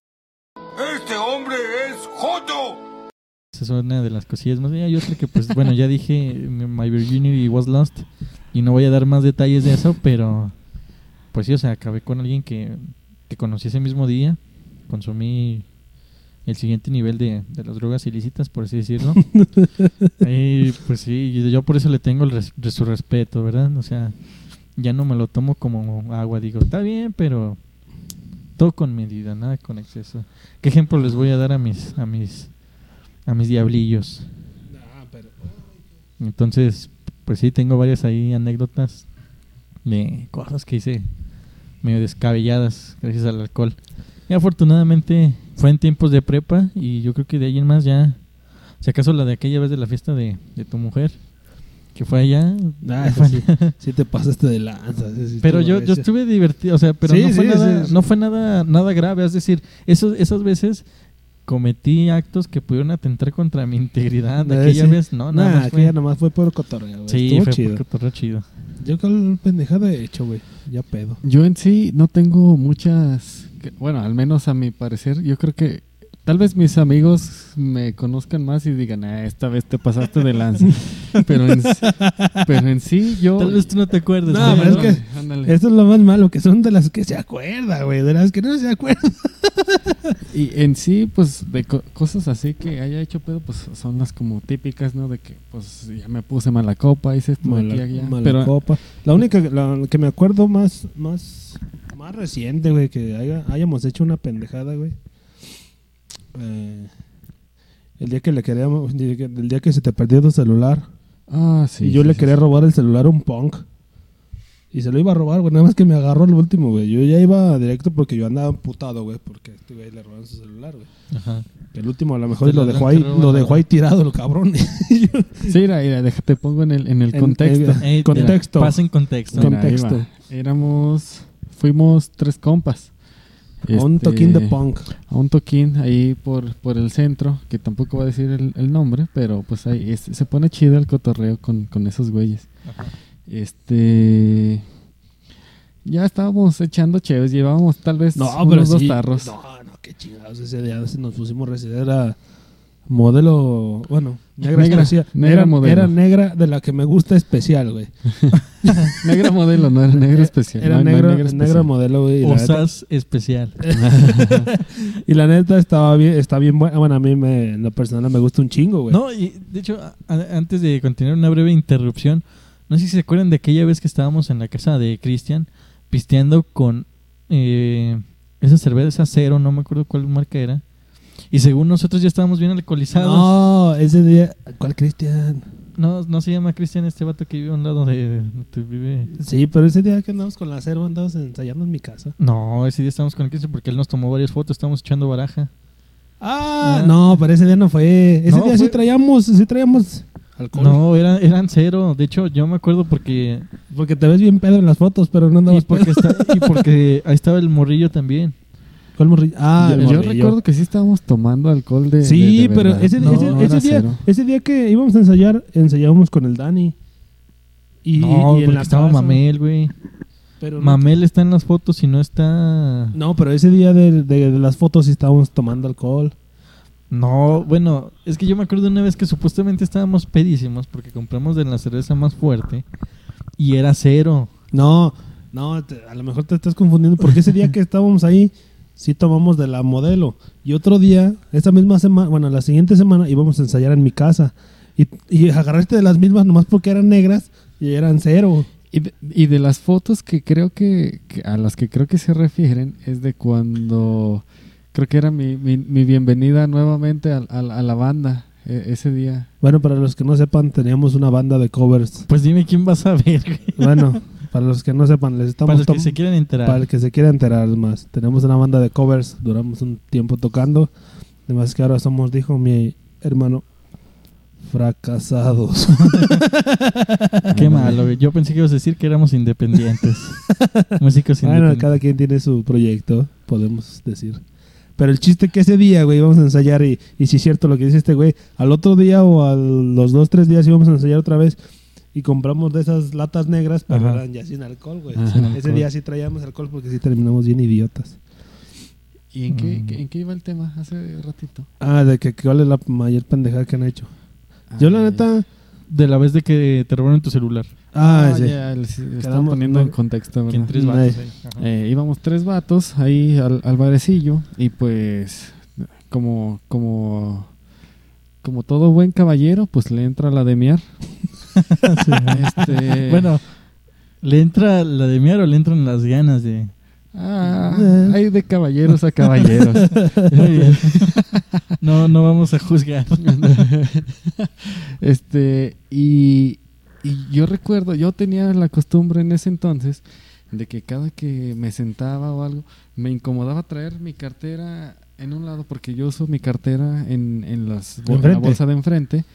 Este hombre es Joto. Esa es una de las cosillas más. Y hay otra que, pues, bueno, ya dije, My Virginity was lost. Y no voy a dar más detalles de eso, pero, pues sí, o sea, acabé con alguien que, que conocí ese mismo día. Consumí el siguiente nivel de, de las drogas ilícitas, por así decirlo. y pues sí, yo por eso le tengo el res- de su respeto, ¿verdad? O sea, ya no me lo tomo como agua. Digo, está bien, pero todo con medida, nada con exceso. ¿Qué ejemplo les voy a dar a mis, a mis, a mis diablillos? Pero- Entonces, pues sí, tengo varias ahí anécdotas de cosas que hice medio descabelladas gracias al alcohol. Y afortunadamente fue en tiempos de prepa y yo creo que de ahí en más ya, si acaso la de aquella vez de la fiesta de, de tu mujer, que fue allá. Ah, fue sí. allá. Sí te pasaste de lanza. sí, Pero yo, yo estuve divertido, o sea, pero Sí, no fue sí, nada, sí, sí. no fue nada, nada grave, es decir, esos, esas veces cometí actos que pudieron atentar contra mi integridad. Eh, Aquella sí. vez no, nada Nah, más fue- aquella nomás fue por cotorreo. Sí, Estuvo fue chido. por cotorreo chido. Yo con pendejada he hecho, güey. Ya pedo. Yo en sí no tengo muchas, que- bueno, al menos a mi parecer, yo creo que tal vez mis amigos me conozcan más y digan, ah, esta vez te pasaste de lanza. pero, en, pero en sí yo... Tal vez tú no te acuerdes. No, pero es que- Ándale. Esto es lo más malo, que son de las que se acuerda, güey. De las que no se acuerda. Y en sí, pues, de co- cosas así que haya hecho pedo, pues son las como típicas, ¿no? De que, pues, ya me puse mala copa, hice esto aquí allá. Mala Pero copa. La única la que me acuerdo más, más, más reciente, güey, que haya- hayamos hecho una pendejada, güey. Eh, el día que le queríamos, el día que se te perdió tu celular Ah, sí. y yo sí, le sí, quería sí. robar el celular a un punk. Y se lo iba a robar, güey. Nada más que me agarró al último, güey. Yo ya iba directo porque yo andaba emputado, güey. Porque este güey le robaron su celular, güey. Ajá. El último a lo mejor Este lo ladrón dejó ahí, lo dejó ahí tirado el cabrón. Sí, mira, mira, déjate pongo en el, en el En- contexto. Eh, Contexto. mira, Pasa en contexto. Mira, contexto. Éramos, fuimos tres compas. un Este, toquín de punk. A un toquín ahí por, por el centro, que tampoco va a decir el, el nombre, pero pues ahí es- se pone chido el cotorreo con, con esos güeyes. Ajá. Este. Ya estábamos echando chéves, llevábamos tal vez No, unos pero dos sí. tarros. No, no, qué chingados. Ese día nos pusimos residir. Era modelo. Bueno, negra, Negra, especial. negra era, modelo. era negra de la que me gusta especial, güey. Negra modelo, no era negra especial. Era no, no hay negra, negra modelo, güey. Y, la neta- Osas especial. y la neta estaba bien, está bien buena. Bueno, a mí me, en lo personal me gusta un chingo, güey. No, y de hecho, a- a- antes de continuar una breve interrupción, no sé si se acuerdan de aquella vez que estábamos en la casa de Cristian pisteando con eh, esa cerveza cero, no me acuerdo cuál marca era. Y según nosotros ya estábamos bien alcoholizados. No, ese día. ¿Cuál Cristian? No, no se llama Cristian este vato que vive a un lado de... de- vive... Sí, pero ese día que andamos con la cero, andamos ensayando en mi casa. No, ese día estábamos con Cristian porque él nos tomó varias fotos, estábamos echando baraja. Ah, Ah. no, pero ese día no fue. Ese No, día sí traíamos, sí traíamos alcohol. No, era, eran cero. De hecho, yo me acuerdo porque... Porque te ves bien pedo en las fotos, pero no Y andabas porque, pedo. está- y porque ahí estaba el morrillo también. ¿Cuál morrillo? Ah, yo, el yo morrillo. recuerdo que sí estábamos tomando alcohol de. Sí, de- de pero ese, No, ese- no ese día, cero. ese día que íbamos a ensayar, ensayábamos con el Dani. Y, no, y en porque la estaba casa, Mamel, güey. Pero no- Mamel está en las fotos y no está... No, pero ese día de, de- de las fotos sí estábamos tomando alcohol. No, bueno, es que yo me acuerdo una vez que supuestamente estábamos pedísimos porque compramos de la cerveza más fuerte y era cero. No, no, te- a lo mejor te estás confundiendo porque ese día que estábamos ahí sí tomamos de la modelo. Y otro día, esa misma semana, bueno, la siguiente semana íbamos a ensayar en mi casa. Y, y agarraste de las mismas nomás porque eran negras y eran cero. Y de, y de las fotos que creo que, que- a las que creo que se refieren es de cuando creo que era mi, mi, mi bienvenida nuevamente a, a- a la banda e- ese día. Bueno, para los que no sepan, teníamos una banda de covers. Pues dime quién va a saber, güey. Bueno, para los que no sepan, les estamos Para los que se quieran enterar. para el que se quiera enterar más. Tenemos una banda de covers, duramos un tiempo tocando. Además que ahora somos, dijo mi hermano, fracasados. Qué malo. Yo pensé que ibas a decir que éramos independientes. Músicos bueno, independientes. cada quien tiene su proyecto, podemos decir. Pero el chiste que ese día, güey, íbamos a ensayar y, y si es cierto lo que dice este güey, al otro día o a los dos, tres días íbamos a ensayar otra vez y compramos de esas latas negras, pero Ajá. eran ya sin alcohol, güey. Ajá. Ese alcohol. día sí traíamos alcohol porque sí terminamos bien idiotas. ¿Y en qué, Mm. qué- en qué iba el tema hace ratito? Ah, de que cuál es la mayor pendejada que han hecho. Yo la Ah, neta... De la vez de que te robaron tu celular. Ah, Ah, sí. ya, les- les estaba Quedamos- poniendo en contexto, ¿verdad? tres vatos. Eh, íbamos tres vatos ahí al, al barecillo y pues como como como todo buen caballero pues le entra la de miar. Este, Bueno, ¿le entra la de miar o le entran las ganas de...? ah, Eh. hay de caballeros a caballeros. Muy bien. No, no vamos a juzgar. este y, y yo recuerdo, yo tenía la costumbre en ese entonces de que cada que me sentaba o algo me incomodaba traer mi cartera en un lado porque yo uso mi cartera en, en las, la bolsa de enfrente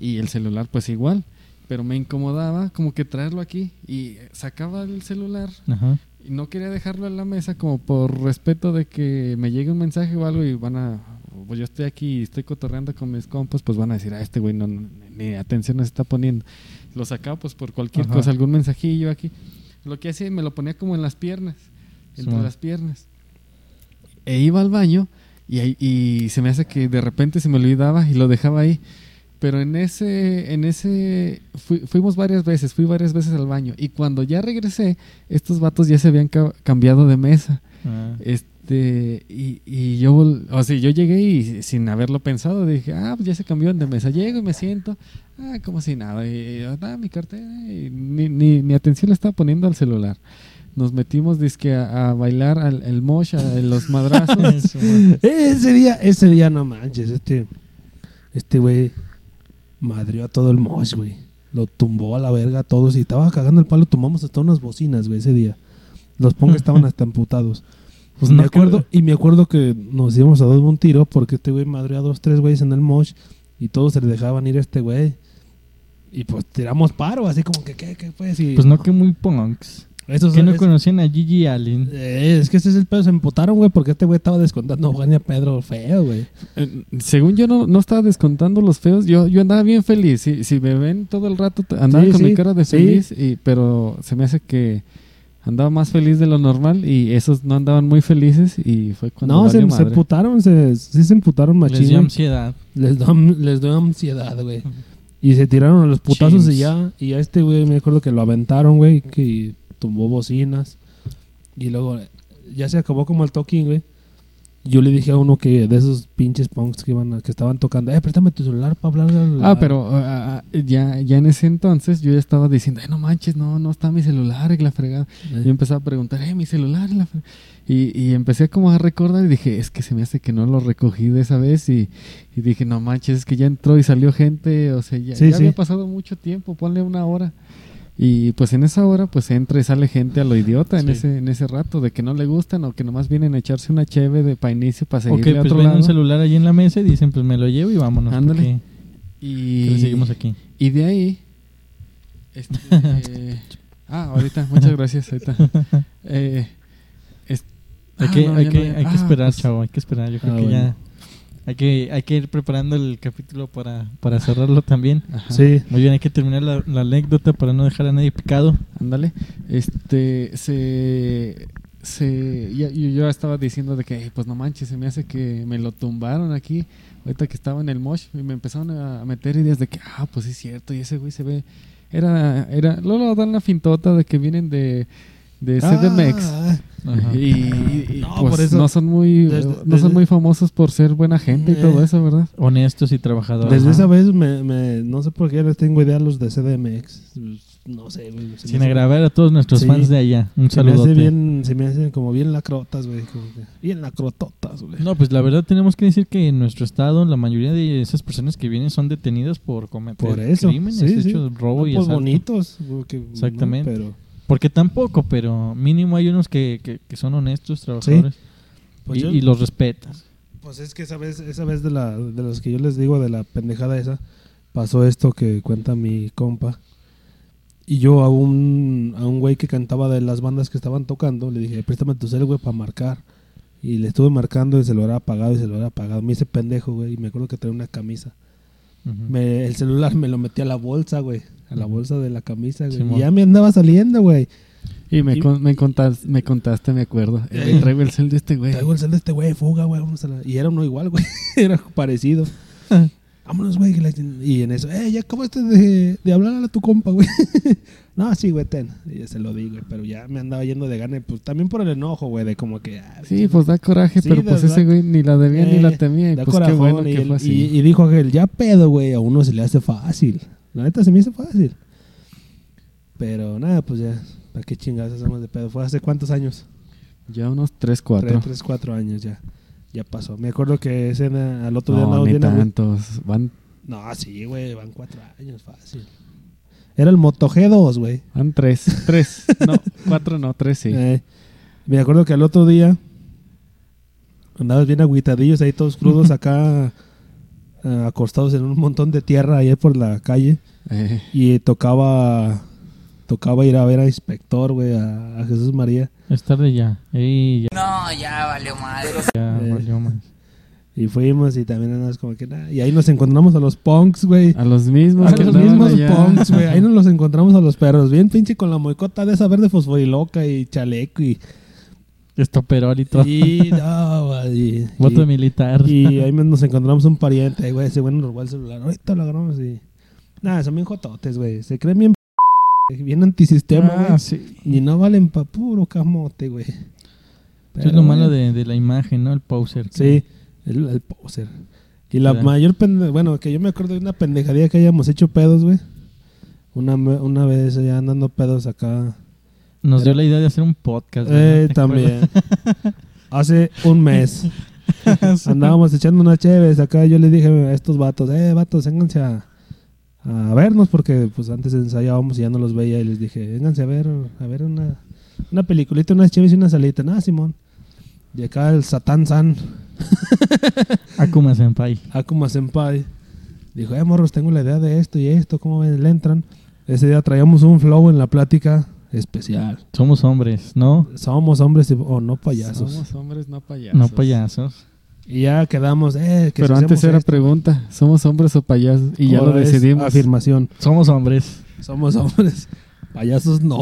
y el celular pues igual. Pero me incomodaba como que traerlo aquí y sacaba el celular Ajá. y no quería dejarlo en la mesa como por respeto de que me llegue un mensaje o algo y van a pues yo estoy aquí y estoy cotorreando con mis compas pues van a decir a este güey no, no- ni atención nos está poniendo lo sacaba pues por cualquier Ajá. cosa algún mensajillo aquí lo que hacía me lo ponía como en las piernas entre Sí. las piernas e iba al baño y, ahí- y se me hace que de repente se me olvidaba y lo dejaba ahí. Pero en ese en ese fui- fuimos varias veces fui varias veces al baño. Y cuando ya regresé estos vatos ya se habían ca- cambiado de mesa. Ah. este y, y yo o sea yo llegué y sin haberlo pensado dije ah pues ya se cambiaron de mesa. Llego y me siento ah como si nada y, y, ah, mi cartera y ni, ni, ni atención le estaba poniendo al celular nos metimos dizque a, a bailar al el mosh a los madrazos Eso, man. Ese día, ese día no manches, este, este güey madrió a todo el mosh, güey. Lo tumbó a la verga a todos y estaba cagando el palo. Tomamos hasta unas bocinas, güey, ese día. Los punks estaban hasta amputados. Pues me acuerdo, y me acuerdo que nos íbamos a dar un tiro porque este güey madreó a dos, tres güeyes en el mosh y todos se le dejaban ir a este güey. Y pues tiramos paro, así como que, ¿qué, qué pues? Y, Pues no que muy punks. Esos- Que no es- conocían a Gigi Allen. eh, es que ese es el pedo, se emputaron, güey, porque este güey estaba descontando a Juan y a Pedro feo, güey. Eh, según yo no, no estaba descontando los feos, yo, yo andaba bien feliz. Si, si me ven todo el rato, andaba Sí, con sí, mi cara de sí. feliz, y, pero se me hace que andaba más feliz de lo normal y esos no andaban muy felices y fue cuando No, se, valió se madre. emputaron, se, sí se emputaron machín. Les dio ansiedad. Les dio, les dio ansiedad, güey. Y se tiraron a los putazos y ya. Y a este güey me acuerdo que lo aventaron, güey, que tumbó bocinas. Y luego ya se acabó como el talking, güey. Yo le dije a uno que de esos pinches punks que iban a- que estaban tocando, eh, préstame tu celular para hablar. Ah, pero ah, ah, ya, ya en ese entonces yo ya estaba diciendo, "Ay, no manches, no, no está mi celular y la fregada. Eh, Y empezaba a preguntar, eh, mi celular y la fre- y, y empecé como a recordar y dije, es que se me hace que no lo recogí de esa vez y, y dije, no manches, es que ya entró y salió gente, o sea, ya, Sí, ya sí. había pasado mucho tiempo, ponle una hora. Y pues en esa hora pues entra y sale gente a lo idiota en ese en ese rato de que no le gustan o que nomás vienen a echarse una cheve de pa' inicio para O seguirle que a pues otro ven lado. un celular allí en la mesa y dicen, pues me lo llevo y vámonos. Ándale. y que seguimos aquí. Y de ahí. este, eh, ah, ahorita, muchas gracias. Ahorita. Eh, Hay ah, que, no, hay que, no, ya- hay que ah, esperar, pues, chavo, hay que esperar. Yo creo Ah, que bueno. ya hay que, hay que ir preparando el capítulo para, para cerrarlo también. ajá, Sí. Muy bien, hay que terminar la, la anécdota para no dejar a nadie picado. Ándale. Este. Se. Se, yo, yo estaba diciendo de que, "Ey, pues no manches, se me hace que me lo tumbaron aquí, ahorita que estaba en el mosh, y me empezaron a meter ideas de que, ah, pues sí es cierto, y ese güey se ve, era, era, luego dan la fintota de que vienen de, de CDMX, Ah, Ajá. Y, y- No, pues, por eso- no son muy desde- no desde- son muy famosos por ser buena gente y Eh. todo eso, ¿verdad? Honestos y trabajadores. Desde Ajá. esa vez me, me- no sé por qué les tengo idea a los de CDMX. No sé, güey. Sin agravar a todos nuestros Sí. fans de allá. Un bien, se me hacen como bien lacrotas, güey. como que Bien lacrototas, güey. No, pues la verdad tenemos que decir que en nuestro estado la mayoría de esas personas que vienen son detenidas por cometer Por eso, crímenes, sí, sí. hechos, robo y pues asalto. bonitos. porque- Exactamente. Pero, Porque tampoco, pero mínimo hay unos que, que, que son honestos, trabajadores pues y, yo- y los respetas. Pues es que esa vez, esa vez de, la, de los que yo les digo, de la pendejada esa, pasó esto que cuenta mi compa. Y yo a un, a un güey que cantaba de las bandas que estaban tocando, le dije, préstame tu cel, güey, para marcar. Y le estuve marcando y se lo había apagado y se lo había apagado. Me hice pendejo, güey, y me acuerdo que traía una camisa. Me- el celular me lo metí a la bolsa, güey. A la bolsa de la camisa, güey. Y ya me andaba saliendo, güey. Y me, Y- con- me, contaste, me contaste, me acuerdo. Eh, Eh. traigo el cel de este güey. Traigo el cel de este güey, fuga, güey. Vamos a la... Y era uno igual, güey. era parecido. Vámonos, güey. Y en eso, eh, ya acabaste de, de hablar a tu compa, güey. no, sí, güey, ten. Y ya se lo di, güey. Pero ya me andaba yendo de gana. Pues también por el enojo, güey, de como que. ah, Sí, pues da coraje, Sí, pero pues ese güey ni la debía ni Eh, la temía. Y da pues qué corajón, bueno y, que fue así. y- y dijo aquel, ya pedo, güey. A uno se le hace fácil. La neta se me hizo fácil. Pero nada, pues ya. ¿Para qué chingados hacemos de pedo? ¿Fue hace cuántos años? Ya unos 3, 4. Tres, tres, cuatro años ya. Ya pasó. Me acuerdo que ese, al otro día No, andamos ni bien tantos. Van, No, sí, güey, van cuatro años, fácil. Era el Moto G2, güey. van 3. 3. No, 4 no, 3 sí. Eh, me acuerdo que al otro día andabas bien agüitadillos ahí todos crudos acá eh, acostados en un montón de tierra ahí por la calle Eh, y tocaba tocaba ir a ver a Inspector, güey, a, a Jesús María Es tarde ya. Ey, ya, No, ya valió madre. ya Eh. valió más. y fuimos y también andabas como que nada, y ahí nos encontramos a los punks, güey. a los mismos A que los mismos allá. punks, güey. Ahí nos los encontramos a los perros. Bien pinche con la moicota de esa verde fosforiloca y chaleco y... Estoperol y todo. Y, no, güey, y- Voto y- militar. y ahí nos encontramos un pariente, güey. Ese güey nos robó el celular. Ahorita lo agarramos y... Nada, son bien jototes, güey. Se creen bien... p- Bien antisistema, güey. Ah, sí. Y no valen pa' puro camote, güey. Eso es lo malo güey, de, de la imagen, ¿no? El poser. Sí, el, el poser. Y la mayor pende... Bueno, que yo me acuerdo de una pendejadilla que hayamos hecho pedos, güey. Una, una vez ya andando pedos acá. Nos dio la idea de hacer un podcast. Eh, ¿verdad? ¿Te también. Hace un mes. Andábamos echando unas chéves acá. Yo le dije a estos vatos, eh, vatos, vénganse a, a vernos porque pues antes ensayábamos y ya no los veía y les dije, vénganse a ver, a ver una, una peliculita, unas chéves y una salita. Nada, Simón. Y acá el Satán San, Akuma Senpai. Akuma Senpai, dijo, eh, morros, tengo la idea de esto y esto, ¿cómo ven? Le entran. Ese día traíamos un flow en la plática especial. Somos hombres, ¿no? Somos hombres o no payasos. Somos hombres, no payasos. No payasos. Y ya quedamos, eh, que Pero si antes era esto. pregunta, ¿somos hombres o payasos? Y ya lo decidimos. Afirmación. Somos hombres. Somos hombres. Payasos no.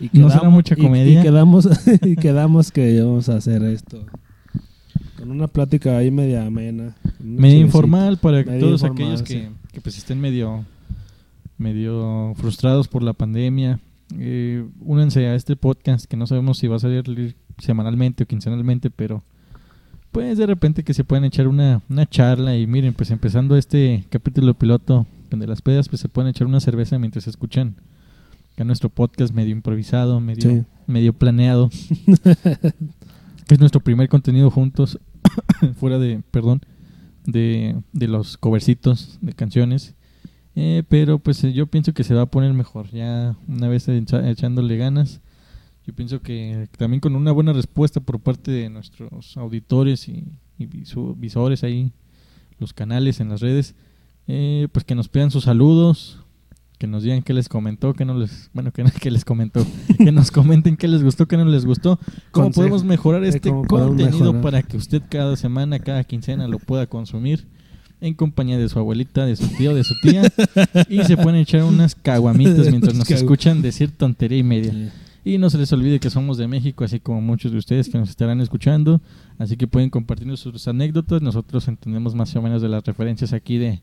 y No será mucha comedia. Y, quedamos, y quedamos que íbamos a hacer esto. Con una plática ahí media amena. chevecita. informal para todos informal, aquellos sí. que, que, pues estén medio, medio frustrados por la pandemia. Eh, únanse a este podcast que no sabemos si va a salir semanalmente o quincenalmente, pero pues de repente que se pueden echar una, una charla y miren, pues empezando este capítulo piloto donde las pedas pues se pueden echar una cerveza mientras escuchan acá nuestro podcast medio improvisado, medio, Sí. medio planeado. es nuestro primer contenido juntos, fuera de, perdón, de, de los covercitos de canciones. Eh, pero pues eh, yo pienso que se va a poner mejor, ya una vez echa- echándole ganas. Yo pienso que también con una buena respuesta por parte de nuestros auditores y, y visu- visores ahí, los canales en las redes, eh, pues que nos pidan sus saludos, que nos digan qué les comentó, qué no les, bueno, que, que les comentó, que nos comenten qué les gustó, qué no les gustó, cómo Consejo podemos mejorar de este contenido mejorar. para que usted cada semana, cada quincena lo pueda consumir en compañía de su abuelita, de su tío, de su tía y se pueden echar unas caguamitas mientras nos escuchan decir tontería y media. Sí. Y no se les olvide que somos de México, así como muchos de ustedes que nos estarán escuchando. Así que pueden compartirnos sus anécdotas. Nosotros entendemos más o menos de las referencias aquí de,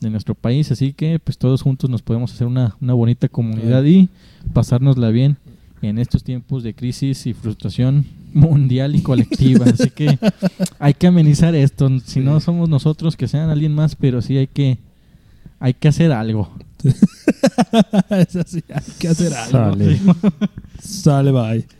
de nuestro país. Así que pues todos juntos nos podemos hacer una, una bonita comunidad y pasárnosla bien en estos tiempos de crisis y frustración mundial y colectiva. Así que hay que amenizar esto. Si no somos nosotros, que sean alguien más, pero sí hay que, hay que hacer algo. es así, hay que hacer algo. Sale. Sale, bye.